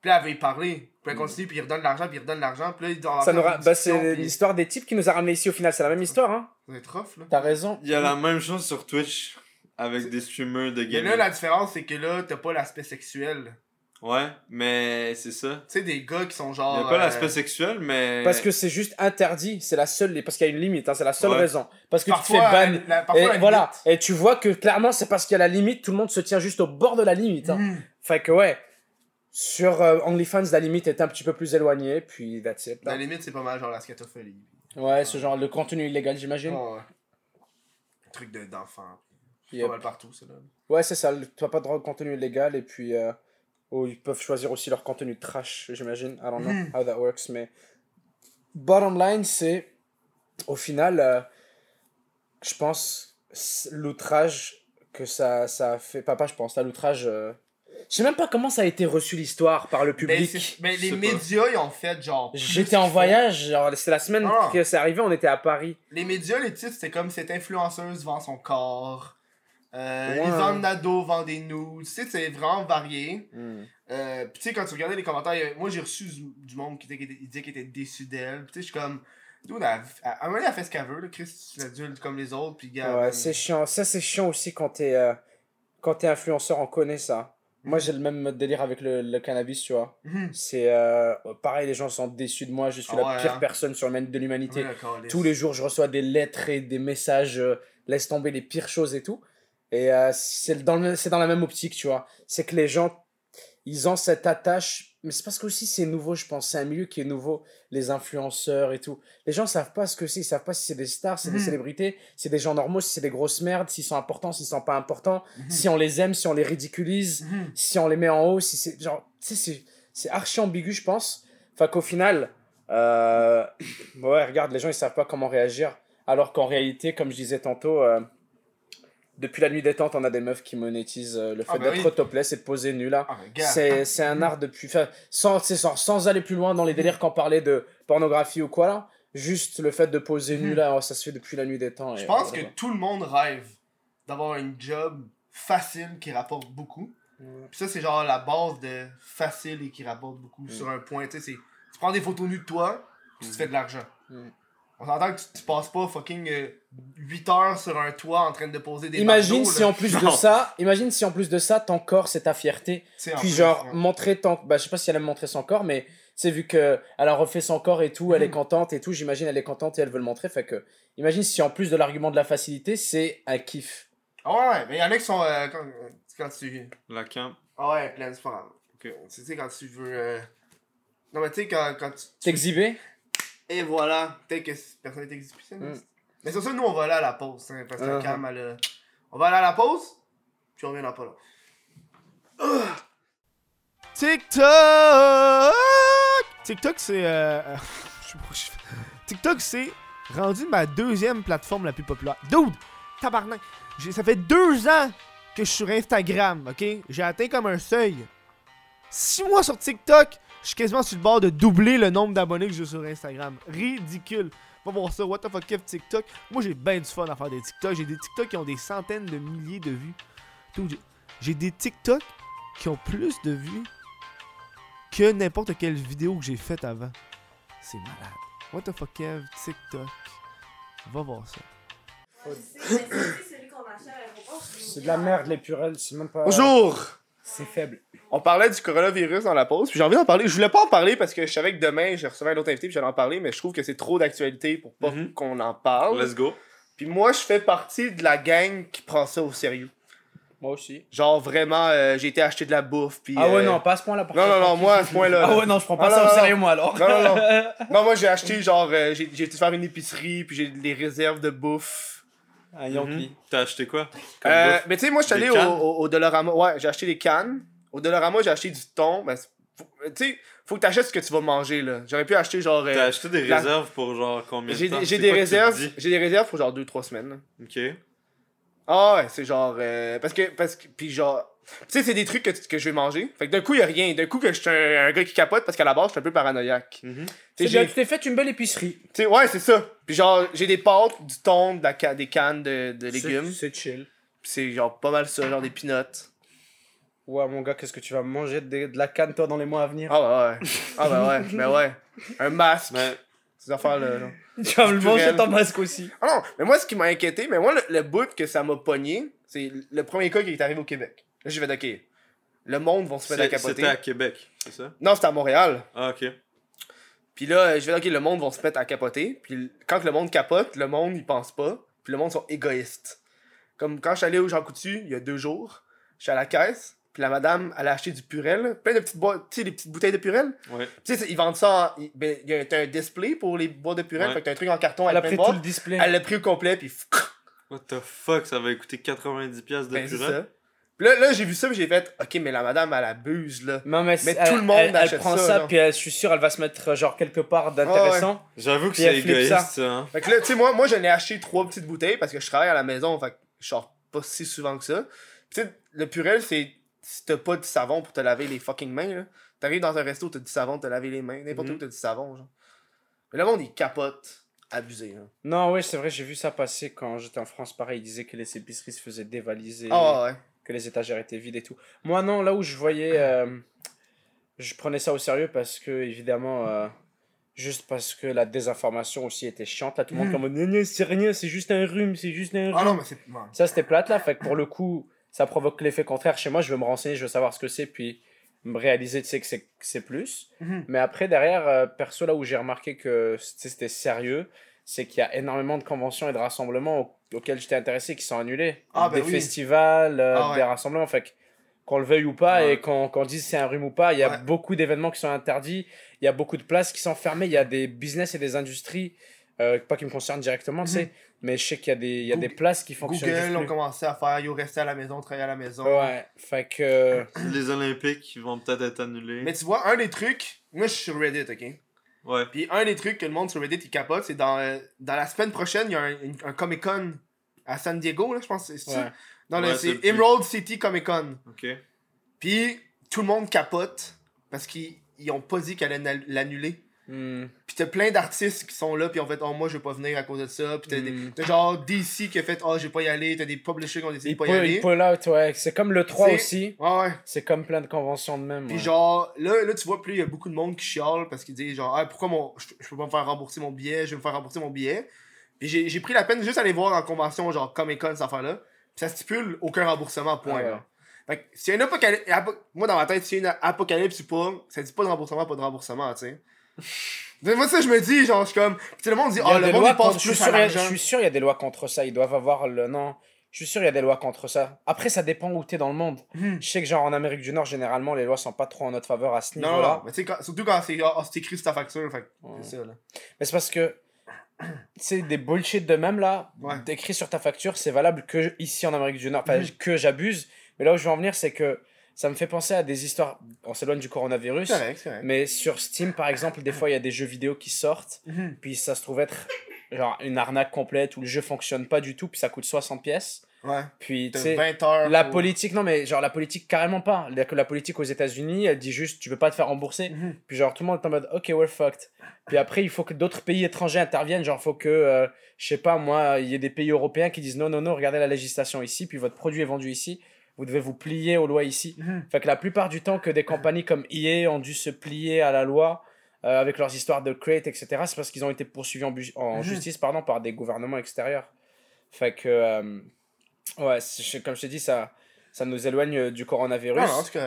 Puis là, elle veut y parler. Puis elle continue, puis il redonne l'argent, puis il redonne l'argent. Puis là, il doit avoir Ça nous ra- bah, c'est puis- l'histoire des types qui nous a ramené ici au final, c'est la même histoire, hein. Être rough, là. T'as raison. Il y a la même chose sur Twitch avec des streamers de Mais gaming. là, la différence, c'est que là, t'as pas l'aspect sexuel. Ouais, mais c'est ça. Tu sais, des gars qui sont Il genre. n'y a pas euh, l'aspect sexuel, mais. Parce que c'est juste interdit, c'est la seule, parce qu'il y a une limite, hein, c'est la seule Ouais. raison. Parce que tu te fais Parfois, ban. euh, la- parfois, Et la voilà, et tu vois que clairement c'est parce qu'il y a la limite, tout le monde se tient juste au bord de la limite. Hein. Mhm. Fait que ouais, sur euh, OnlyFans, la limite est un petit peu plus éloignée, puis that's it. là. La limite, c'est pas mal genre la scatophilie. Ouais, ce genre, le contenu illégal, j'imagine. Oh, ouais. Truc de- d'enfant. C'est Yep. pas mal partout, ça, là. Ouais, c'est ça, le- tu as pas de droit de contenu illégal, et puis euh, oh, ils peuvent choisir aussi leur contenu trash, j'imagine. I don't know Mhm. how that works, mais bottom line, c'est au final, euh, je pense, l'outrage que ça, ça a fait. Papa, je pense, là, l'outrage. euh, Je sais même pas comment ça a été reçu l'histoire par le Mais, public. c'est- mais Je les médias, ils ont fait genre. J'étais en voyage, c'était la semaine Ah. que c'est arrivé, on était à Paris. Les médias, les titres, c'était comme cette influenceuse vend son corps. Euh, Ouais. Lisanne Nadeau vend des nudes. Tu sais, c'est vraiment varié. Euh, Puis tu sais, quand tu regardais les commentaires, avait- moi j'ai reçu du, monde qui, qui disait qu'il était déçu d'elle. Puis tu sais, je suis comme. Elle, a- à un moment elle fait ce qu'elle veut. Là. Chris, c'est adulte comme les autres. Puis gars. Ouais, euh, c'est chiant. Ça, c'est chiant aussi quand t'es euh, quand t'es influenceur, on connaît ça. Moi, j'ai le même délire avec le, le cannabis, tu vois. Mhm. C'est euh, pareil, les gens sont déçus de moi. Je suis Ah la ouais, pire hein. personne sur le de l'humanité. Les- Tous les jours, je reçois des lettres et des messages, euh, laisse tomber les pires choses et tout. Et euh, c'est dans, le- dans la même optique, tu vois. C'est que les gens, ils ont cette attache. Mais c'est parce que aussi c'est nouveau, je pense. C'est un milieu qui est nouveau, les influenceurs et tout. Les gens savent pas ce que c'est. Ils savent pas si c'est des stars, si c'est Mhm. des célébrités, si c'est des gens normaux, si c'est des grosses merdes, s'ils sont importants, s'ils sont pas importants, Mhm. si on les aime, si on les ridiculise Mhm. si on les met en haut, si c'est genre, tu sais, c'est archi ambigu, je pense. Enfin qu'au final, euh, ouais, regarde, les gens ils savent pas comment réagir. Alors qu'en réalité, comme je disais tantôt, euh, depuis la nuit détente, on a des meufs qui monétisent euh, le fait Ah bah d'être oui. topless et de poser nu là. Ah. C'est un art depuis. sans, sans, sans aller plus loin dans les délires qu'on parlait de pornographie ou quoi là. Juste le fait de poser nu Mhm. là, oh, ça se fait depuis la nuit des temps. Je pense voilà. que tout le monde rêve d'avoir une job facile qui rapporte beaucoup. Puis ça, c'est genre la base de facile et qui rapporte beaucoup sur un point. Tu sais, c'est- tu prends des photos nues de toi, puis tu te fais de l'argent. On s'entend que tu, tu passes pas fucking 8 heures sur un toit en train de poser des Imagine marteaux, si là. en plus de ça, imagine si en plus de ça, ton corps c'est ta fierté. Puis plus, genre ouais. montrer ton bah je sais pas si elle aime montrer son corps mais c'est vu que elle a refait son corps et tout, elle est Mhm. contente et tout, j'imagine elle est contente et elle veut le montrer fait que imagine si en plus de l'argument de la facilité, c'est un kiff. Ah ouais, mais il y en a qui sont. euh, quand, quand tu. La camp. Ah ouais, plein, c'est pas grave. Ok. Tu sais, quand tu veux. euh, Non, mais tu sais, quand, quand tu. tu- T'exhiber? Et voilà, peut-être que personne n'est exhibitionniste. Mm. Mais sur ça, nous, on va aller à la pause. hein, parce que Uh-huh. Cam, elle a- On va aller à la pause, puis on reviendra pas là. TikTok! TikTok, c'est. euh, euh, TikTok, c'est rendu ma deuxième plateforme la plus populaire. Dude! Tabarnak! Ça fait deux ans que je suis sur Instagram, ok? J'ai atteint comme un seuil. Six mois sur TikTok, je suis quasiment sur le bord de doubler le nombre d'abonnés que j'ai sur Instagram. Ridicule. Va voir ça, what the fuck, Kev, TikTok. Moi, j'ai bien du fun à faire des TikTok. J'ai des TikTok qui ont des centaines de milliers de vues. J'ai- des TikTok qui ont plus de vues que n'importe quelle vidéo que j'ai faite avant. C'est malade. What the fuck, Kev, TikTok. Va voir ça. C'est de la merde, les purelles, c'est même pas. Bonjour! C'est faible. On parlait du coronavirus dans la pause, puis j'ai envie d'en parler. Je voulais pas en parler parce que je savais que demain, je recevais un autre invité, puis j'allais en parler, mais je trouve que c'est trop d'actualité pour pas Mhm. qu'on en parle. Let's go. Puis moi, je fais partie de la gang qui prend ça au sérieux. Moi aussi. Genre vraiment, euh, j'ai été acheter de la bouffe, puis... Ah ouais, euh, non, pas à ce point-là. pour Non, non, non, moi, à ce point-là... Ah ouais, non, je prends pas Ah, ça non, au non, sérieux, moi alors. Non, non, non. Non, moi, j'ai acheté, genre, euh, j'ai j'ai été faire une épicerie, puis j'ai des réserves de bouffe. Un Yankee. Mhm. T'as acheté quoi? Euh, mais tu sais, moi, je suis allé au, au, au Dollarama. Ouais, j'ai acheté des cannes. Au Dollarama, j'ai acheté du thon. Ben, faut- tu sais, faut que t'achètes ce que tu vas manger, là. J'aurais pu acheter, genre... euh, T'as acheté des la- réserves pour genre combien de J'ai temps? des- j'ai des tu réserves. J'ai des réserves pour genre 2-3 semaines. là. Ok. Ah ouais, c'est genre. euh, parce que. Parce que. Puis genre. Tu sais, c'est des trucs que, que je vais manger. Fait que d'un coup, y a rien. D'un coup, que je suis un, un gars qui capote parce qu'à la base, je suis un peu paranoïaque. Mhm. Tu t'es fait une belle épicerie. tu sais, ouais, c'est ça. Puis genre, j'ai des pâtes, du thon, de la ca- des cannes de, de légumes. C'est c'est chill. Puis c'est genre pas mal ça, genre des peanuts. Ouais, mon gars, qu'est-ce que tu vas manger de, de la canne, toi, dans les mois à venir? Ah bah ouais. Ah bah ouais, ben ouais. Un masque. Mais Ces affaires-là. là. Tu vas me manger ton masque aussi. Ah non, mais moi, ce qui m'a inquiété, mais moi, le, le bout que ça m'a pogné, c'est le premier cas qui est arrivé au Québec. Là, j'ai fait, ok, le monde va se mettre à capoter. c'était à Québec, c'est ça? Non, c'était à Montréal. Ah, ok. Puis là, je vais ok, le monde va se mettre à capoter. Puis quand le monde capote, le monde, il pense pas. Puis le monde sont égoïstes. Comme quand je suis allé au Jean Coutu, il y a deux jours, je suis à la caisse, puis la madame, elle a acheté du Purel, plein de petites boîtes, tu sais, des petites bouteilles de Purel. Ouais. Tu sais, ils vendent ça en. il- Ben, il y a un display pour les boîtes de Purel, Ouais. fait que t'as un truc en carton Elle a avec pris plein de tout le display. Elle l'a pris au complet, puis What the fuck, ça va coûter 90$ piastres de ben, ça. Puis là, là j'ai vu ça, j'ai fait, ok, mais la madame, elle abuse, là. Non, mais, Mais elle- tout le monde elle, prend ça, puis je suis sûr, elle va se mettre euh, genre quelque part d'intéressant. J'avoue que c'est égoïste, ça. ça. hein. Fait que là, tu sais, moi, moi j'en ai acheté trois petites bouteilles parce que je travaille à la maison, fait que je sors pas si souvent que ça. Tu sais, le Purel, c'est si t'as pas du savon pour te laver les fucking mains, là. T'arrives dans un resto, t'as du savon, te laver les mains. N'importe Mhm. où, t'as du savon, genre. Mais le monde, il capote. Abusé, hein. Non, oui, c'est vrai, j'ai vu ça passer quand j'étais en France. Pareil, ils disaient que les épiceries se faisaient dévaliser, Ah ouais. Que les étagères étaient vides et tout. Moi, non, là où je voyais. euh, je prenais ça au sérieux parce que, évidemment. euh, Juste parce que la désinformation aussi était chiante. Là, tout le monde Mhm. comme non, c'est rien, c'est juste un rhume, c'est juste un rhume. Ah non, mais c'est. Ça, c'était plate là. Fait que pour le coup, ça provoque l'effet contraire. Chez moi, je veux me renseigner, je veux savoir ce que c'est, puis me réaliser, tu sais, que c'est- plus. Mhm. Mais après, derrière, euh, perso, là où j'ai remarqué que c'était sérieux, c'est qu'il y a énormément de conventions et de rassemblements au- auxquels j'étais intéressé qui sont annulés. Ah, ben des oui. festivals, euh, Ah ouais. des rassemblements. Fait que qu'on le veuille ou pas Ouais. et qu'on qu'on dise c'est un rhume ou pas, il y a Ouais. beaucoup d'événements qui sont interdits, il y a beaucoup de places qui sont fermées, il y a des business et des industries, euh, pas qui me concernent directement, tu sais, mais je sais qu'il y a des, il y a des places qui fonctionnent Google ont commencé à faire Yo, rester à la maison, travailler à la maison. Ouais, fait que. Les Olympiques vont peut-être être annulés. Mais tu vois, un des trucs. Moi, je suis sur Reddit, ok? Ouais. Puis un des trucs que le monde sur Reddit il capote, c'est dans, euh, dans la semaine prochaine, il y a un, un Comic Con à San Diego, là, je pense. C'est ça? Ouais. Non, Ouais, le- c'est c'est Emerald City Comic Con. Ok. Puis tout le monde capote parce qu'ils ils ont pas dit qu'elle allait l'annuler. Hmm. Puis t'as plein d'artistes qui sont là, puis ont fait, oh, moi je vais pas venir à cause de ça. Puis t'as, des- Mm. t'as genre DC qui a fait, oh, je vais pas y aller. T'as des publishers qui ont décidé de pas y aller. pull out, ouais. C'est comme le 3 C'est- aussi. Ouais, ouais. C'est comme plein de conventions de même. Puis ouais. genre, là, là, tu vois, plus il y a beaucoup de monde qui chiale parce qu'ils disent genre, ah, pourquoi mon, je, je peux pas me faire rembourser mon billet, je vais me faire rembourser mon billet. Puis j'ai j'ai pris la peine juste aller voir la convention, genre Comic Con, cette affaire-là. Puis ça stipule aucun remboursement, point. Ah ouais. là. Fait que s'il y a une apocalypse, apo- moi dans ma tête, s'il y a une apocalypse ou pas, ça dit pas de remboursement, pas de remboursement, tu sais. Moi, ça, je me dis, genre, je suis comme. Puis tout le monde dit, oh, le monde, il suis plus je suis sûr il y a des lois contre ça. Ils doivent avoir le. Non. Je suis sûr il y a des lois contre ça. Après, ça dépend où t'es dans le monde. Hmm. Je sais que, genre, en Amérique du Nord, généralement, les lois sont pas trop en notre faveur à ce niveau-là. non. Mais tu sais, surtout quand c'est oh, c'est écrit sur ta facture, fait que Ouais. c'est ça, là. Mais c'est parce que. C'est des bullshit de même là, Ouais. d'écrit sur ta facture, c'est valable que ici en Amérique du Nord. Enfin, Mhm. que j'abuse. Mais là où je veux en venir, c'est que ça me fait penser à des histoires. On s'éloigne du coronavirus. Mais sur Steam, par exemple, des fois, il y a des jeux vidéo qui sortent, Mhm. puis ça se trouve être genre une arnaque complète où le jeu fonctionne pas du tout, puis ça coûte 60 pièces. Ouais. Puis, tu sais, 20 heures. la politique, non, mais genre la politique, carrément pas. La, la politique aux États-Unis, elle dit juste, tu peux pas te faire rembourser. Mhm. Puis, genre, tout le monde est en mode, ok, we're fucked. Puis après, il faut que d'autres pays étrangers interviennent. Genre, faut que, euh, je sais pas, moi, il y ait des pays européens qui disent, non, non, non, regardez la législation ici, puis votre produit est vendu ici. Vous devez vous plier aux lois ici. Mhm. Fait que la plupart du temps que des compagnies comme EA ont dû se plier à la loi euh, avec leurs histoires de crate, etc., c'est parce qu'ils ont été poursuivis en, en Mhm. justice pardon, par des gouvernements extérieurs. Fait que, euh, ouais, comme je t'ai dit, ça, ça nous éloigne euh, du coronavirus.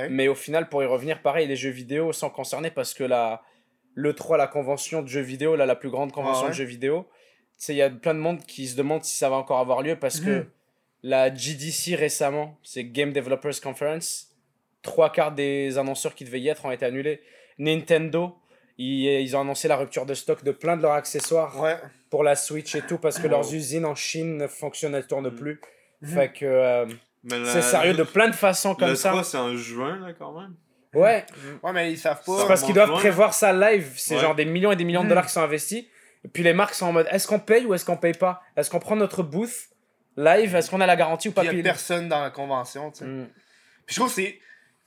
Mais au final, pour y revenir, pareil, les jeux vidéo sont concernés parce que la, l'E3, la convention de jeux vidéo, là, la plus grande convention Ah ouais. de jeux vidéo, il y a plein de monde qui se demande si ça va encore avoir lieu parce que Mhm. La GDC récemment, c'est Game Developers Conference, trois quarts des annonceurs qui devaient y être ont été annulés. Nintendo, ils, ils ont annoncé la rupture de stock de plein de leurs accessoires Ouais. pour la Switch et tout parce que leurs usines en Chine ne fonctionnent, elles tournent plus. Mhm. Fait que euh, c'est sérieux de plein de façons comme le ça. 3, c'est en juin, là, quand même. Ouais, Ouais, mais ils savent pas. c'est parce qu'ils doivent loin. prévoir ça live. C'est Ouais. genre des millions et des millions de Mhm. dollars qui sont investis. Et puis les marques sont en mode est-ce qu'on paye ou est-ce qu'on paye pas? Est-ce qu'on prend notre booth live Est-ce qu'on a la garantie ou pas Il y a personne dans la convention, tu sais. Mm. Puis je trouve que c'est.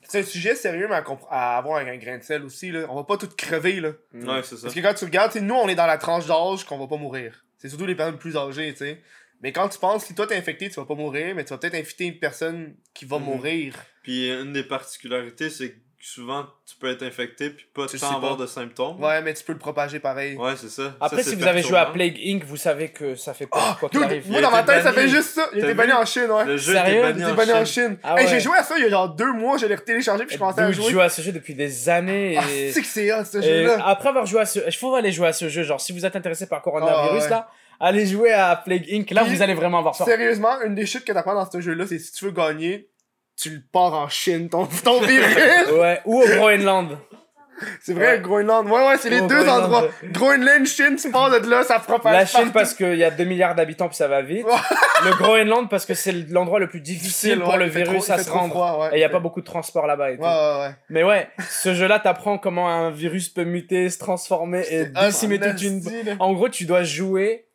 C'est un sujet sérieux, mais à, avoir un grain de sel aussi. Là. On va pas tout crever. Là. Mm. Ouais, c'est ça. Parce que quand tu regardes, nous, on est dans la tranche d'âge qu'on va pas mourir. C'est surtout les personnes plus âgées, tu sais. Mais quand tu penses, si toi t'es infecté, tu vas pas mourir, mais tu vas peut-être infecter une personne qui va Mhm. mourir. Puis une des particularités, c'est que souvent, tu peux être infecté puis pas Tu tant avoir pas. de symptômes. Ouais, mais tu peux le propager pareil. Ouais, c'est ça. Après, Ça, si vous avez joué à. Plague Inc., vous savez que ça fait peur, Ah, quoi qu'il arrive. moi dans ma tête, ça fait juste ça. Il était banni en Chine, ouais. Le jeu Sérieux? était Il banni était en banni en Chine. Chine. Ah Hey, j'ai joué à ça il y a genre deux mois, je l'ai téléchargé puis je commençais à jouer. je joue à ce jeu depuis des années. Ah, c'est que c'est hot ce jeu-là. après avoir joué à ce... Il faut aller jouer à ce jeu. Genre, si vous êtes intéressé par coronavirus, Ah, là, allez jouer à Plague Inc. Là, Puis, vous allez vraiment avoir peur. Sérieusement, une des chutes que t'apprends dans ce jeu-là, c'est si tu veux gagner, tu le pars en Chine, ton, ton virus. Ouais, ou au Groenland. c'est vrai, Ouais. Groenland. Ouais, ouais, c'est les deux Groenland. endroits. Groenland, Chine, tu pars de là, ça propage La Chine partout. parce qu'il y a 2 milliards d'habitants puis ça va vite. le Groenland parce que c'est l'endroit le plus difficile Ouais, pour le virus trop- à se rendre. froid, ouais. Et il n'y a pas beaucoup de transport là-bas et tout. Ouais, ouais, ouais. Mais ouais, ce jeu-là t'apprend comment un virus peut muter, se transformer et décimer toute une... En gros, tu dois jouer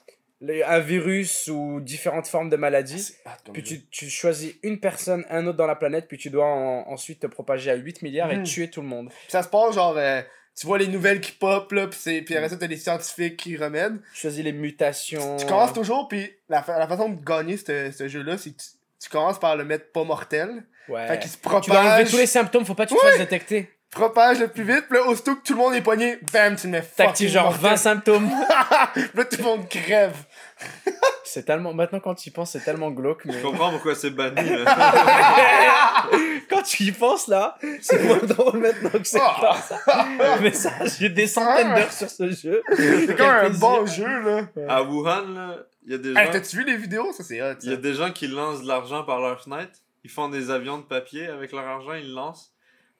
les- un virus ou différentes formes de maladies. Comme Puis tu, tu choisis une personne, un autre dans la planète, puis tu dois en- ensuite te propager à 8 milliards et Mhm. tuer tout le monde. Puis ça se passe genre, euh, tu vois les nouvelles qui pop, là, puis c'est- puis après ça, t'as les scientifiques qui remèdent. Tu choisis les mutations. Tu commences toujours, puis la, fa- la façon de gagner ce ce jeu-là, c'est que tu, tu commences par le mettre pas mortel. Ouais. Fait qu'il se Tu dois enlever propage, tous les symptômes, faut pas que tu te fasses détecter. Propage le plus vite, puis là, aussitôt que tout le monde est pogné, bam, tu le mets T'actives genre mortel. 20 symptômes. Puis là, tout le monde crève. C'est tellement. Maintenant, quand tu y penses, c'est tellement glauque. Mais... Je comprends pourquoi c'est banni. là. quand tu y penses là, c'est moins drôle maintenant que c'est Ah. pas ça. Mais ça, j'ai des centaines Ah. d'heures sur ce jeu. C'est comme un bon jeu, là. à Wuhan, là, il y a des gens. Hey, t'as-tu vu les vidéos? Ça, c'est hot, Il y a des gens qui lancent de l'argent par leur fenêtre. Ils font des avions de papier avec leur argent, ils le lancent.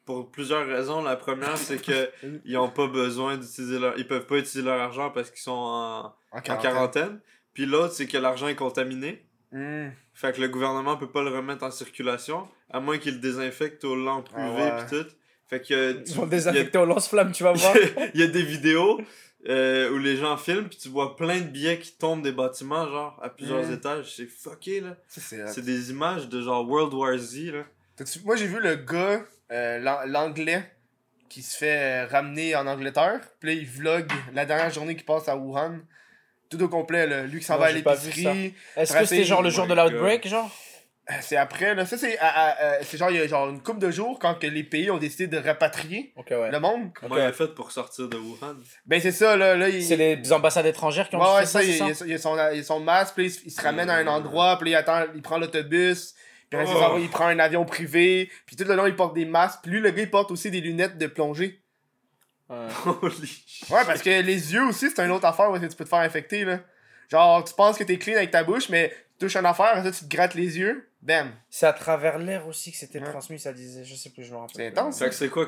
Pour plusieurs raisons. La première, c'est que ils ont pas besoin d'utiliser leur. Ils peuvent pas utiliser leur argent parce qu'ils sont en, en quarantaine. Puis l'autre, c'est que l'argent est contaminé. Hmm. Fait que le gouvernement peut pas le remettre en circulation. À moins qu'il le désinfecte aux lampes Ah ouais. pis tout. Fait que. Ils tu- vont a- désinfecter au lance-flamme, tu vas voir. il y a des vidéos euh, où les gens filment puis tu vois plein de billets qui tombent des bâtiments genre à plusieurs Mm. étages c'est fucké là c'est des images de genre World War Z là Moi, j'ai vu le gars, euh, l'an- l'anglais, qui se fait euh, ramener en Angleterre. Puis là, il vlog la dernière journée qu'il passe à Wuhan. Tout au complet, là. Lui qui s'en va à l'épicerie. Est-ce que c'était c'est- genre le Oh jour my de l'outbreak, genre? Euh, C'est après, là. Ça, c'est à- à- c'est genre, il y a genre une couple de jours quand que les pays ont décidé de rapatrier ouais. le monde. comment il a fait pour sortir de Wuhan? Ben, c'est ça, là. là il... C'est les ambassades étrangères qui ont Ouais, fait ça, ça, c'est il, ça? il, a son, il a son masque, puis il, se- ramène à un endroit, puis il attend, il prend l'autobus, puis Oh. il prend un avion privé, puis tout le long, il porte des masques, puis lui, le gars, il porte aussi des lunettes de plongée. Ouais. holy shit. Ouais, parce que les yeux aussi, c'est une autre affaire où tu peux te faire infecter, là. Genre, tu penses que t'es clean avec ta bouche, mais tu touches une affaire, après ça, tu te grattes les yeux, bam. C'est à travers l'air aussi que c'était Ouais. transmis, ça disait. Je sais plus, je me rappelle. C'est intense. fait que c'est quoi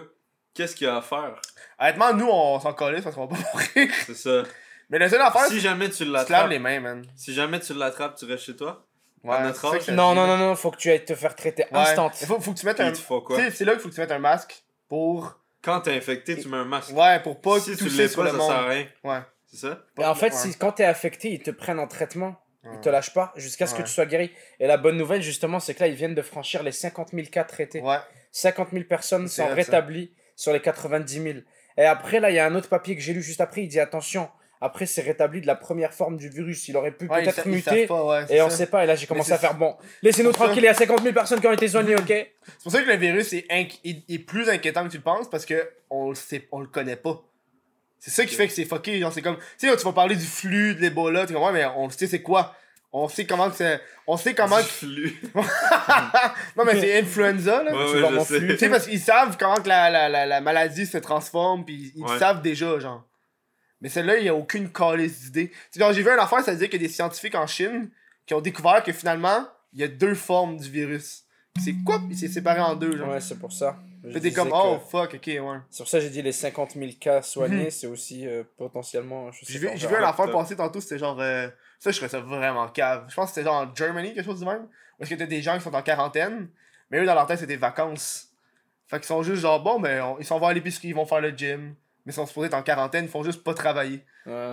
qu'est-ce qu'il y a à faire? Honnêtement, nous, on s'en calisse parce qu'on va pas mourir. c'est ça Mais la seule affaire, si c'est jamais tu que tu te laves l'attrapes les mains, man. si jamais tu l'attrapes tu restes chez toi? Ouais, notre âge. que Non, non, non, non, faut que tu ailles te faire traiter Ouais. instant. Il faut, faut que tu mettes un. c'est là qu'il faut que tu mettes un masque pour. Quand t'es infecté, tu mets un masque. Ouais, pour pas si tu l'es pas, le ça sert à monde. rien. Ouais. C'est ça? Et en fait, Ouais. si, quand t'es affecté, ils te prennent en traitement. Ils te lâchent pas jusqu'à ce que tu sois guéri. Et la bonne nouvelle, justement, c'est que là, ils viennent de franchir les 50 000 cas traités. Ouais. 50 000 personnes sont ça. rétablies sur les 90 000. Et après, là, il y a un autre papier que j'ai lu juste après. Il dit attention, après, c'est rétabli de la première forme du virus. Il aurait pu Ouais, peut-être muter. pas, ouais, Et on ça. sait pas. Et là, j'ai commencé à faire bon. Laissez-nous tranquilles. Il y a 50 000 personnes qui ont été soignées, ok? C'est pour ça que le virus est, plus inquiétant que tu le penses parce que on le sait, on le connaît pas. C'est ça qui fait que c'est fucké. Genre, c'est comme, tu sais, tu vas parler du flux, de l'Ebola, tu comprends, mais on sait c'est quoi. On sait comment que c'est. On sait comment. Du que- flux. non, mais c'est influenza, là. Ouais, tu ouais, sais. parce qu'ils savent comment que la, la, la, la maladie se transforme, puis ils Ouais. savent déjà, genre. Mais celle-là, il n'y a aucune calice d'idée. Tu sais, genre, j'ai vu un affaire, ça disait qu'il y a des scientifiques en Chine qui ont découvert que finalement, il y a deux formes du virus. C'est quoi? Puis c'est séparé en deux, genre. Ouais, c'est pour ça. Disais comme, oh fuck, ok, ouais. C'est pour ça que j'ai dit les 50 000 cas soignés, c'est aussi euh, potentiellement. J'ai vu, un affaire Top. passer tantôt, c'était genre. euh, ça, je trouvais ça vraiment cave. Je pense que c'était genre en Germany, quelque chose du même. Parce que t'as des gens qui sont en quarantaine, mais eux, dans leur tête, c'est des vacances. Fait qu'ils sont juste genre, bon, ben, on- ils s'en vont à l'épicerie, ils vont faire le gym. Mais sont supposés être en quarantaine, ils font juste pas travailler. Ouais.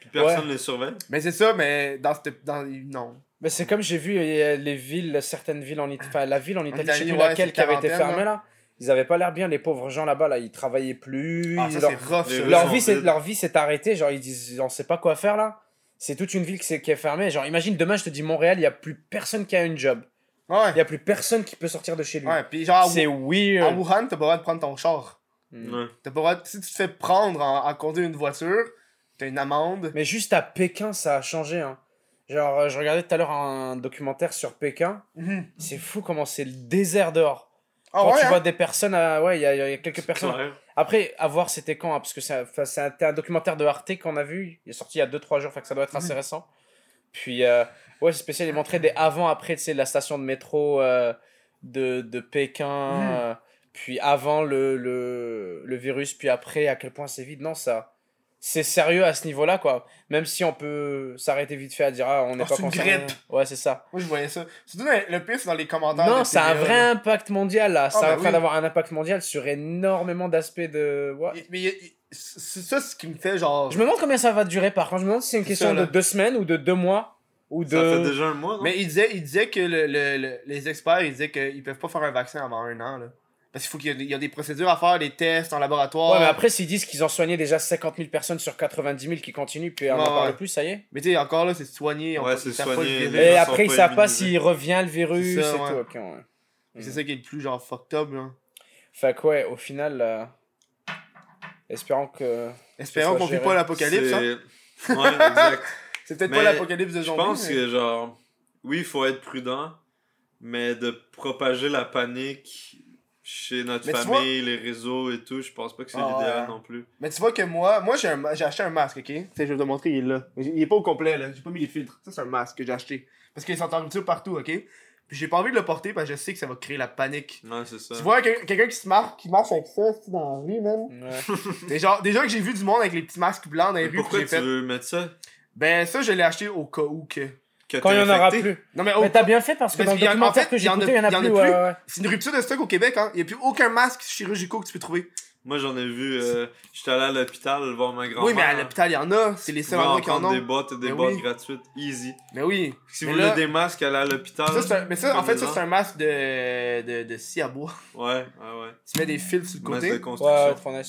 Puis personne les surveille. Mais c'est ça, mais dans cette. Dans, non. Mais c'est comme j'ai vu euh, les villes, certaines villes en Italie, enfin la ville en Italie, je sais plus ouais, laquelle qui avait été fermée là. Ils avaient pas l'air bien, les pauvres gens là-bas, là, ils travaillaient plus. Ah, ça, leur, rough, vie, c'est- leur vie s'est arrêtée, genre ils disent on sait pas quoi faire là. C'est toute une ville qui, est fermée. Genre imagine demain je te dis Montréal, il y a plus personne qui a une job. Ouais. Il y a plus personne qui peut sortir de chez lui. Ouais, pis genre, à, C'est Wu- à weird. Wuhan, t'as pas le droit de prendre ton char. Mm. Ouais. T'as pas droit Si tu te fais prendre en, en conduire une voiture, t'as une amende. Mais juste à Pékin, ça a changé. Hein. Genre, euh, je regardais tout à l'heure un documentaire sur Pékin. Mhm. C'est fou comment c'est le désert dehors. Ah Quand ouais, tu hein? vois des personnes, à- ouais, il y, a- il y a quelques personnes. Clair. Après, à voir c'était quand, hein, parce que c'est un, enfin, c'est un, documentaire de Arte qu'on a vu. Il est sorti il y a 2-3 jours, fait que ça doit être assez récent. Puis, euh, ouais, c'est spécial. Il montrait des avant-après, tu sais, la station de métro euh, de, de Pékin. Puis avant le, le, le virus, puis après, à quel point c'est vide. Non, ça. C'est sérieux à ce niveau-là, quoi. Même si on peut s'arrêter vite fait à dire, ah, on n'est Oh, pas une concerné. grippe. Ouais, c'est ça. Moi, je voyais ça. Surtout le pire, c'est dans les commentaires. Non, ça a un vrai impact mondial, là. ça ben est en train oui. d'avoir un impact mondial sur énormément d'aspects de. Mais c'est ça ce qui me fait genre. Je me demande combien ça va durer par contre. Je me demande si c'est une question ça, de deux semaines ou de deux mois ou de. Ça fait déjà un mois, non? Mais il disait, il disait que le, le- le- les experts ils disaient qu'ils peuvent pas faire un vaccin avant un an. Là. Parce qu'il faut qu'il y, y a des procédures à faire, des tests en laboratoire. Ouais, mais après, s'ils disent qu'ils ont soigné déjà 50 000 personnes sur 90 000 qui continuent, puis on Ouais, en parle ouais. plus, ça y est. Mais tu sais, encore là, c'est soigné. on Ouais, c'est soigné. virus. Et après, ils savent pas s'il revient le virus C'est ça, et ouais. tout. ok, ouais. Et C'est ça qui est le plus genre fucked up. Là. Fait que, ouais, au final, euh, espérons que. Espérons qu'on vit pas l'apocalypse. hein. C'est- Ouais, exact. C'est peut-être pas l'apocalypse de Je zombie. pense mais- que, genre, oui, il faut être prudent, mais de propager la panique chez notre Mais famille, les réseaux et tout, je pense pas que c'est Ah, l'idéal ouais. non plus. Mais tu vois que moi, moi j'ai un j'ai acheté un masque, ok? Tu sais, je vais te montrer, il est là. Mais Il est pas au complet, là. J'ai pas mis les filtres. Ça, c'est un masque que j'ai acheté. Parce qu'ils sont en rupture partout, ok? Puis j'ai pas envie de le porter parce que je sais que ça va créer la panique. Non, c'est ça. Tu vois quel- quelqu'un qui se marche, qui marche avec ça, c'est dans la rue, man. Ouais. Genre, déjà que j'ai vu du monde avec les petits masques blancs dans les rues, pourquoi tu fait. veux mettre ça? Ben, ça, je l'ai acheté au cas où que. Que Quand il t'es y en aura plus. Non, mais au Mais t'as bien fait parce que Parce dans le a- en documentaire fait, que il y j'ai en a- écouté, il y en a il y en a plus. plus. ouais, ouais. C'est une rupture de stock au Québec, hein. Il y a plus aucun masque chirurgicaux que tu peux trouver. Moi, j'en ai vu, euh, j'étais allé à l'hôpital voir ma grand-mère. Oui, mais à l'hôpital, il y en a. C'est les seuls endroits en qui en prendre ont. des boîtes et des Mais oui. gratuites. Easy. Mais oui. Si Mais vous là- voulez des masques, allez à l'hôpital. Mais ça, en fait, ça, c'est un masque de, de, de scie à bois. Ouais, ouais, ouais. Tu mets des fils sur le Masque côté. de construction Ouais.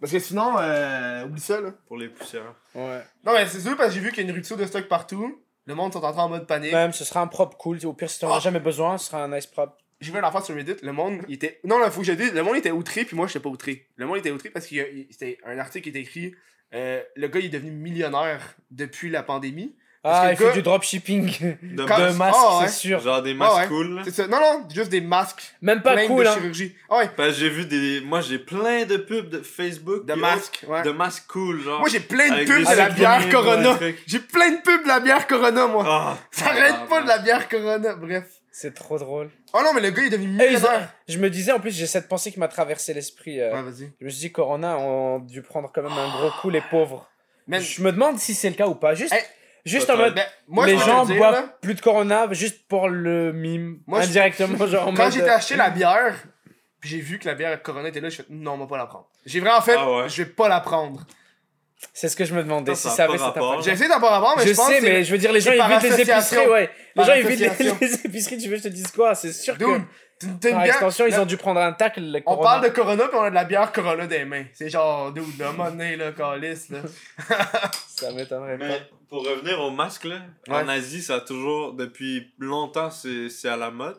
Parce que sinon, euh, oublie ça, là. pour les poussières. Ouais. Non, mais c'est sûr, parce que j'ai vu qu'il y a une rupture de stock partout. Le monde sont entrés en mode panique. Même, ce sera un prop cool. Au pire, si t'en as Ah. jamais besoin, ce sera un nice prop. J'ai vu un enfant sur Reddit, le monde, il était. Non, là, faut que je dise, le monde était outré, puis moi, j'étais pas outré. Le monde était outré parce qu'il y a- il- c'était un article qui était écrit. euh, le gars, il est devenu millionnaire depuis la pandémie. Ah, il fait du dropshipping. De masques. masques, Ah, ouais. c'est sûr. Genre des masques ouais. cool. ça. Non, non, juste des masques. Même pas cool, de hein. chirurgie. Ah ouais, Parce que j'ai vu des. Moi, j'ai plein de pubs de Facebook. de masques. Ouais. De masques cool, genre. Moi, j'ai plein de pubs de la bière Corona. J'ai plein de pubs de la bière Corona, moi. Ah, Ça arrête pas de la bière Corona. Bref. C'est trop drôle. Oh non, mais le gars, il est devenu millionnaire. Je me disais, en plus, j'ai cette pensée qui m'a traversé l'esprit. euh, Ouais, vas-y. Je me suis dit, Corona ont dû prendre quand même un gros coup, les pauvres. Man, Je me demande si c'est le cas ou pas. Juste, Hey. Juste en mode. Moi, les je gens dire, boivent là, plus de Corona juste pour le mime. Moi, je- indirectement, genre en Quand j'ai acheté la bière, puis j'ai vu que la bière Corona était là, je fais non, on va pas la prendre. J'ai vraiment fait, Ah ouais. je vais pas la prendre. C'est ce que je me demandais. Si ça avait rapport. impact. J'ai essayé d'en pas avoir, mais je je, pense sais, que mais je veux dire, les gens par évitent les épiceries, ouais. Les gens évitent les, les épiceries, tu veux que je te dise quoi C'est sûr que. Dude, une- une Par bière- extension, ils ont dû prendre un tacle. le On Corona. parle de Corona puis on a de la bière Corona des mains. C'est genre, dude, là, monnaie, là, calice, là. Ça m'étonnerait pas. Mais pour revenir au masque, là, en Asie, ça a toujours, depuis longtemps, c'est c'est à la mode.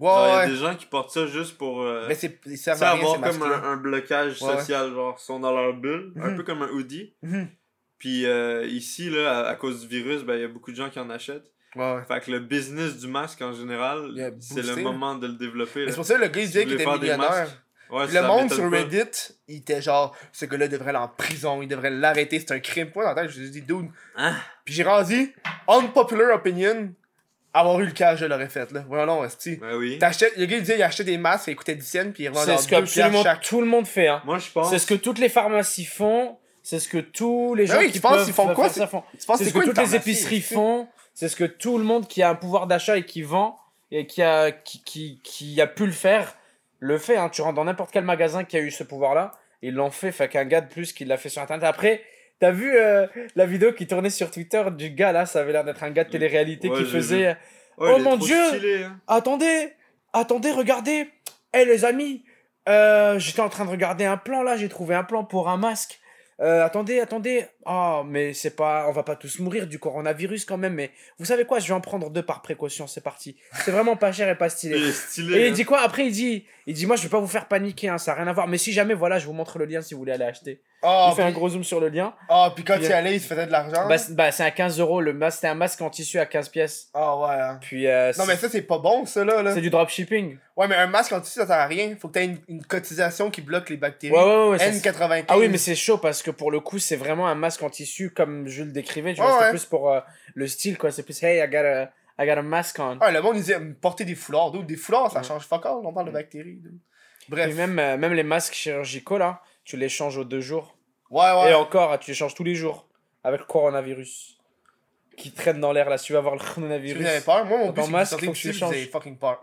Ouais, Genre, il y a ouais. des gens qui portent ça juste pour euh, Mais c'est, ils tu servent sais, à rien, avoir comme un, un blocage Ouais, ouais. social, genre, ils sont dans leur bulle, un Mhm. peu comme un hoodie. Mhm. Puis euh, ici, là, à, à cause du virus, ben, il y a beaucoup de gens qui en achètent. Ouais, ouais. Fait que le business du masque en général, Il a c'est le boosté, moment de le développer. Mais là. C'est pour ça que le gars, il disait qu'il était faire des millionnaire. Ouais, ça le monde m'étonne sur pas. Reddit, il était genre, ce gars-là devrait aller en prison, il devrait l'arrêter, c'est un crime. Moi, dans la tête, je me suis dit, dude. Hein? Puis j'ai rendu, unpopular opinion, avoir eu le cash, je l'aurais fait, là. Voilà, non, esti. Ben oui. T'achètes, le gars, il disait, il achetait des masques, il coûtait 10 cents, puis il revendait C'est ce que 2 piastres absolument chaque. tout le monde fait. Hein. Moi, je pense. C'est ce que toutes les pharmacies font. C'est ce que tous les Ben gens oui, qui tu penses peuvent qu'ils font quoi, ça font. Tu penses C'est ce que toutes les épiceries font. C'est ce que tout le monde qui a un pouvoir d'achat et qui vend et qui a, qui, qui, qui a pu le faire le fait. Hein. Tu rentres dans n'importe quel magasin qui a eu ce pouvoir-là. Ils l'ont fait. Fait qu'un gars de plus qui l'a fait sur Internet. Après, t'as vu euh, la vidéo qui tournait sur Twitter du gars là Ça avait l'air d'être un gars de télé-réalité Ouais, qui faisait. Ouais, Oh mon Dieu! stylé, hein. Attendez, attendez, regardez. Eh les amis, euh, j'étais en train de regarder un plan là, j'ai trouvé un plan pour un masque. Euh, attendez, attendez. Oh, mais c'est pas, on va pas tous mourir du coronavirus quand même. Mais vous savez quoi, je vais en prendre deux par précaution. C'est parti. C'est vraiment pas cher et pas stylé. Il stylé. Et hein. il dit quoi? Après, il dit, il dit, moi, je vais pas vous faire paniquer, hein, ça a rien à voir. Mais si jamais, voilà, je vous montre le lien si vous voulez aller acheter. Ah, il fait un gros zoom sur le lien. Ah, puis quand il allait, il se faisait de l'argent. Bah, c'est bah, c'est à 15 euros. Le masque, c'était un masque en tissu à 15 pièces. Ah, ouais. hein. Puis, euh, Non, mais ça, c'est pas bon, ça, là. là. c'est du dropshipping. Ouais, mais un masque en tissu, ça sert à rien. Faut que t'aies une, une cotisation qui bloque les bactéries. Ouais, ouais, ouais. c'est- N95. Ah oui, mais c'est chaud parce que pour le coup, c'est vraiment un masque en tissu comme je le décrivais. Tu vois, Ouais, plus pour euh, le style, quoi. C'est plus, hey, I got a, I got a mask on. Ah, le monde, il disait, porter des foulards. Des foulards, ça Ouais. change fuck all. On parle de bactéries. dude. Bref. Et même, euh, même les masques chirurgicaux, là, tu les changes aux deux jours. Ouais, ouais. Et encore, tu les changes tous les jours avec le coronavirus qui traîne dans l'air, là. Si tu vas avoir le Si coronavirus. vous avez peur, moi, mon but, masque, faut que tu changes. fucking peur.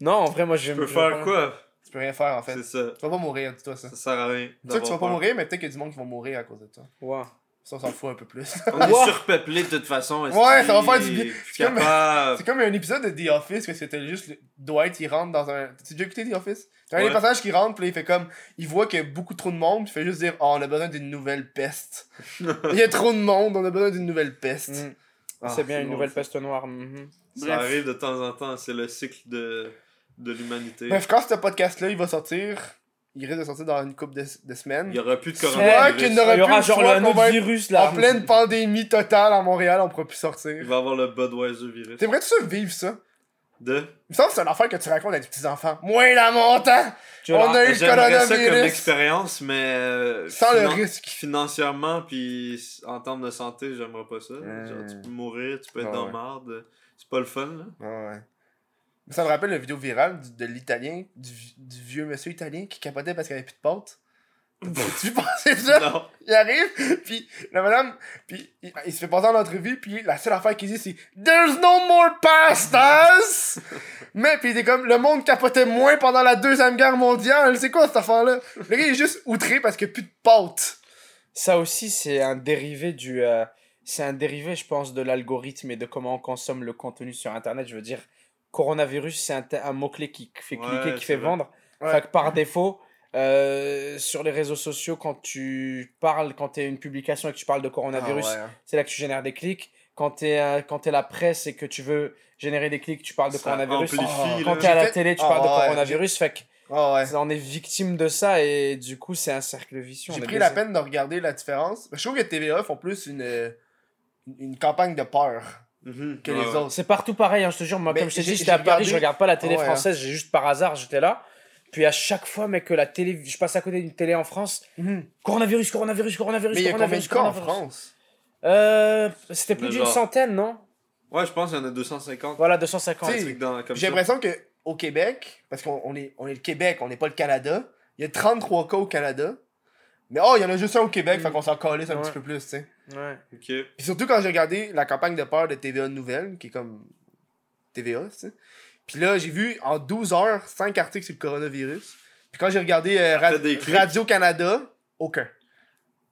Non, en vrai, moi, je Tu peux faire quoi? Tu peux rien faire, en fait. C'est ça. Tu vas pas mourir, dis-toi ça. Ça sert à rien. Tu sais que tu vas pas peur. mourir, mais peut-être qu'il y a du monde qui va mourir à cause de toi. Ouais. Ça, on s'en fout un peu plus. On est surpeuplé de toute façon. Ouais, ça va faire du bien. C'est comme- capable? Comme un épisode de The Office que c'était juste le- Dwight il rentre dans un. Tu as déjà écouté The Office? T'as un Ouais. des personnages qui rentre, puis là, il fait comme. Il voit qu'il y a beaucoup trop de monde, puis il fait juste dire Oh, on a besoin d'une nouvelle peste. il y a trop de monde, on a besoin d'une nouvelle peste. Mm. Ah, c'est bien une nouvelle ça. peste noire. mhm. Ça Bref. arrive de temps en temps. C'est le cycle de, de l'humanité. Bref, quand ce podcast-là il va sortir, il risque de sortir dans une couple de, de semaines. Il y aura plus de Soit coronavirus. qu'il n'aura Il y aura plus genre le autre virus, là. En pleine pandémie totale à Montréal, on pourra plus sortir. Il va avoir le Budweiser virus. T'aimerais-tu ça vivre ça? De? Il me semble que c'est une affaire que tu racontes à tes petits-enfants. Moins la montant! Tu On a eu le J'aimerais ça comme coronavirus! expérience, mais. euh, Sans le risque. Financièrement, puis en termes de santé, j'aimerais pas ça. Genre, tu peux mourir, tu peux être Ouais, dans ouais. marde. C'est pas le fun, là. Ouais, ouais. Ça me rappelle la vidéo virale du- de l'italien, du, du vieux monsieur italien qui capotait parce qu'il avait plus de pâtes. tu pensais ça? Non. Il arrive, puis la madame, puis il, il se fait passer en entrevue, puis la seule affaire qu'il dit c'est There's no more pastas! Mais puis il était comme le monde capotait moins pendant la deuxième guerre mondiale, c'est quoi cette affaire-là? Le gars il est juste outré parce qu'il n'y a plus de pâtes. Ça aussi, c'est un dérivé du. euh, c'est un dérivé, je pense, de l'algorithme et de comment on consomme le contenu sur Internet. Je veux dire, coronavirus, c'est un, mot-clé qui fait Ouais, cliquer, qui fait vrai. vendre. Ouais. Fait que par défaut, euh, sur les réseaux sociaux, quand tu parles, quand tu es une publication et que tu parles de coronavirus, Ah ouais. c'est là que tu génères des clics. Quand tu es, quand t'es la presse et que tu veux générer des clics, tu parles de Ça coronavirus. amplifie. Quand tu es à la télé, tu Ah parles de coronavirus. Fait que Ah ouais. on est victime de ça et du coup, c'est un cercle vicieux. J'ai pris la peine de regarder la différence. Je trouve que TVA font plus une, euh, une campagne de peur Mhm. que Ouais, les ouais. autres. C'est partout pareil, hein, je te jure. Moi, Mais comme je t'ai dit, j'étais à Paris, regardé- je regarde pas la télé ouais, française, j'ai juste par hasard, j'étais là. Puis à chaque fois, mec, que la télé, je passe à côté d'une télé en France, coronavirus, coronavirus, coronavirus, Mais il y a combien de coronavirus, cas en coronavirus. France Euh, c'était plus Mais d'une genre- centaine, non? Ouais, je pense qu'il y en a 250. Voilà, 250. Tu sais, Un truc dans- comme J'ai ça. l'impression que au Québec, parce qu'on on est, on est le Québec, on n'est pas le Canada, il y a 33 cas au Canada, Mais oh, il y en a juste un au Québec, Mm. fait qu'on s'en calisse un Ouais. petit peu plus, tu sais. Ouais. Ok. Puis surtout quand j'ai regardé la campagne de peur de TVA Nouvelle, qui est comme TVA, tu sais. Puis là, j'ai vu en 12 heures 5 articles sur le coronavirus. Puis quand j'ai regardé euh, Ra-. Radio-Canada, aucun.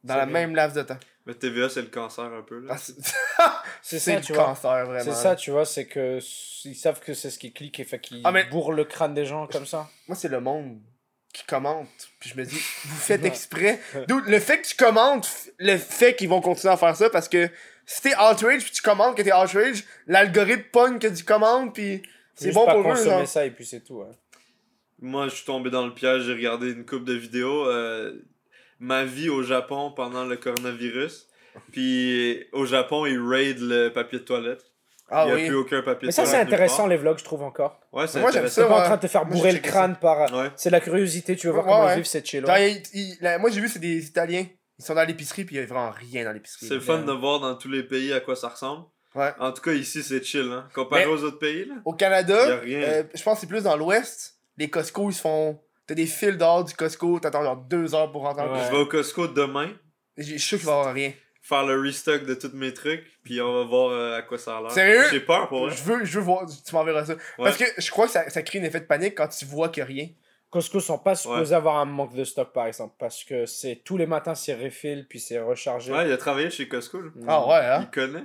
Dans la bien. même laps de temps. Mais TVA, c'est le cancer un peu, là. Ah, c'est ça, le tu vois. cancer, vraiment. C'est ça, tu vois, c'est que ils savent que c'est ce qui clique et fait qu'ils Ah, mais- bourrent le crâne des gens comme ça. Moi, c'est le monde qui commente. Puis je me dis, vous faites exprès. Le fait que tu commentes, le fait qu'ils vont continuer à faire ça, parce que si t'es outrage puis tu commentes que t'es outrage, l'algorithme pogne que tu commentes, puis c'est bon pas pour eux. genre. ça et puis c'est tout. ouais. Moi, je suis tombé dans le piège, j'ai regardé une coupe de vidéos. euh, ma vie au Japon pendant le coronavirus. Puis au Japon, ils raident le papier de toilette. Ah Il n'y a oui. plus aucun papier Mais de ça, c'est intéressant les vlogs, je trouve encore. Ouais, c'est Moi, j'aime. T'es pas en train de te faire bourrer le crâne par. Ouais. C'est de la curiosité, tu veux voir Ouais, comment ouais. vivent, c'est chill. Moi, j'ai vu, c'est des Italiens. Ils sont dans l'épicerie, puis il y a vraiment rien dans l'épicerie. C'est le fun de voir dans tous les pays à quoi ça ressemble. Ouais. En tout cas, ici, c'est chill. Hein. Comparé Mais- aux autres pays, là. Au Y a Canada, rien. euh, je pense que c'est plus dans l'Ouest. Les Costco, ils se font. T'as des fils dehors du Costco, t'attends genre deux heures pour rentrer. Je vais au Costco demain, Je suis sûr qu'il va y avoir rien. Faire le restock de tous mes trucs, puis on va voir euh, à quoi ça a l'air. Sérieux? J'ai peur pour vrai. Je veux, je veux voir, tu m'enverras ça. Parce que je crois que ça, ça crée un effet de panique quand tu vois qu'il n'y a rien. Costco sont pas supposés avoir un manque de stock par exemple parce que c'est tous les matins c'est refill puis c'est rechargé. Ouais, il a travaillé chez Costco. là. Ah ouais, hein? Il connaît.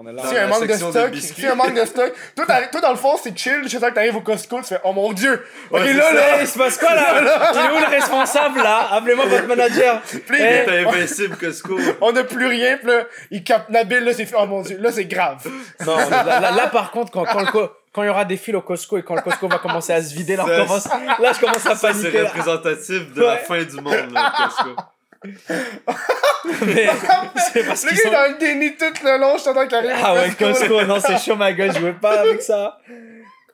On est là. A un manque de stock, a un manque de stock, toi, toi, dans le fond, c'est chill, jusqu'à temps que t'arrives au Costco, tu fais, oh mon dieu! Ouais, ok, c'est là, ça. là, il se passe quoi là? Il est où le responsable là? Appelez-moi votre manager. puis là, T'es invincible, Costco. on n'a plus rien, puis là, il capte Nabil, là, c'est oh mon dieu, là, c'est grave. Non, là, là- là, par contre quand quand, le quand il y aura des fils au Costco et quand le Costco va commencer à se vider là, on commence- là je commence à Ça, c'est paniquer. là. représentatif de la fin du monde, là, Costco. Mais c'est parce Le gars, sont... dans le déni tout le long, je t'entends qu'il arrive. au Ah ouais, Costco. Non, c'est chaud ma gueule, je veux pas avec ça.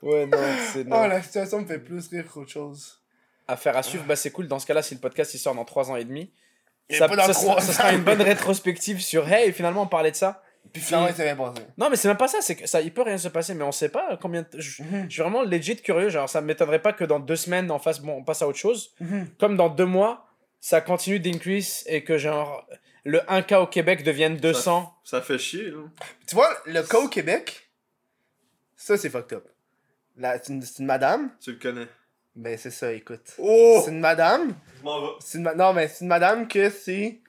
Ouais, non, c'est non. Oh, la situation me fait plus rire qu'autre chose. Affaire à suivre, bah c'est cool. Dans ce cas-là, si le podcast il sort dans 3 ans et demi, Et ça, ça sera, ça sera une bonne rétrospective sur Hey, finalement on parlait de ça. Puis finalement, il s'est bien passé. Non, mais c'est même pas ça, c'est que ça, il peut rien se passer, mais on sait pas combien. de- Je, Mhm. suis vraiment legit curieux, genre ça m'étonnerait pas que dans deux semaines on fasse, bon, on passe à autre chose. Mhm. Comme dans deux mois, ça continue d'increase et que genre le 1 cas au Québec devienne 200. Ça fait chier, là. Tu vois, le cas au Québec, ça, c'est fucked up. La- C'est une, c'est une madame. Tu le connais. Ben, c'est ça, écoute. Oh! C'est une madame. Je m'en vais. C'est une Non, mais c'est une madame que c'est.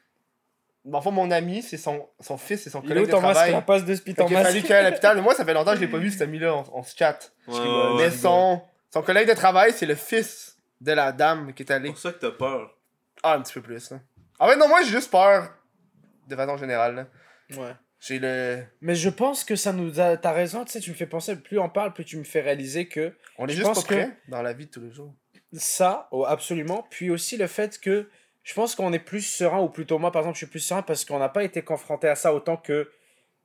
Bon, enfin, mon ami, c'est son, son fils et son Il est où collègue de ton masque travail. La passe de qu'il a fallu aille à l'hôpital. Mais moi, ça fait longtemps que je l'ai pas vu, cet ami-là. On, on se chatte. Ouais, mais ouais. son, son collègue de travail, c'est le fils de la dame qui est C'est allée. pour ça que t'as peur. Ah, un petit peu plus. Hein. Ah ouais, non, moi, j'ai juste peur. De façon générale. là. Ouais. J'ai le. Mais je pense que ça nous a. T'as raison, tu sais, tu me fais penser, plus on parle, plus tu me fais réaliser que On est Je juste pense pas que- prêt dans la vie de tous les jours. ça, oh, absolument. Puis aussi le fait que je pense qu'on est plus serein, ou plutôt moi, par exemple, je suis plus serein parce qu'on n'a pas été confronté à ça autant que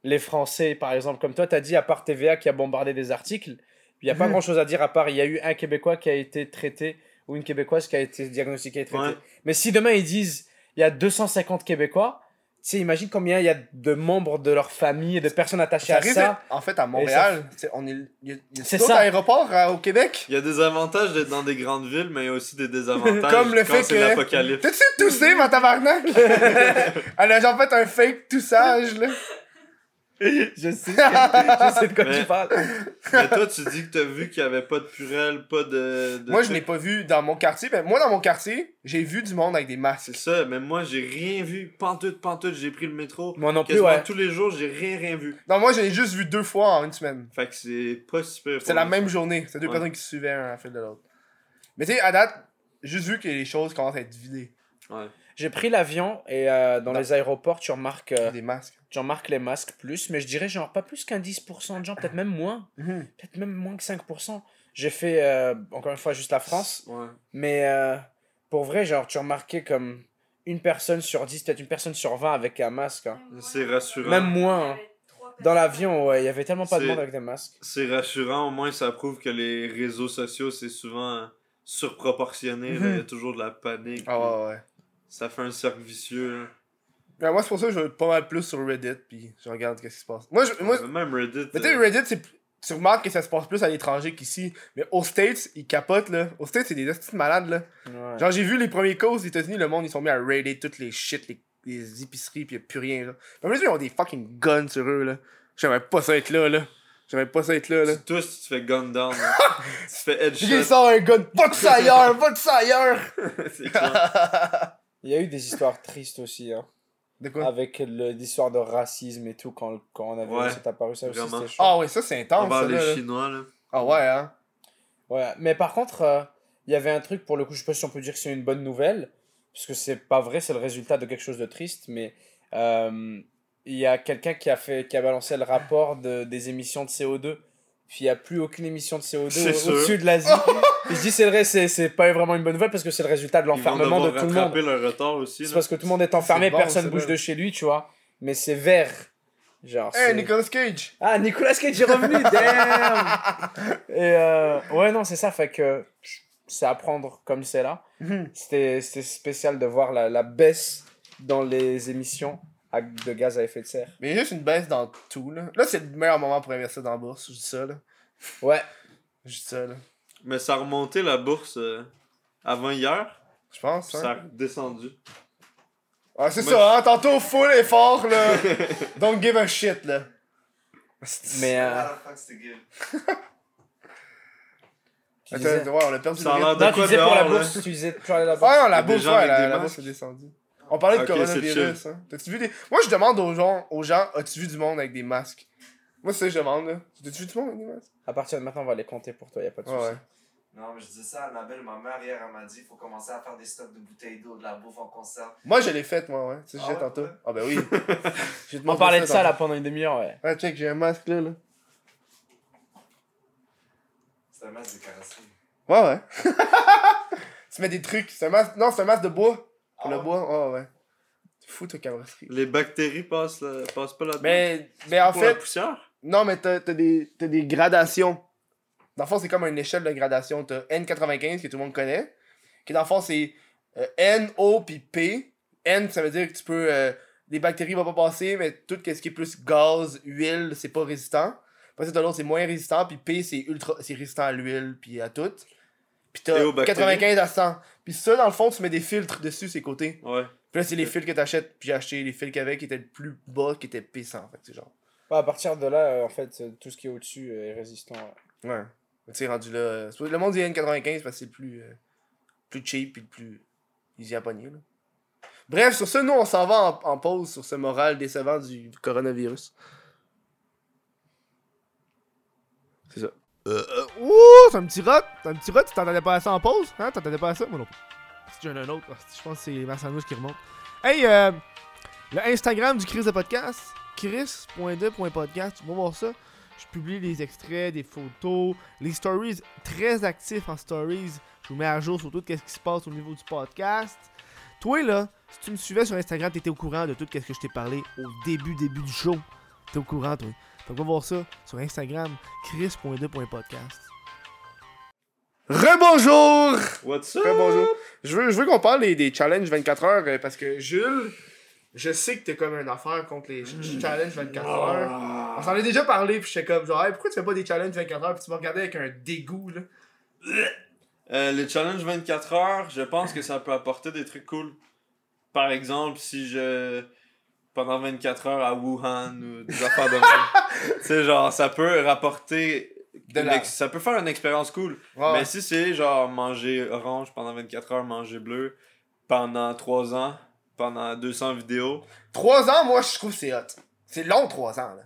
les Français, par exemple. Comme toi, t'as dit, à part TVA qui a bombardé des articles, il n'y a pas Mhm. grand chose à dire à part il y a eu un Québécois qui a été traité ou une Québécoise qui a été diagnostiquée et traitée. Ouais. Mais si demain ils disent il y a 250 Québécois, tu sais, imagine combien il y a de membres de leur famille et de personnes attachées Ça à ça. en fait, à Montréal, c'est- on est, il y a, il y a C'est d'autres ça. aéroports euh, au Québec. Il y a des avantages d'être dans des grandes villes, mais il y a aussi des désavantages. Comme le quand fait que- l'apocalypse. T'as-tu toussé, ma tabarnak? Elle a genre fait un fake toussage, là. Je sais, je sais de quoi Mais- tu parles. Mais toi, tu dis que t'as vu qu'il y avait pas de purelle, pas de. de Moi, je n'ai pas vu dans mon quartier. Ben, moi, dans mon quartier, j'ai vu du monde avec des masques. C'est ça, mais moi, j'ai rien vu. Pantoute, pantoute, j'ai pris le métro. Moi non plus, ouais. tous les jours, j'ai rien, rien vu. Non, moi, j'en ai juste vu deux fois en une semaine. Fait que c'est pas super. C'est la même journée. C'est deux Ouais. personnes qui se suivaient un à la file de l'autre. Mais tu sais, à date, juste vu que les choses commencent à être vidées. Ouais. J'ai pris l'avion et euh, dans Non. les aéroports, tu remarques, euh, Des masques. tu remarques les masques plus, mais je dirais genre pas plus qu'un 10% de gens, peut-être même moins, Mhm. peut-être même moins que 5%. J'ai fait, euh, encore une fois, juste la France, Ouais. mais euh, pour vrai, genre, tu remarquais comme une personne sur 10, peut-être une personne sur 20 avec un masque. hein. C'est rassurant. Même moins. hein. Dans l'avion, ouais, il y avait tellement pas de monde avec des masques. C'est rassurant, au moins ça prouve que les réseaux sociaux, c'est souvent surproportionné. Mhm. Il y a toujours de la panique. Ah ouais, ouais. Ça fait un cercle vicieux. là. Ben, moi, c'est pour ça que je vais pas mal plus sur Reddit, puis je regarde qu'est-ce qui se passe. Moi, je, moi Même Reddit. mais tu sais, euh, Reddit, c'est. tu remarques que ça se passe plus à l'étranger qu'ici. Mais aux States, ils capotent, là. Aux States, c'est des de malades, là. Ouais. Genre, j'ai vu les premiers cas aux États-Unis, le monde, ils sont mis à raider toutes les shit, les, les épiceries, pis y'a plus rien, là. Mais ils ont des fucking guns sur eux, là. J'aimerais pas ça être là, là. J'aimerais pas ça être là, là. Toi, si tu te fais gun down, là, tu te fais J'ai headshot. sort un gun, va de ça ailleurs, va de ça ailleurs! c'est clair. Il y a eu des histoires tristes aussi, hein. De quoi? Avec le- l'histoire de racisme et tout, quand, quand on avait Ouais, apparu, ça aussi, c'était chaud. Ah ouais, ça c'est intense, Envers ça, les là, là. Chinois, là. Ah ouais, hein? Ouais, mais par contre, euh, il y avait un truc, pour le coup, je sais pas si on peut dire que c'est une bonne nouvelle, parce que c'est pas vrai, c'est le résultat de quelque chose de triste, mais euh, il y a quelqu'un qui a fait, qui a balancé le rapport de, des émissions de CO2, puis il n'y a plus aucune émission de CO2 C'est au- sûr. au-dessus de l'Asie. Je dis c'est vrai, c'est c'est pas vraiment une bonne nouvelle, parce que c'est le résultat de l'enfermement de tout le monde. retard aussi. C'est parce que tout le monde est enfermé, bon, personne bouge vrai. de chez lui, tu vois. Mais c'est vert. Genre, Hey, Nicolas Cage! ah, Nicolas Cage est revenu, damn! Et euh, ouais, non, c'est ça, fait que c'est à prendre comme c'est là. Mhm. C'était c'était spécial de voir la, la baisse dans les émissions de gaz à effet de serre. Mais il y a juste une baisse dans tout, là. Là, c'est le meilleur moment pour investir dans la bourse, je dis ça, là. Ouais, Je dis ça, là. Mais ça a remonté la bourse euh, avant hier, Je pense, hein. ça a descendu. Ah, c'est ça, hein. Tantôt, full effort, là. Don't give a shit, là. mais euh, Ah, Attends, ouais, on a perdu Ça a le rythme. Non, tu quoi disais pour la bourse, tu disais pour la bourse. Ouais, non, la bourse, ouais, la, la bourse est descendue. On parlait de coronavirus, hein. T'as-tu vu des... Moi, je demande aux gens, aux gens, as-tu vu du monde avec des masques? Moi, c'est ça que je demande, là. T'as-tu vu du monde avec des masques? À partir de maintenant, on va les compter pour toi, y a pas de Ouais, souci. ouais. Non, mais je disais ça à Annabelle, ma mère hier, elle m'a dit faut commencer à faire des stocks de bouteilles d'eau, de la bouffe en conserve. Moi, je l'ai fait, moi, ouais. Tu sais, Ah ouais, tantôt. ouais. Ah, ben oui. Je vais te On parlait de ça là pendant une demi-heure, ouais. Ouais, check, j'ai un masque là, là. C'est un masque de carrosserie. Ouais, ouais. tu mets des trucs. C'est un masque. Non, c'est un masque de bois. Pour Ah le ouais? bois? Ouais, ouais. Tu fous ta carrosserie. Les bactéries passent, là- passent pas là-dedans. Mais, mais en Pour la fait, poussière? non, mais t'as t'as des, t'as des gradations. Dans le fond, c'est comme une échelle de gradation. T'as N95 que tout le monde connaît. Qui dans le fond, c'est euh, N, O, puis P. N, ça veut dire que tu peux. euh, les bactéries vont pas passer, mais tout ce qui est plus gaz, huile, c'est pas résistant. Ça, t'as l'autre, c'est moins résistant. Puis P, c'est ultra. C'est résistant à l'huile, puis à tout. Puis t'as Et aux bactéries? 95 à 100. Puis ça, dans le fond, tu mets des filtres dessus, ces côtés. Ouais. Puis là, c'est les fils que t'achètes. Puis j'ai acheté les fils qu'il y avait qui étaient le plus bas, qui étaient P100. Fait que c'est genre. Ouais, à partir de là, euh, en fait, euh, tout ce qui est au-dessus euh, est résistant. ouais. Ouais. Tu sais, rendu là. euh, c'est- Le monde dit N95 parce que c'est le plus, euh, plus cheap puis le plus easy à pogner. Là. Bref, sur ça, nous, on s'en va en, en pause sur ce moral décevant du coronavirus. C'est ça. Euh, euh, ouh, c'est un petit rot. C'est un petit rot. Tu t'entendais pas à ça en pause? Hein? T'entendais pas à ça? Moi non. Si j'en ai un autre, je pense que c'est ma sandwich qui remonte. Hey, euh, le Instagram du Chris de podcast, chris.de.podcast, tu vas voir ça. Je publie des extraits, des photos, les stories, très actifs en stories. Je vous mets à jour sur tout ce qui se passe au niveau du podcast. Toi, là, si tu me suivais sur Instagram, t'étais au courant de tout ce que je t'ai parlé au début, début du show. T'es au courant, toi. Que va voir ça sur Instagram, chris.2.podcast. Rebonjour! What's up? Rebonjour. Je veux, je veux qu'on parle des, des challenges 24 heures euh, parce que Jules, je sais que t'es comme une affaire contre les ch- challenges 24 heures. On s'en a déjà parlé, puis j'étais comme genre, Hey, pourquoi tu fais pas des challenges 24 heures, puis tu m'as regardé avec un dégoût, là? Euh, les challenges 24 heures, je pense que ça peut apporter des trucs cool. Par exemple, si je. Pendant 24 heures à Wuhan ou des affaires de même. tu sais, genre, ça peut rapporter. De la- Ça peut faire une expérience cool. Ouais. Mais si c'est genre manger orange pendant 24 heures, manger bleu pendant 3 ans, pendant 200 vidéos, 3 ans, moi, je trouve c'est hot. C'est long, 3 ans, là.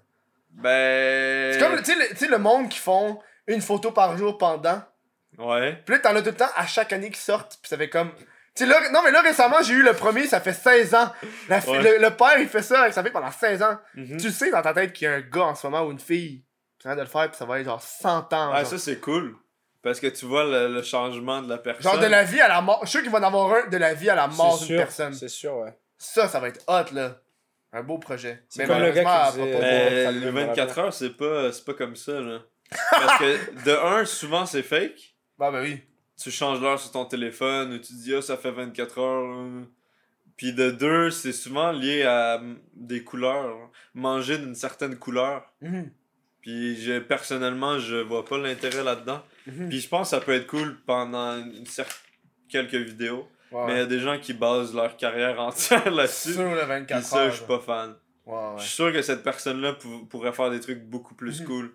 ben. C'est comme, tu sais, le- le monde qui font une photo par jour pendant. Ouais. Puis là, t'en as tout le temps à chaque année qui sortent, puis ça fait comme. Là, non, mais là, récemment, j'ai eu le premier, ça fait 16 ans. La fi- Ouais. le, le père, il fait ça avec sa fille pendant 16 ans. Mhm. Tu sais dans ta tête qu'il y a un gars en ce moment ou une fille qui vient de le faire, puis ça va être genre 100 ans. Ah, genre. ça c'est cool. Parce que tu vois le, le changement de la personne. Genre de la vie à la mort. Je suis sûr qu'il va en avoir un de la vie à la mort C'est d'une sûr, personne. C'est sûr, ouais. Ça, ça va être hot, là. Un beau projet. C'est comme le gars malheureusement, qui elle va faisait- pas Mais pouvoir- ça le le 24 heures, c'est pas, c'est pas comme ça, là. Parce que, de un, souvent, c'est fake. Bah, bah oui. Tu changes l'heure sur ton téléphone ou tu dis, ah, ça fait 24 heures. Puis de deux, c'est souvent lié à mm, des couleurs. Manger d'une certaine couleur. Mhm. Puis je, personnellement, je vois pas l'intérêt là-dedans. Mhm. Puis je pense que ça peut être cool pendant une quelques vidéos. Mais il y a des gens qui basent leur carrière entière là-dessus. Sur le Puis 24 ça, heures. je suis pas fan. Ouais. Je suis sûr que cette personne-là pou- pourrait faire des trucs beaucoup plus Mhm. cool.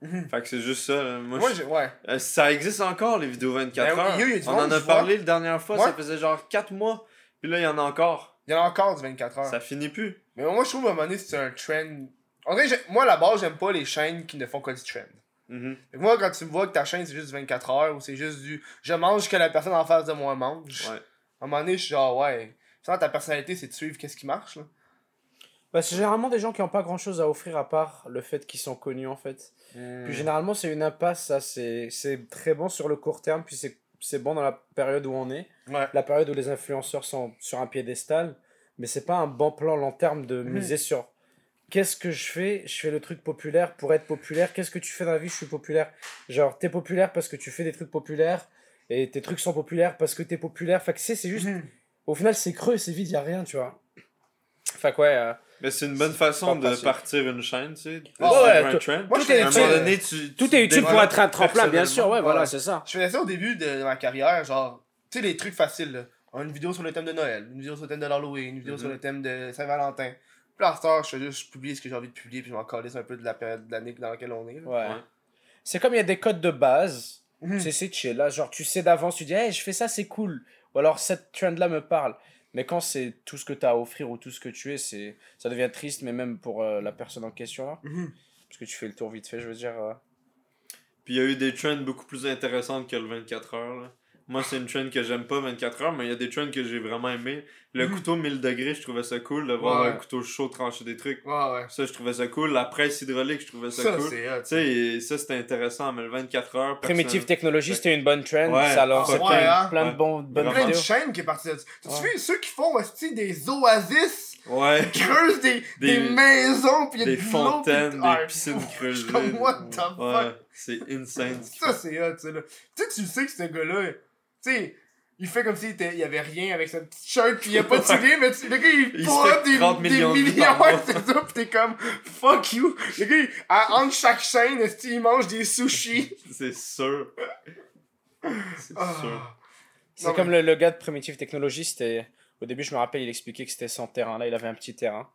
Mhm. Fait que c'est juste ça. là. Moi, Moi, je- ouais. Euh, ça existe encore, les vidéos 24 Ben heures. y a On en a parlé la dernière fois, Ouais. ça faisait genre 4 mois. Puis là, il y en a encore. Il y en a encore du 24 heures. Ça finit plus. Mais moi, je trouve à un moment donné, c'est un trend. En vrai, j'ai- moi, à la base, j'aime pas les chaînes qui ne font que du trend. Mhm. Que moi, quand tu me vois que ta chaîne, c'est juste du 24 heures ou c'est juste du je mange que la personne en face de moi mange, Ouais. à un moment donné, je suis genre, ouais. Ça, ta personnalité, c'est de suivre qu'est-ce qui marche, là. Bah, c'est généralement des gens qui n'ont pas grand chose à offrir à part le fait qu'ils sont connus en fait. Hmm. Puis généralement, c'est une impasse, ça. C'est très bon sur le court terme, puis c'est bon dans la période où on est. Ouais. La période où les influenceurs sont sur un piédestal. Mais c'est pas un bon plan long terme de Mhm. miser sur qu'est-ce que je fais? Je fais le truc populaire pour être populaire. Qu'est-ce que tu fais dans la vie? Je suis populaire. Genre, t'es populaire parce que tu fais des trucs populaires. Et tes trucs sont populaires parce que t'es populaire. Fait que c'est juste. Mhm. Au final, c'est creux, c'est vide, y a rien, tu vois. Fait que ouais. euh, Mais c'est une bonne façon de partir une chaîne, tu sais. Ah suivre ouais, un trend. Moi, je À moment donné, tu, Tout tu est utile pour être un tremplin, bien sûr, ouais, voilà, c'est ça. Je faisais ça au début de ma carrière, genre, tu sais, les trucs faciles, là. Une vidéo sur le thème de Noël, une vidéo sur le thème de l'Halloween, une vidéo Mhm. sur le thème de Saint-Valentin. Puis là, je fais juste publier ce que j'ai envie de publier, puis je m'en calisse un peu de la période de l'année dans laquelle on est. là. Ouais. Ouais. C'est comme il y a des codes de base, Mhm. c'est c'est chill. Là, genre, tu sais d'avance, tu dis, hey, je fais ça, c'est cool. Ou alors, cette trend-là me parle. Mais quand c'est tout ce que tu as à offrir ou tout ce que tu es, c'est ça devient triste, mais même pour euh, la personne en question, là. Mhm. Parce que tu fais le tour vite fait, je veux dire. euh. Puis il y a eu des trends beaucoup plus intéressantes que le 24 heures. Là. Moi, c'est une trend que j'aime pas 24 heures, mais il y a des trends que j'ai vraiment aimé. Le Mhm. couteau 1000 degrés, je trouvais ça cool de voir Ouais. un couteau chaud trancher des trucs. Ouais, ouais. Ça, je trouvais ça cool. La presse hydraulique, je trouvais ça, Ça, cool. c'est hot. Tu sais, et ça, c'était intéressant, mais le 24 heures. Primitive personne- Technologie, c'était une bonne trend. Ouais. Ça lance plein, ouais, hein? plein de bons, bonnes plein de chaînes qui est partie de ça. T'as-tu Ouais. vu ceux qui font aussi des oasis, Ouais. creusent des, des, Des- maisons, puis il y a Des de fontaines, puis- des Ah, piscines creusées. comme, what the fuck? Ouais, c'est insane. Ça, c'est hot. Tu sais, tu sais que ce gars-là, tu sais, il fait comme s'il était- il y avait rien avec sa petite shirt, pis il a pas tiré, mais tu- le gars, il, Il up des, 30 des millions de millions, c'est ça, pis t'es comme, fuck you. Le gars, il- à- entre chaque chaîne, il mange des sushis? C'est sûr. C'est Ah. sûr. C'est comme le, le gars de Primitive Technologie, c'était. Au début, je me rappelle, il expliquait que c'était son terrain. Là, il avait un petit terrain.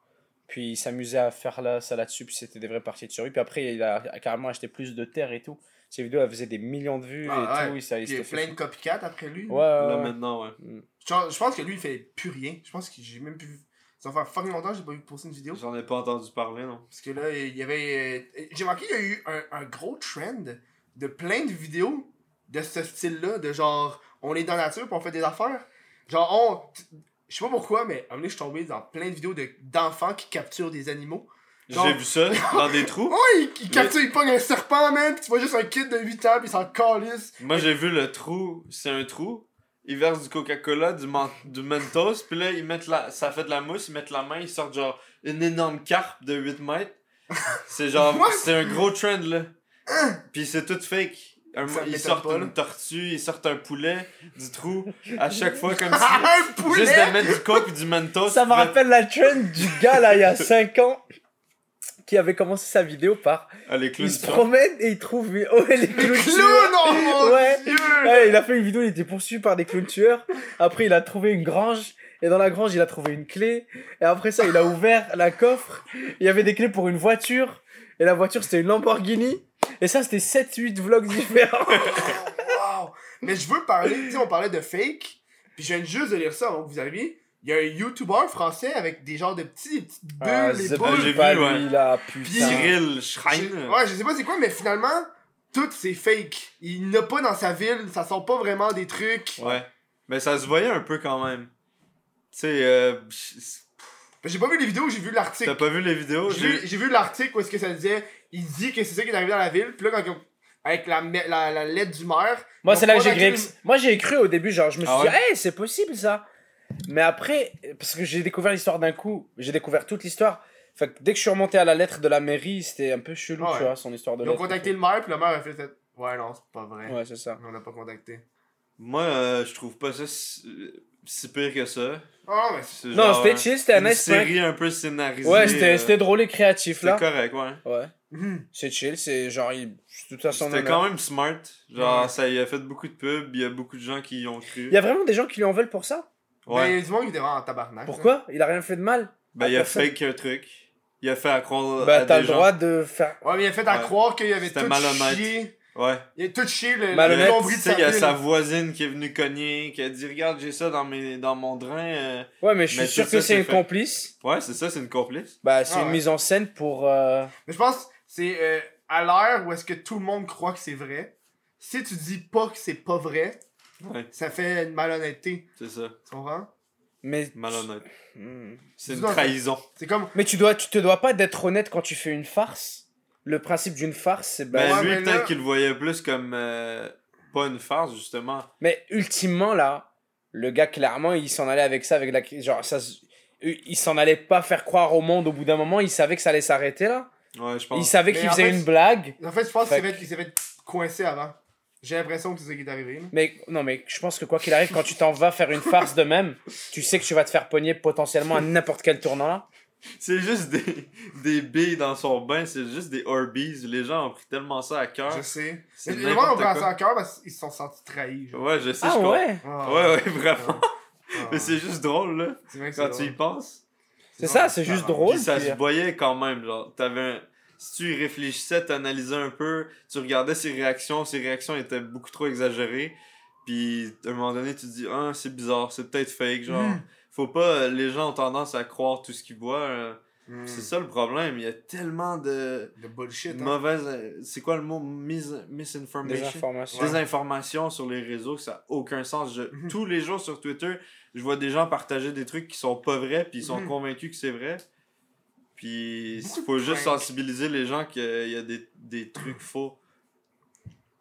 Puis il s'amusait à faire là, ça là-dessus, puis c'était des vraies parties de survie. Puis après, il a carrément acheté plus de terre et tout. Ses vidéos, elles faisaient des millions de vues Ah, et ouais. tout. Il, ça, il Il y a plein fait- de copycat après lui. Ouais, ouais, Là, ouais. maintenant, ouais. Je, je pense que lui, il fait plus rien. Je pense que j'ai même plus. Ça faire fucking longtemps que j'ai pas vu poster une vidéo. J'en ai pas entendu parler, non. Parce que là, il y avait. euh, J'ai remarqué qu'il y a eu un, un gros trend de plein de vidéos de ce style-là, de genre, on est dans la nature puis on fait des affaires. Genre, on. Je sais pas pourquoi, mais à un moment donné, je suis tombé dans plein de vidéos de- d'enfants qui capturent des animaux. J'ai vu ça dans des trous. Ouais, ils, ils capturent, ils pognent un serpent, man, pis tu vois juste un kid de 8 ans, pis ils s'en calissent. Moi, j'ai vu le trou. C'est un trou. Ils versent du Coca-Cola, du, du Mentos, puis là, ils mettent la... ça fait de la mousse, ils mettent la main, ils sortent genre une énorme carpe de 8 mètres. C'est genre, c'est un gros trend, là. Puis c'est tout fake. Un- ils sortent pas, une tortue, ils sortent un poulet du trou, à chaque fois comme si... un poulet! Juste de mettre du coke et du Mentos. Ça me rappelle la trend du gars là, il y a 5 ans, qui avait commencé sa vidéo par. Ah, les clowns Il se promène et il trouve. Oh, les clowns Clown, tueurs. oh Ouais. Ouais, il a fait une vidéo, il était poursuivi par des clowns tueurs. Après, il a trouvé une grange. Et dans la grange, il a trouvé une clé. Et après ça, il a ouvert la coffre. Il y avait des clés pour une voiture. Et la voiture, c'était une Lamborghini. Et ça, c'était 7-8 vlogs différents. wow! Mais je veux parler, tu sais, on parlait de fake, puis je viens juste de lire ça avant que vous arriviez. Il y a un YouTuber français avec des genres de petits, des petites bulles, Ah, c'est boules. j'ai pas vu, ouais. lui, là, putain. Cyril Je- Schrein. Ouais, je sais pas c'est quoi, mais finalement, tout c'est fake. Il n'a pas dans sa ville, ça sort pas vraiment des trucs. Ouais. Mais ça se voyait un peu quand même. Tu sais, euh, J'ai pas vu les vidéos, j'ai vu t'as l'article. pas vu les vidéos? J'ai vu, j'ai vu l'article où est-ce que ça disait, il dit que c'est ça qui est arrivé dans la ville, puis là, quand ils ont- avec la, la, la lettre du maire. Moi, c'est là que j'ai cru. Moi, j'ai cru au début, genre, je me suis Ah dit, hey, c'est possible ça. Mais après, parce que j'ai découvert l'histoire d'un coup, j'ai découvert toute l'histoire. Fait que dès que je suis remonté à la lettre de la mairie, c'était un peu chelou, Ah ouais. tu vois, son histoire de Ils ont lettre. contacté le maire, puis le maire a fait cette- Ouais, non, c'est pas vrai. Ouais, c'est ça. On l'a pas contacté. Moi, euh, je trouve pas ça si, si pire que ça. Ah, mais C'est Non, c'était chill, c'était un série un peu scénarisée. Ouais, c'était euh, c'était drôle et créatif C'est là. correct, ouais. Ouais, Mhm. c'est chill, c'est genre. Il... De toute façon, C'était quand même smart. Genre, Ouais. ça y a fait beaucoup de pubs, il y a beaucoup de gens qui y ont cru. Il y a vraiment des gens qui lui en veulent pour ça? Ouais. Mais il y a du monde qui était vraiment en tabarnak. Pourquoi? Il a rien fait de mal. Ben, il a personne. fake un truc. Il a fait à croire Bah, à t'as le gens. droit de faire. Ouais, mais il a fait à Ouais. croire qu'il avait tout malhonnête. chié. Ouais. Il a tout chié le, Malhonnête. le Tu nombril de sais, sa il y a sa voisine qui est venue cogner, qui a dit Regarde, j'ai ça dans, mes, dans mon drain. euh. Ouais, mais je suis sûr que c'est une fait. complice. Ouais, c'est ça, c'est une complice. Bah, c'est Ah une ouais. mise en scène pour. euh, Mais je pense c'est euh, à l'heure où est-ce que tout le monde croit que c'est vrai. Si tu dis pas que c'est pas vrai, Ouais, ça fait une malhonnêteté. c'est ça. Tu comprends? Mais. Malhonnête. Hmm. C'est une trahison. C'est comme. Mais tu dois, tu te dois pas d'être honnête quand tu fais une farce. Le principe d'une farce, c'est bah, Mais Ouais, lui, mais peut-être là- qu'il le voyait plus comme. euh, pas une farce, justement. Mais ultimement, là, le gars, clairement, il s'en allait avec ça, avec la. Genre, ça. Il s'en allait pas faire croire au monde au bout d'un moment, il savait que ça allait s'arrêter là. Ouais, je Il pense. savait Mais qu'il faisait fait, une blague. En fait, je pense Fait qu'il s'est fait, il s'est fait coincer avant. J'ai l'impression que c'est ça qui est arrivé. là. Mais non, mais je pense que quoi qu'il arrive, quand tu t'en vas faire une farce de même, tu sais que tu vas te faire pogner potentiellement à n'importe quel tournant là. C'est juste des, des billes dans son bain, c'est juste des Orbeez. Les gens ont pris tellement ça à cœur. Je sais. Mais les gens ont pris ça à cœur parce qu'ils se sont sentis trahis. genre. Ouais, je sais, Ah je ouais? Ah, Ouais, ouais, vraiment. ah, Mais c'est juste drôle, là, c'est vrai que quand tu y penses. C'est ça, c'est juste drôle. Puis ça puis- se voyait quand même, genre, t'avais un... Si tu y réfléchissais, t'analysais un peu, tu regardais ses réactions, ses réactions étaient beaucoup trop exagérées. Puis, à un moment donné, tu te dis, ah, c'est bizarre, c'est peut-être fake, genre. Mhm. Faut pas... Les gens ont tendance à croire tout ce qu'ils voient. euh, Hmm. C'est ça le problème, il y a tellement de... De bullshit. hein. mauvaises... euh, C'est quoi le mot? Mis... Misinformation? informations. des informations sur les réseaux, ça n'a aucun sens. Je- Mhm. Tous les jours sur Twitter, je vois des gens partager des trucs qui sont pas vrais, puis ils sont convaincus que c'est vrai. Puis il faut juste sensibiliser les gens qu'il y a des, des trucs faux.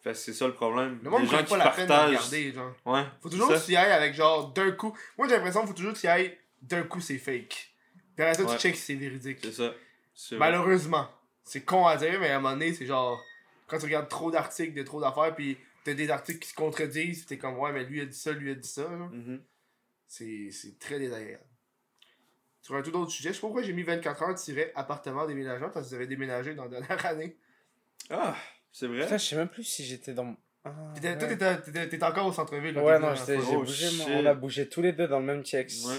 Fait que c'est ça le problème. Le monde les gens prend qui pas la peine de partagent. regarder, genre. Ouais. Faut toujours c'est que ça. tu y ailles avec genre d'un coup. Moi j'ai l'impression qu'il faut toujours que tu y ailles d'un coup c'est fake. Puis après ça Ouais. tu check si c'est véridique. C'est ça. Malheureusement. C'est con à dire, mais à un moment donné, c'est genre. Quand tu regardes trop d'articles, de trop d'affaires, puis t'as des articles qui se contredisent, t'es comme ouais, mais lui a dit ça, lui a dit ça. C'est c'est très désagréable. Sur un tout autre sujet, je sais pas pourquoi j'ai mis 24 heures tiré appartement déménagement parce que vous avez déménagé dans la dernière année. Ah, c'est vrai? Putain, je sais même plus si j'étais dans. Ah, T'étais- Toi, ouais. t'étais- t'étais t'étais encore au centre-ville. là, Ouais, non, j'ai Oh, bougé, on a bougé tous les deux dans le même check. Ouais.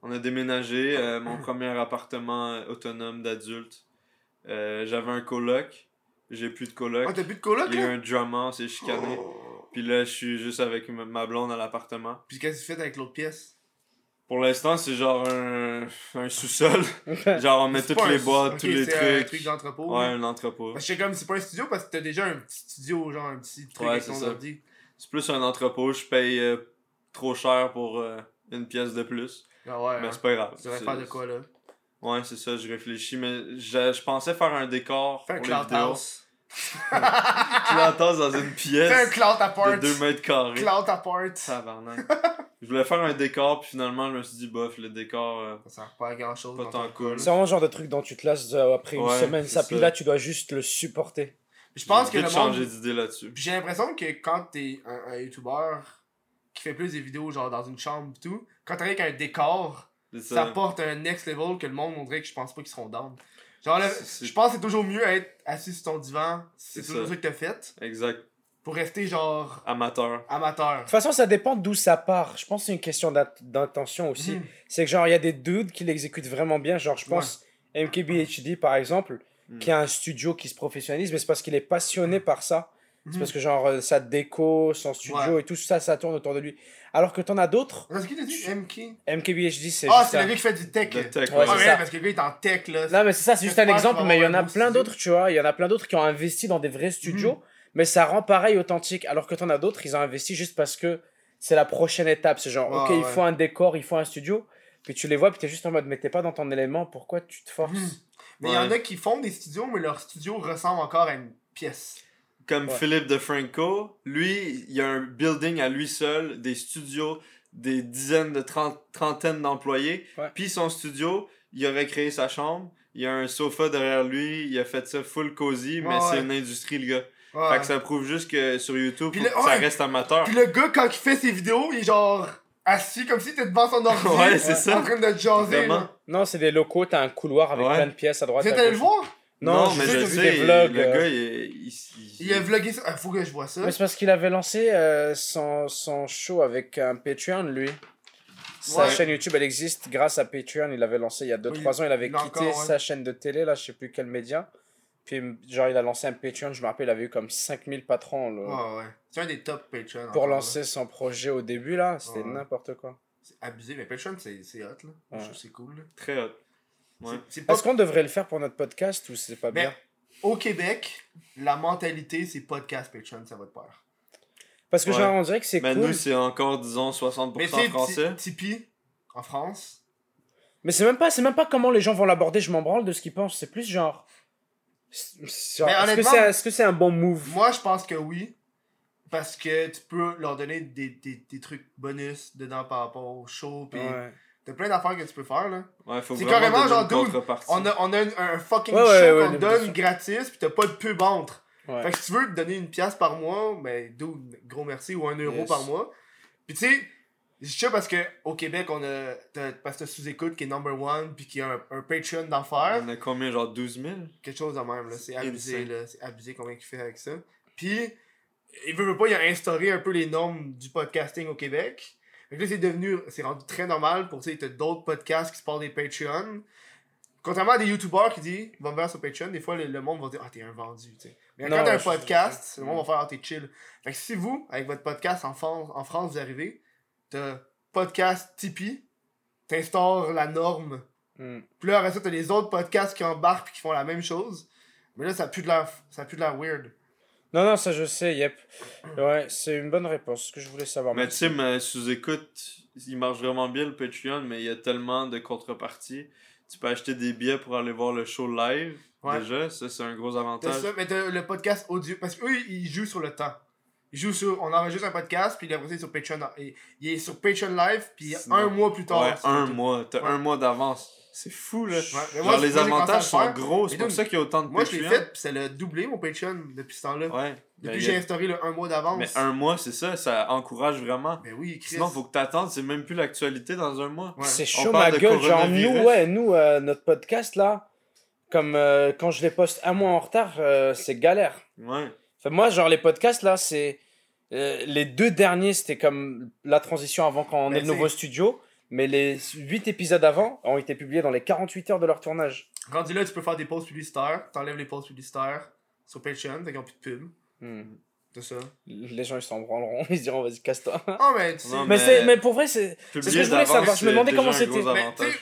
On a déménagé, euh, mon premier appartement euh, autonome d'adulte. Euh, J'avais un coloc, j'ai plus de coloc. Ah, t'as plus de coloc, Il y a eu là? un drama, on s'est chicané. Oh. Puis là, je suis juste avec ma- ma blonde à l'appartement. Puis qu'est-ce que tu fais avec l'autre pièce? Pour l'instant, c'est genre un, un sous-sol. genre, on met toutes les boîtes, tous les c'est un trucs. truc d'entrepôt. Ouais, un entrepôt. Parce que je sais comme, c'est pas un studio parce que t'as déjà un petit studio, genre un petit truc Ouais, avec c'est ton ordi. C'est plus un entrepôt, je paye euh, trop cher pour euh, une pièce de plus. Ah ouais, Mais hein. c'est pas grave. Tu devrais faire de quoi, là? Ouais, c'est ça, je réfléchis. Mais je, je pensais faire un décor Fais un pour les cloud vidéos. house. Tu l'entends dans une pièce Fais un cloud de apart. 2 mètres carrés. Cloud apart. Ça Tabarnak. je voulais faire un décor, puis finalement, je me suis dit, bof, le décor, euh, sert pas à grand chose. Pas tant cool. C'est vraiment le genre de truc dont tu te lasses euh, après une semaine. c'est Ça, puis ça. là, tu dois juste le supporter. Je pense que j'ai d'idée là-dessus. J'ai l'impression que quand t'es un, un youtubeur qui fait plus des vidéos genre dans une chambre et tout, quand t'arrives avec un décor, C'est ça ça. apporte un next level que le monde on dirait que je pense pas qu'ils seront down. Genre là, je pense que c'est toujours mieux être assis sur ton divan, c'est C'est toujours ça. que t'as fait, Exact. pour rester genre Amateur. amateur. De toute façon, ça dépend d'où ça part. Je pense que c'est une question d'intention aussi. Mhm. C'est que genre, il y a des dudes qui l'exécutent vraiment bien. Genre, je pense MKBHD par exemple, Mhm. qui a un studio qui se professionnalise, mais c'est parce qu'il est passionné par ça. C'est parce que genre, euh, sa déco, son studio Ouais. et tout ça, ça tourne autour de lui. Alors que t'en as d'autres, Qu'est-ce qu'il t'a dit MK MKBHD, c'est Ah, c'est le gars qui fait du tech. Le tech, Ouais, Ah ça. parce que le gars il est en tech là. Non, mais c'est ça, c'est juste un exemple, mais il y en a plein studio. d'autres, tu vois. Il y en a plein d'autres qui ont investi dans des vrais studios, mais ça rend pareil authentique. Alors que t'en as d'autres, ils ont investi juste parce que c'est la prochaine étape. C'est genre, Ouais, ok, il faut un décor, il faut un studio. Puis tu les vois, puis t'es juste en mode, mais t'es pas dans ton élément, pourquoi tu te forces? Mhm. Mais il y en a qui font des studios, mais leur studio ressemble encore à une pièce. Comme Ouais. Philippe DeFranco, lui, il y a un building à lui seul, des studios, des dizaines de trente- trentaines d'employés. Ouais. Puis son studio, il aurait créé sa chambre. Il y a un sofa derrière lui, il a fait ça full cozy, mais Ouais, c'est ouais. une industrie, le gars. Ouais. Fait que ça prouve juste que sur YouTube, le- que ça reste amateur. Puis le gars, quand il fait ses vidéos, il est genre assis comme si t'étais devant son ordi. Ouais, c'est ça. En train de jaser. Non, c'est des locaux, t'as un couloir avec Ouais. plein de pièces à droite. Vous êtes allé le voir? Non, mais je vu sais, des vlogs. le euh, gars, il, il, il- Il a vlogué ça. Ah, faut que je vois ça. Mais c'est parce qu'il avait lancé euh, son, son show avec un Patreon, lui. Sa Ouais. chaîne YouTube, elle existe grâce à Patreon. Il l'avait lancé il y a 2-3 ans. Il avait il quitté encore, ouais. sa chaîne de télé, là, je sais plus quel média. Puis, genre, il a lancé un Patreon. Je me rappelle, il avait eu comme 5000 patrons là, Ouais, ouais. C'est un des top Patreon. pour là. lancer son projet au début, là. C'était Ouais. n'importe quoi. C'est abusé, mais Patreon, c'est c'est hot, là. Je trouve que c'est cool, là. Très hot. Ouais. Est-ce qu'on devrait le faire pour notre podcast ou c'est pas bien? Au Québec, la mentalité, c'est podcast Patreon, ça va te plaire. Parce que, Ouais. genre, on dirait que c'est Mais cool. nous, c'est encore, disons, 60% Mais français. Ti- Tipeee, en France, Mais c'est même pas, c'est même pas comment les gens vont l'aborder. Je m'en branle de ce qu'ils pensent. C'est plus genre. Est-ce que c'est un bon move? moi, je pense que oui. Parce que tu peux leur donner des, des, des trucs bonus dedans par rapport au show. Puis Ouais. T'as plein d'affaires que tu peux faire, là. Ouais, faut C'est carrément genre, une dude, contrepartie. On a, on a un, un fucking Ouais, show ouais, ouais, qu'on ouais, donne gratis, puis t'as pas de pub entre. Ouais. Fait que si tu veux te donner une pièce par mois, ben, dude, gros merci, ou un euro Yes. par mois. Puis tu sais, je sais parce que au Québec, on a. t'as- Parce que t'as sous-écoute qui est number one, puis qui a un, un Patreon d'enfer. On a combien, genre 12 000 Quelque chose de même, là. C'est abusé, là. C'est abusé combien il fait avec ça. Puis, il veut, veut pas, il a instauré un peu les normes du podcasting au Québec. Fait que là, c'est devenu, c'est rendu très normal pour, tu sais, d'autres podcasts qui se parlent des Patreon. Contrairement à des YouTubers qui disent, va me voir sur Patreon, des fois, le, le monde va dire, ah, t'es un vendu, tu sais. Mais quand t'as un podcast, le monde va faire, ah, t'es chill. Fait que si vous, avec votre podcast en France, en France vous arrivez, t'as podcast Tipeee, t'instaures la norme Hmm. puis là, après ça, t'as les autres podcasts qui embarquent et qui font la même chose. Mais là, ça de l'air, ça pue de l'air weird. Non, non, ça je sais, yep. Ouais, c'est une bonne réponse. Ce que je voulais savoir. Mais tu sais, mais sous-écoute, il marche vraiment bien le Patreon, mais il y a tellement de contreparties. Tu peux acheter des billets pour aller voir le show live. Ouais. Déjà, ça, c'est un gros T'as avantage. ça, mais t'as le podcast audio. Parce qu'eux, ils jouent sur le temps. Ils jouent sur. On enregistre un podcast, puis après, c'est sur Patreon. Il, il est sur Patreon Live, puis Sinon- un mois plus tard. Ouais, un mois. T'as Ouais. un mois d'avance. C'est fou, là. Ouais, mais Genre, les avantages sont faire. gros. C'est Mais pour ça qu'il y a autant de Moi, je l'ai Patreon. fait, puis ça l'a doublé mon Patreon depuis ce temps-là. Ouais. Depuis Ben, j'ai instauré le un mois d'avance. Mais un mois, c'est ça, ça encourage vraiment. Ben oui, Chris. Sinon, faut que t'attendes, c'est même plus l'actualité dans un mois. Ouais. C'est chaud ma gueule. Genre, nous, ouais, nous, euh, notre podcast là, comme euh, quand je les poste un mois en retard, euh, c'est galère. Ouais. Fait, moi, genre, les podcasts là, c'est. euh, les deux derniers, c'était comme la transition avant qu'on Ben, ait le nouveau studio. Mais les 8 épisodes avant ont été publiés dans les 48 heures de leur tournage. Rendu là, tu peux faire des pauses publicitaires. T'enlèves les pauses publicitaires sur Patreon, ont plus de pub. C'est ça. Les gens ils s'en branleront, ils se diront vas-y casse-toi. Oh, mais tu sais. Non, mais, Mais- pour vrai, c'est. Ce que je voulais savoir. Je me demandais comment c'était.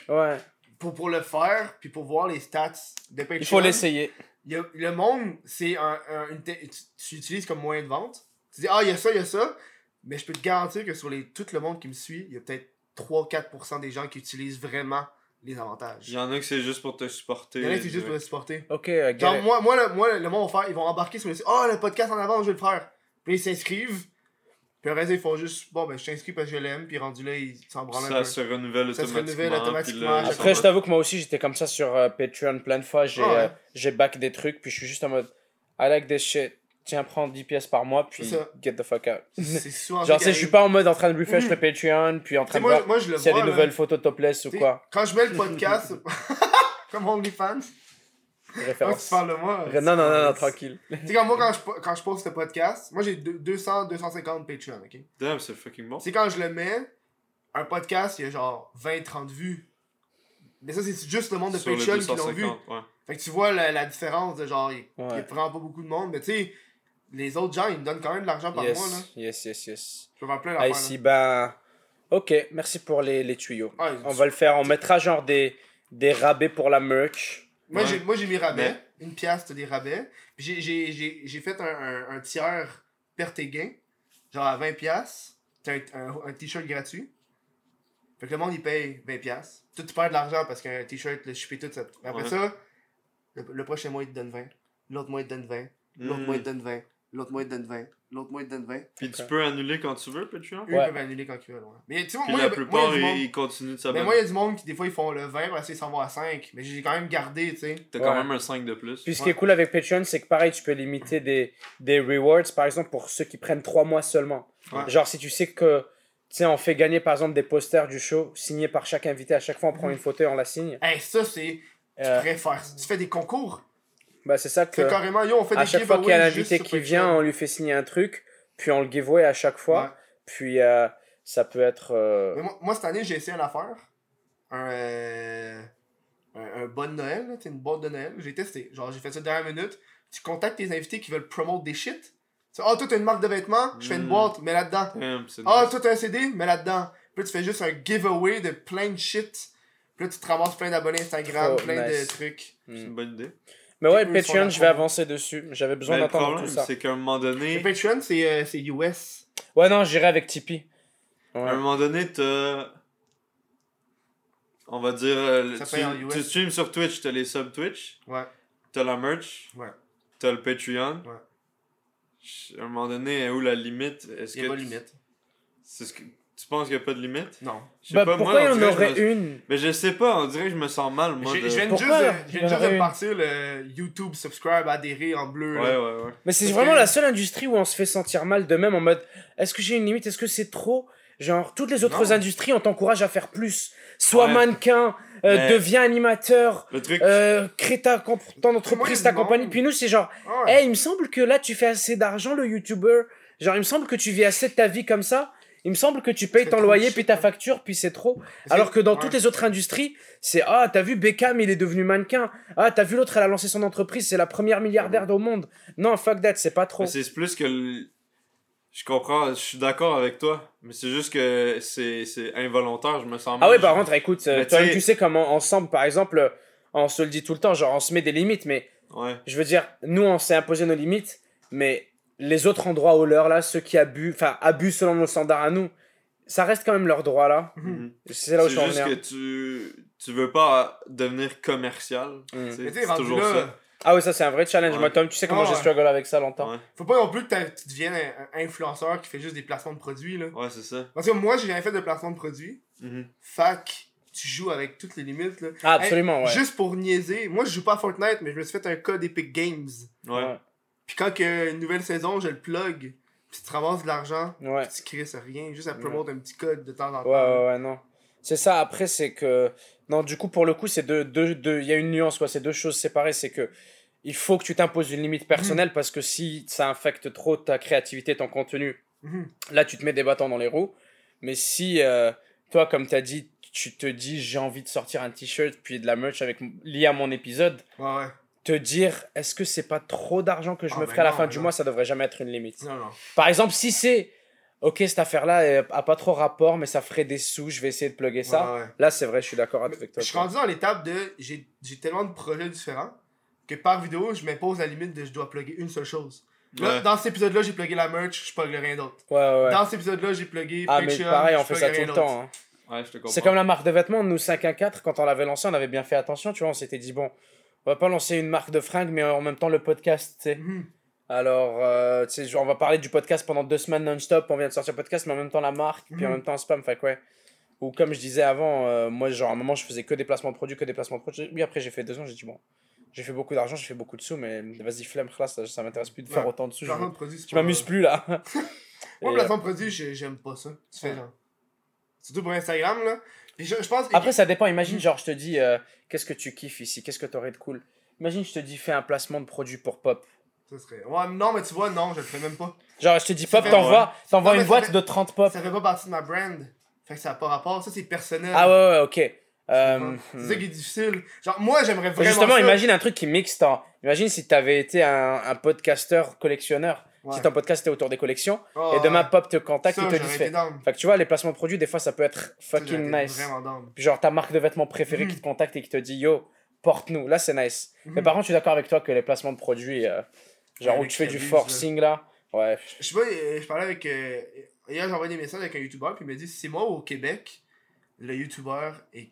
Ouais, pour, pour le faire, puis pour voir les stats de Patreon. il faut l'essayer. le monde, c'est un, un- une te- tu, tu l'utilises comme moyen de vente. Tu dis, ah, il y a ça, il y a ça. Mais je peux te garantir que sur les, tout le monde qui me suit, il y a peut-être 3-4% des gens qui utilisent vraiment les avantages. Il y en a que c'est juste pour te supporter. Il y en a qui c'est juste pour le supporter. Ok, Genre, it. moi, moi, le, moi, le monde va faire, ils vont embarquer sur le site. Oh, le podcast en avant, je vais le faire. Puis ils s'inscrivent. Puis le reste, ils font juste, bon, ben, je t'inscris parce que je l'aime. Puis rendu là, ils s'en branlent un Ça peu. se renouvelle Ça se automatiquement. renouvelle automatiquement, puis là, ils Après, je t'avoue que moi aussi, j'étais comme ça sur euh, Patreon plein de fois. J'ai Ah ouais. euh, j'ai back des trucs, puis je suis juste en mode I like this shit. Tiens, prends 10 pièces par mois, puis get the fuck out. Genre, tu sais, je suis pas en mode en train de refresh Mhm. le Patreon, puis en train de voir moi, je le s'il y a des nouvelles photos topless ou quoi. Quand je mets le podcast, comme OnlyFans, quand tu Référence. parles de moi. Non, non, non, tranquille. Tu sais, comme moi, quand je, quand je poste ce podcast, moi j'ai deux- 200, 250 Patreon, ok? Damn, c'est fucking bon. Tu sais, quand je le mets, un podcast, il y a genre 20, 30 vues. Mais ça, c'est juste le monde de Sur Patreon qui l'ont vu. 250, ouais. Fait que tu vois la, la différence de genre, il il y a Ouais. vraiment pas beaucoup de monde. Mais tu sais, les autres gens, ils me donnent quand même de l'argent par mois, là. Yes, yes, yes, yes. Je peux faire plein Ah, d'affaires. ici, ben. Ok, merci pour les, les tuyaux. Ouais, On va le faire, on mettra genre des, des rabais pour la merch. Moi, Ouais. j'ai, moi, j'ai mis rabais. Mais- Une pièce, t'as des rabais. Puis j'ai, j'ai, j'ai, j'ai fait un, un, un tiers perte et gain. Genre à 20 pièces T'as un, un, un t-shirt gratuit. Fait que le monde, il paye 20 pièces Toi, tu perds de l'argent parce qu'un t-shirt, le shipper tout, ça. Après Ouais. ça, le, le prochain mois, il te donne 20. L'autre mois, il te donne 20. L'autre Mm. mois, il te donne 20. L'autre mois, il te donne 20. l'autre mois, ils te donnent 20. Puis tu peux annuler quand tu veux, Patreon? Eux, Ouais. ils peuvent annuler quand ils veulent. Ouais. Mais tu vois, Puis moi, il y la a- moi, il y a plupart, du monde- ils, continuent de Mais s'abonner. moi, il y a du monde qui, des fois, ils font le 20 pour essayer de s'en va à 5. Mais j'ai quand même gardé, tu sais. T'as quand Ouais. même un 5 de plus. Puis ce qui est cool avec Patreon, c'est que pareil, tu peux limiter des, des rewards, par exemple, pour ceux qui prennent 3 mois seulement. Ouais. Genre, si tu sais que, tu sais, on fait gagner, par exemple, des posters du show, signés par chaque invité, à chaque fois, on prend Mhm. une photo et on la signe. Hey, ça, c'est. Tu Euh, pourrais faire. Tu fais des concours? Bah, c'est ça que, carrément, yo, on fait à des chaque fois qu'il y a un invité qui vient, on lui fait signer un truc, puis on le giveaway à chaque fois. Ouais. Puis, euh, ça peut être... euh, Mais moi, moi, cette année, j'ai essayé une affaire. Un, euh, un, un bon de Noël, là, une boîte de Noël. J'ai testé. Genre, j'ai fait ça dernière minute. Tu contactes tes invités qui veulent promote des shit. Tu ah, toi, t'as une marque de vêtements, je fais une Mm. boîte, mets là-dedans. Ah, nice. toi, t'as un CD, mets là-dedans. Puis là, tu fais juste un giveaway de plein de shit. Puis là, tu te ramasses plein d'abonnés Instagram, Oh, plein nice. de trucs. C'est une bonne idée. Mais ouais, Patreon, je vais avancer dessus. J'avais besoin Mais le d'entendre tout problème, ça. c'est qu'à un moment Le donné, Patreon, c'est euh, c'est US. Ouais, non, j'irai avec Tipeee. à un moment donné, t'as. On va dire. euh, Ça tu, tu streams sur Twitch, t'as les sub Twitch, Ouais. t'as la merch, Ouais. t'as le Patreon. Ouais. À un moment donné, où la limite? Est-ce Il y a que pas de tu- limite. c'est ce que- Tu penses qu'il n'y a pas de limite? Non. Je sais Bah, pas, pourquoi moi, il on y en aurait me- une? Mais je sais pas, on dirait que je me sens mal, moi. De- Je viens Pourquoi juste, de, viens juste de partir le YouTube subscribe adhérer en bleu. Ouais, là. ouais, ouais. Mais c'est vraiment que- la seule industrie où on se fait sentir mal de même en mode est-ce que j'ai une limite? Est-ce que c'est trop? Genre, toutes les autres Non. industries, on t'encourage à faire plus. Sois Ouais. mannequin, euh, Mais- deviens animateur, Le truc. euh, crée ta comp- ton entreprise, ta compagnie. Puis nous, c'est genre, Ah hey, ouais. il me semble que là, tu fais assez d'argent, le YouTuber. Genre, il me semble que tu vis assez de ta vie comme ça. Il me semble que tu payes ton loyer, puis ta facture, puis c'est trop. Alors que dans ouais. toutes les autres industries, c'est ah, t'as vu Beckham, il est devenu mannequin. Ah, t'as vu l'autre, elle a lancé son entreprise, c'est la première milliardaire au monde. Non, fuck that, c'est pas trop. C'est plus que. le- Je comprends, je suis d'accord avec toi, mais c'est juste que c'est c'est involontaire, je me sens mal. Ah ouais, par contre, écoute, euh, toi, tu sais- tu sais comment ensemble, par exemple, euh, on se le dit tout le temps, genre on se met des limites, mais Ouais. je veux dire, nous on s'est imposé nos limites, mais les autres ont droit aux leurs là, ceux qui abusent, enfin abusent selon nos standards à nous, ça reste quand même leur droit là. Mhm. C'est là où je en juste que tu, tu veux pas devenir commercial. Mm. sais, C'est toujours là, ça. Ah ouais, ça c'est un vrai challenge, Ouais. moi Tom, tu sais comment Ah j'ai ouais. struggle avec ça longtemps. Ouais, faut pas non plus que tu deviennes un, un influenceur qui fait juste des placements de produits. Là. ouais c'est ça. Parce que moi, j'ai jamais fait de placement de produits. Mhm. Fac, tu joues avec toutes les limites. Là. Ah, absolument, Hey, ouais. Juste pour niaiser, moi je joue pas à Fortnite, mais je me suis fait un code Epic Games. Ouais. Puis quand il y a une nouvelle saison, je le plug. Puis tu te ramasses de l'argent. Ouais. Tu crées ça rien, juste à promote un petit code de temps en temps. Ouais, ouais, ouais, non. C'est ça, après, c'est que. Non, du coup, pour le coup, c'est deux. deux, deux... Il y a une nuance, quoi. C'est deux choses séparées. C'est que. Il faut que tu t'imposes une limite personnelle parce que si ça infecte trop ta créativité, ton contenu, Mhm. là, tu te mets des bâtons dans les roues. Mais si, euh, toi, comme tu as dit, tu te dis j'ai envie de sortir un t-shirt puis de la merch avec, lié à mon épisode, Ouais, ouais. Te dire est-ce que c'est pas trop d'argent que je Ah, me ben ferai à la non, fin du non. mois, ça devrait jamais être une limite. Non, non. Par exemple, si c'est ok, cette affaire-là euh, a pas trop rapport, mais ça ferait des sous, je vais essayer de plugger ça. Ouais, ouais. Là, c'est vrai, je suis d'accord avec toi. Je suis rendu dans l'étape de. J'ai j'ai tellement de projets différents que par vidéo, je m'impose la limite de je dois plugger une seule chose. Là, Ouais. Dans cet épisode-là, j'ai plugué la merch, je plug rien d'autre. Ouais, ouais, ouais. Dans cet épisode-là, j'ai plugué Ah, mais pareil, on je fait ça tout le temps. hein. Ouais, je te comprends. C'est comme la marque de vêtements, nous 514, quand on l'avait lancé, on avait bien fait attention, tu vois, on s'était dit, bon, on va pas lancer une marque de fringues, mais en même temps le podcast, tu sais. Mhm. Alors, euh, tu sais, on va parler du podcast pendant deux semaines non-stop, on vient de sortir le podcast, mais en même temps la marque, puis en Mhm. même temps spam, fait quoi. Ou comme je disais avant, euh, moi, genre, à un moment, je faisais que des placements de produits, que des placements de produits. Oui, après, j'ai fait deux ans, j'ai dit, bon, j'ai fait beaucoup d'argent, j'ai fait beaucoup de sous, mais vas-y, flemme, là, ça, ça m'intéresse plus de faire Ouais. autant de sous. Je, m'amuse plus, là. Moi, Et, placement de produit, j'ai- j'aime pas ça. Tu fais Ouais. genre. Surtout pour Instagram, là. Puis je, je pense. Après, ça dépend. Imagine, genre, je te dis, euh, qu'est-ce que tu kiffes ici? Qu'est-ce que t'aurais de cool? Imagine, je te dis, fais un placement de produit pour Pop. Ça serait... Ouais, non, mais tu vois, non, je le fais même pas. Genre, je te dis, Pop, t'envoies mais une boîte fait- de 30 Pop. Ça fait pas partie de ma brand. Fait que ça a pas rapport. Ça, c'est personnel. Ah ouais, ouais, ok. Euh, C'est ça qui est difficile. Genre, moi, j'aimerais vraiment. Justement, ça. imagine un truc qui mixe. Imagine si t'avais été un, un podcasteur collectionneur. Ouais. Si ton podcast était autour des collections. Oh, et demain. Pop te contacte Ça, et te dit fait. Fait que tu vois, les placements de produits, des fois, ça peut être Ça, fucking été nice. Puis genre, ta marque de vêtements préférée Mhm. qui te contacte et qui te dit, yo, porte-nous. Là, c'est nice. Mais Mhm. par contre, je suis d'accord avec toi que les placements de produits, euh, genre où tu fais du forcing là. Ouais. Je sais pas, euh, je parlais avec. euh, Hier, j'ai envoyé des messages avec un youtubeur, puis il m'a dit c'est moi au Québec, le youtubeur est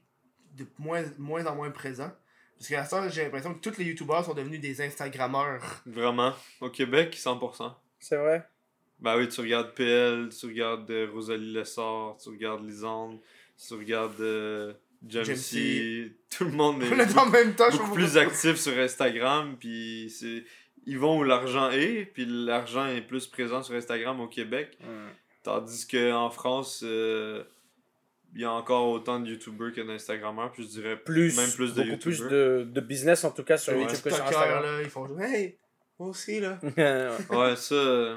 de moins, moins en moins présent. Parce qu'à ça, j'ai l'impression que tous les youtubeurs sont devenus des Instagrammeurs. Vraiment. Au Québec, 100%. C'est vrai. Bah oui, tu regardes PL, tu regardes euh, Rosalie Lessard, tu regardes Lisande, tu regardes euh, Jamesy, tout le monde est en même temps, beaucoup plus actif sur Instagram, puis c'est ils vont où l'argent est, puis l'argent est plus présent sur Instagram au Québec, tandis que en France euh, il y a encore autant de YouTubers que d'Instagrammeurs, puis je dirais Plus, même plus de beaucoup plus YouTubers. de, de business en tout cas sur Les YouTube que sur Instagram. là, ils font hey, moi aussi, là. Ouais, ça.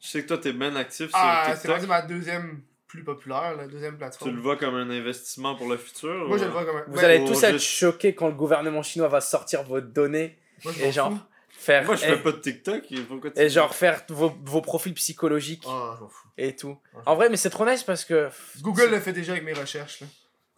Je sais que toi, t'es bien actif Ah, sur c'est TikTok. rendu ma deuxième plus populaire, la deuxième Tu plateforme. le vois comme un investissement pour le futur Moi, je le vois comme un. Vous Ben, allez ou tous juste- être choqués quand le gouvernement chinois va sortir vos données moi, et genre fous. Faire Moi, je et, fais pas de TikTok. et Pourquoi tu et genre faire vos, vos profils psychologiques Ah, je m'en fous. et tout. Ouais. En vrai, mais c'est trop nice parce que Google le fait déjà avec mes recherches, là.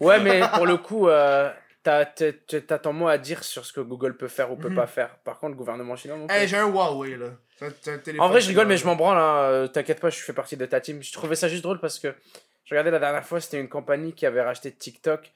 ouais, mais pour le coup, euh, t'as t'as- t'as- t'as ton mot à dire sur ce que Google peut faire ou peut Mhm. pas faire. Par contre, le gouvernement chinois. Hey, j'ai un Huawei, là. Un En vrai, je rigole, mais je m'en branle. Hein. euh, T'inquiète pas, je fais partie de ta team. Je trouvais ça juste drôle parce que je regardais la dernière fois, c'était une compagnie qui avait racheté TikTok.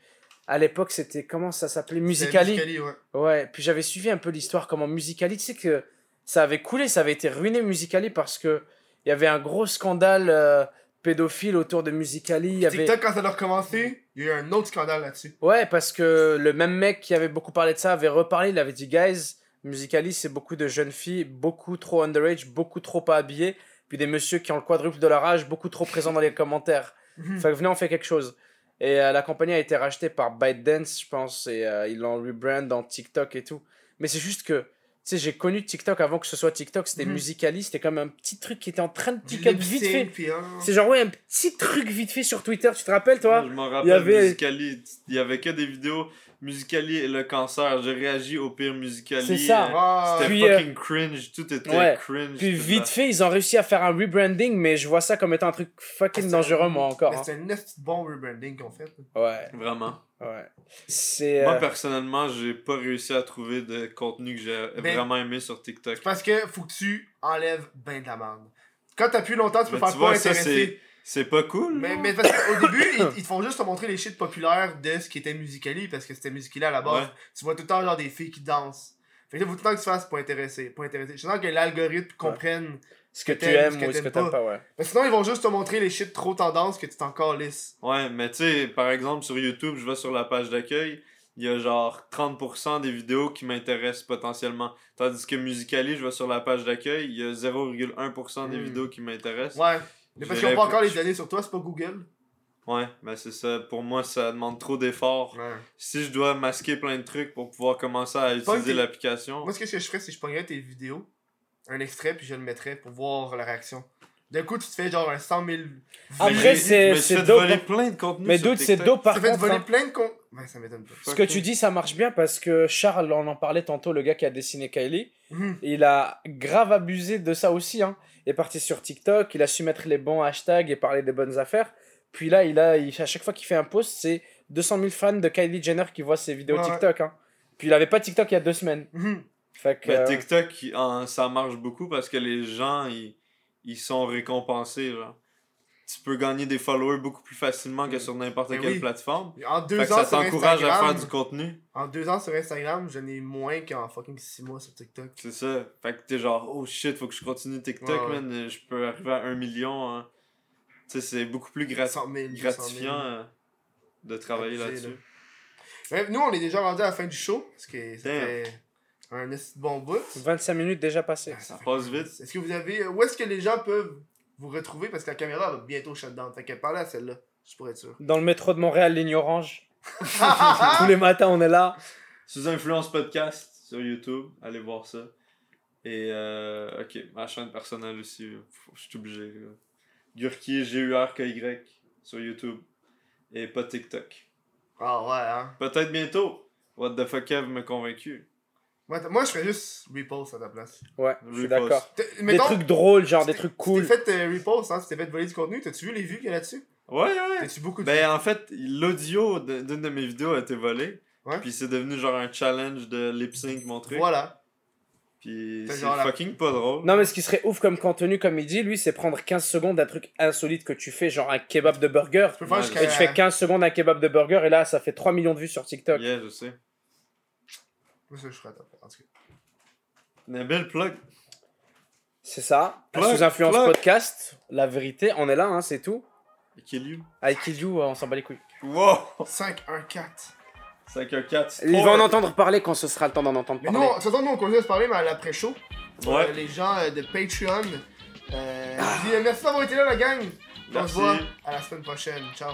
À l'époque, c'était comment ça s'appelait? Musicali. Musicali, ouais. Ouais, puis j'avais suivi un peu l'histoire, comment Musicali, tu sais que ça avait coulé, ça avait été ruiné Musicali parce que il y avait un gros scandale euh, pédophile autour de Musicali. Y avait... TikTok, quand ça a recommencé, il y a eu un autre scandale là-dessus. Ouais, parce que le même mec qui avait beaucoup parlé de ça avait reparlé, il avait dit, guys, Musicali, c'est beaucoup de jeunes filles, beaucoup trop underage, beaucoup trop pas habillées, puis des messieurs qui ont le quadruple de leur âge, beaucoup trop présents dans les commentaires. Fait que venez, on fait quelque chose. Et euh, la compagnie a été rachetée par ByteDance, je pense, et euh, ils l'ont rebrand dans TikTok et tout. Mais c'est juste que, tu sais, j'ai connu TikTok avant que ce soit TikTok, c'était. Musicali, c'était comme un petit truc qui était en train de pick up vite fait. hein. C'est genre, ouais, un petit truc vite fait sur Twitter, tu te rappelles, toi? Je m'en rappelle, y avait-. Il y avait que des vidéos Musicali et le cancer. J'ai réagi au pire Musicali. C'est ça. euh, Ah, C'était euh, fucking cringe. Tout était ouais. cringe. Puis vite fait, ils ont réussi à faire un rebranding, mais je vois ça comme étant un truc fucking dangereux, un- moi, encore. hein. C'est un bon rebranding qu'on fait. Ouais, Vraiment. ouais. C'est. Moi, euh, personnellement, j'ai pas réussi à trouver de contenu que j'ai Ben- vraiment aimé sur TikTok. Parce que faut que tu enlèves ben de la merde. Quand t'appuies longtemps, tu peux Mais faire tu pas vois, ça, intéresser. C'est pas cool. Mais, mais parce qu'au début, ils, ils te font juste te montrer les shit populaires de ce qui était Musicali, parce que c'était Musicali à la base. Ouais. Tu vois tout le temps genre des filles qui dansent. Fait que là, faut tout le temps que tu fasses pour intéresser. Pour intéresser. Je sens que l'algorithme comprenne. ce que tu aimes ou ce que t'aimes pas. ouais. Que sinon, ils vont juste te montrer les shit trop tendances que tu t'en calisses. Ouais, mais tu sais, par exemple, sur YouTube, je vais sur la page d'accueil, il y a genre 30% des vidéos qui m'intéressent potentiellement. Tandis que Musicali, je vais sur la page d'accueil, il y a 0,1% des Hmm. vidéos qui m'intéressent. Ouais. Mais parce qu'ils ont pas encore les données sur toi, c'est pas Google. Ouais, ben c'est ça. Pour moi, ça demande trop d'efforts. Ouais. Si je dois masquer plein de trucs pour pouvoir commencer à utiliser l'application. Moi, ce que je ferais, c'est que je prendrais tes vidéos, un extrait, puis je le mettrais pour voir la réaction. D'un coup, tu te fais genre un 100 000 Après, c'est- dope, voler hein. plein de contenu Mais dude, c'est dope par Ça fait contre. voler hein. plein de con. Ouais, ça m'étonne pas. Ce que tu dis, ça marche bien parce que Charles, on en parlait tantôt, le gars qui a dessiné Kylie, Mhm. il a grave abusé de ça aussi. Hein. Il est parti sur TikTok, il a su mettre les bons hashtags et parler des bonnes affaires. Puis là, il a, il- à chaque fois qu'il fait un post, c'est 200 000 fans de Kylie Jenner qui voient ses vidéos Ouais. TikTok. Hein. Puis il avait pas TikTok il y a deux semaines. Mhm. Fait que, Mais euh, TikTok, il- en- ça marche beaucoup parce que les gens, ils, ils sont récompensés. Genre. Tu peux gagner des followers beaucoup plus facilement que sur n'importe Ben quelle oui. plateforme. En deux Fait que ans ça sur t'encourage à Instagram, faire du contenu. en deux ans sur Instagram, j'en ai moins qu'en fucking six mois sur TikTok. C'est ça. Fait que t'es genre, oh shit, faut que je continue TikTok, Ouais, ouais. man. Je peux arriver à un million. hein. Tu sais, c'est beaucoup plus grat- 100 000, 200 000. gratifiant euh, de travailler là-dessus. Mais nous, on est déjà rendu à la fin du show, parce que fait un bon bout. 25 minutes déjà passées. Ah, Ça passe vite. Est-ce que vous avez. Où est-ce que les gens peuvent vous retrouver Parce que la caméra va bientôt shut down. Fait que parlez à celle-là, juste pour être sûr. Dans le métro de Montréal, ligne orange. Tous les matins, on est là. Sous Influence Podcast sur YouTube, allez voir ça. Et euh, ok, ma chaîne personnelle aussi, je suis obligé. Gurki, G-U-R-K-Y sur YouTube. Et pas TikTok. Ah ouais, hein. Peut-être bientôt. What the fuck Kev m'a convaincu. Moi, moi, je ferais juste repost à ta place. Ouais, je suis d'accord. Des trucs drôles, genre des trucs cool. Tu t'es fait euh, repost, hein, tu t'es fait voler du contenu. T'as-tu vu les vues qu'il y a là-dessus? Ouais, ouais. T'as-tu beaucoup de Ben en fait, l'audio de- d'une de mes vidéos a été volé. Ouais. Puis c'est devenu genre un challenge de lip sync montré. Voilà. Puis C'est la- fucking pas drôle. Non, mais ce qui serait ouf comme contenu, comme il dit, lui, c'est prendre 15 secondes d'un truc insolite que tu fais, genre un kebab de burger. Tu peux faire Ouais, jusqu'à. Et tu fais 15 secondes un kebab de burger, et là, ça fait 3 millions de vues sur TikTok. Yeah, je sais. Moi, ça, je ferais. En tout cas. Une belle plug. C'est ça. Plug, Sous influence plug. podcast, la vérité, on est là, hein, c'est tout. Kill you. Avec Kill You, on s'en bat les couilles. Wow! 5, 1, 4. 5 1 4. Il va en entendre parler quand ce sera le temps d'en entendre Mais parler. non, façon, nous on continue à se parler, mais à l'après-show. Ouais. Euh, les gens euh, de Patreon. Euh, je dis, euh, merci d'avoir été là, la gang. On se Merci. voit à la semaine prochaine. Ciao.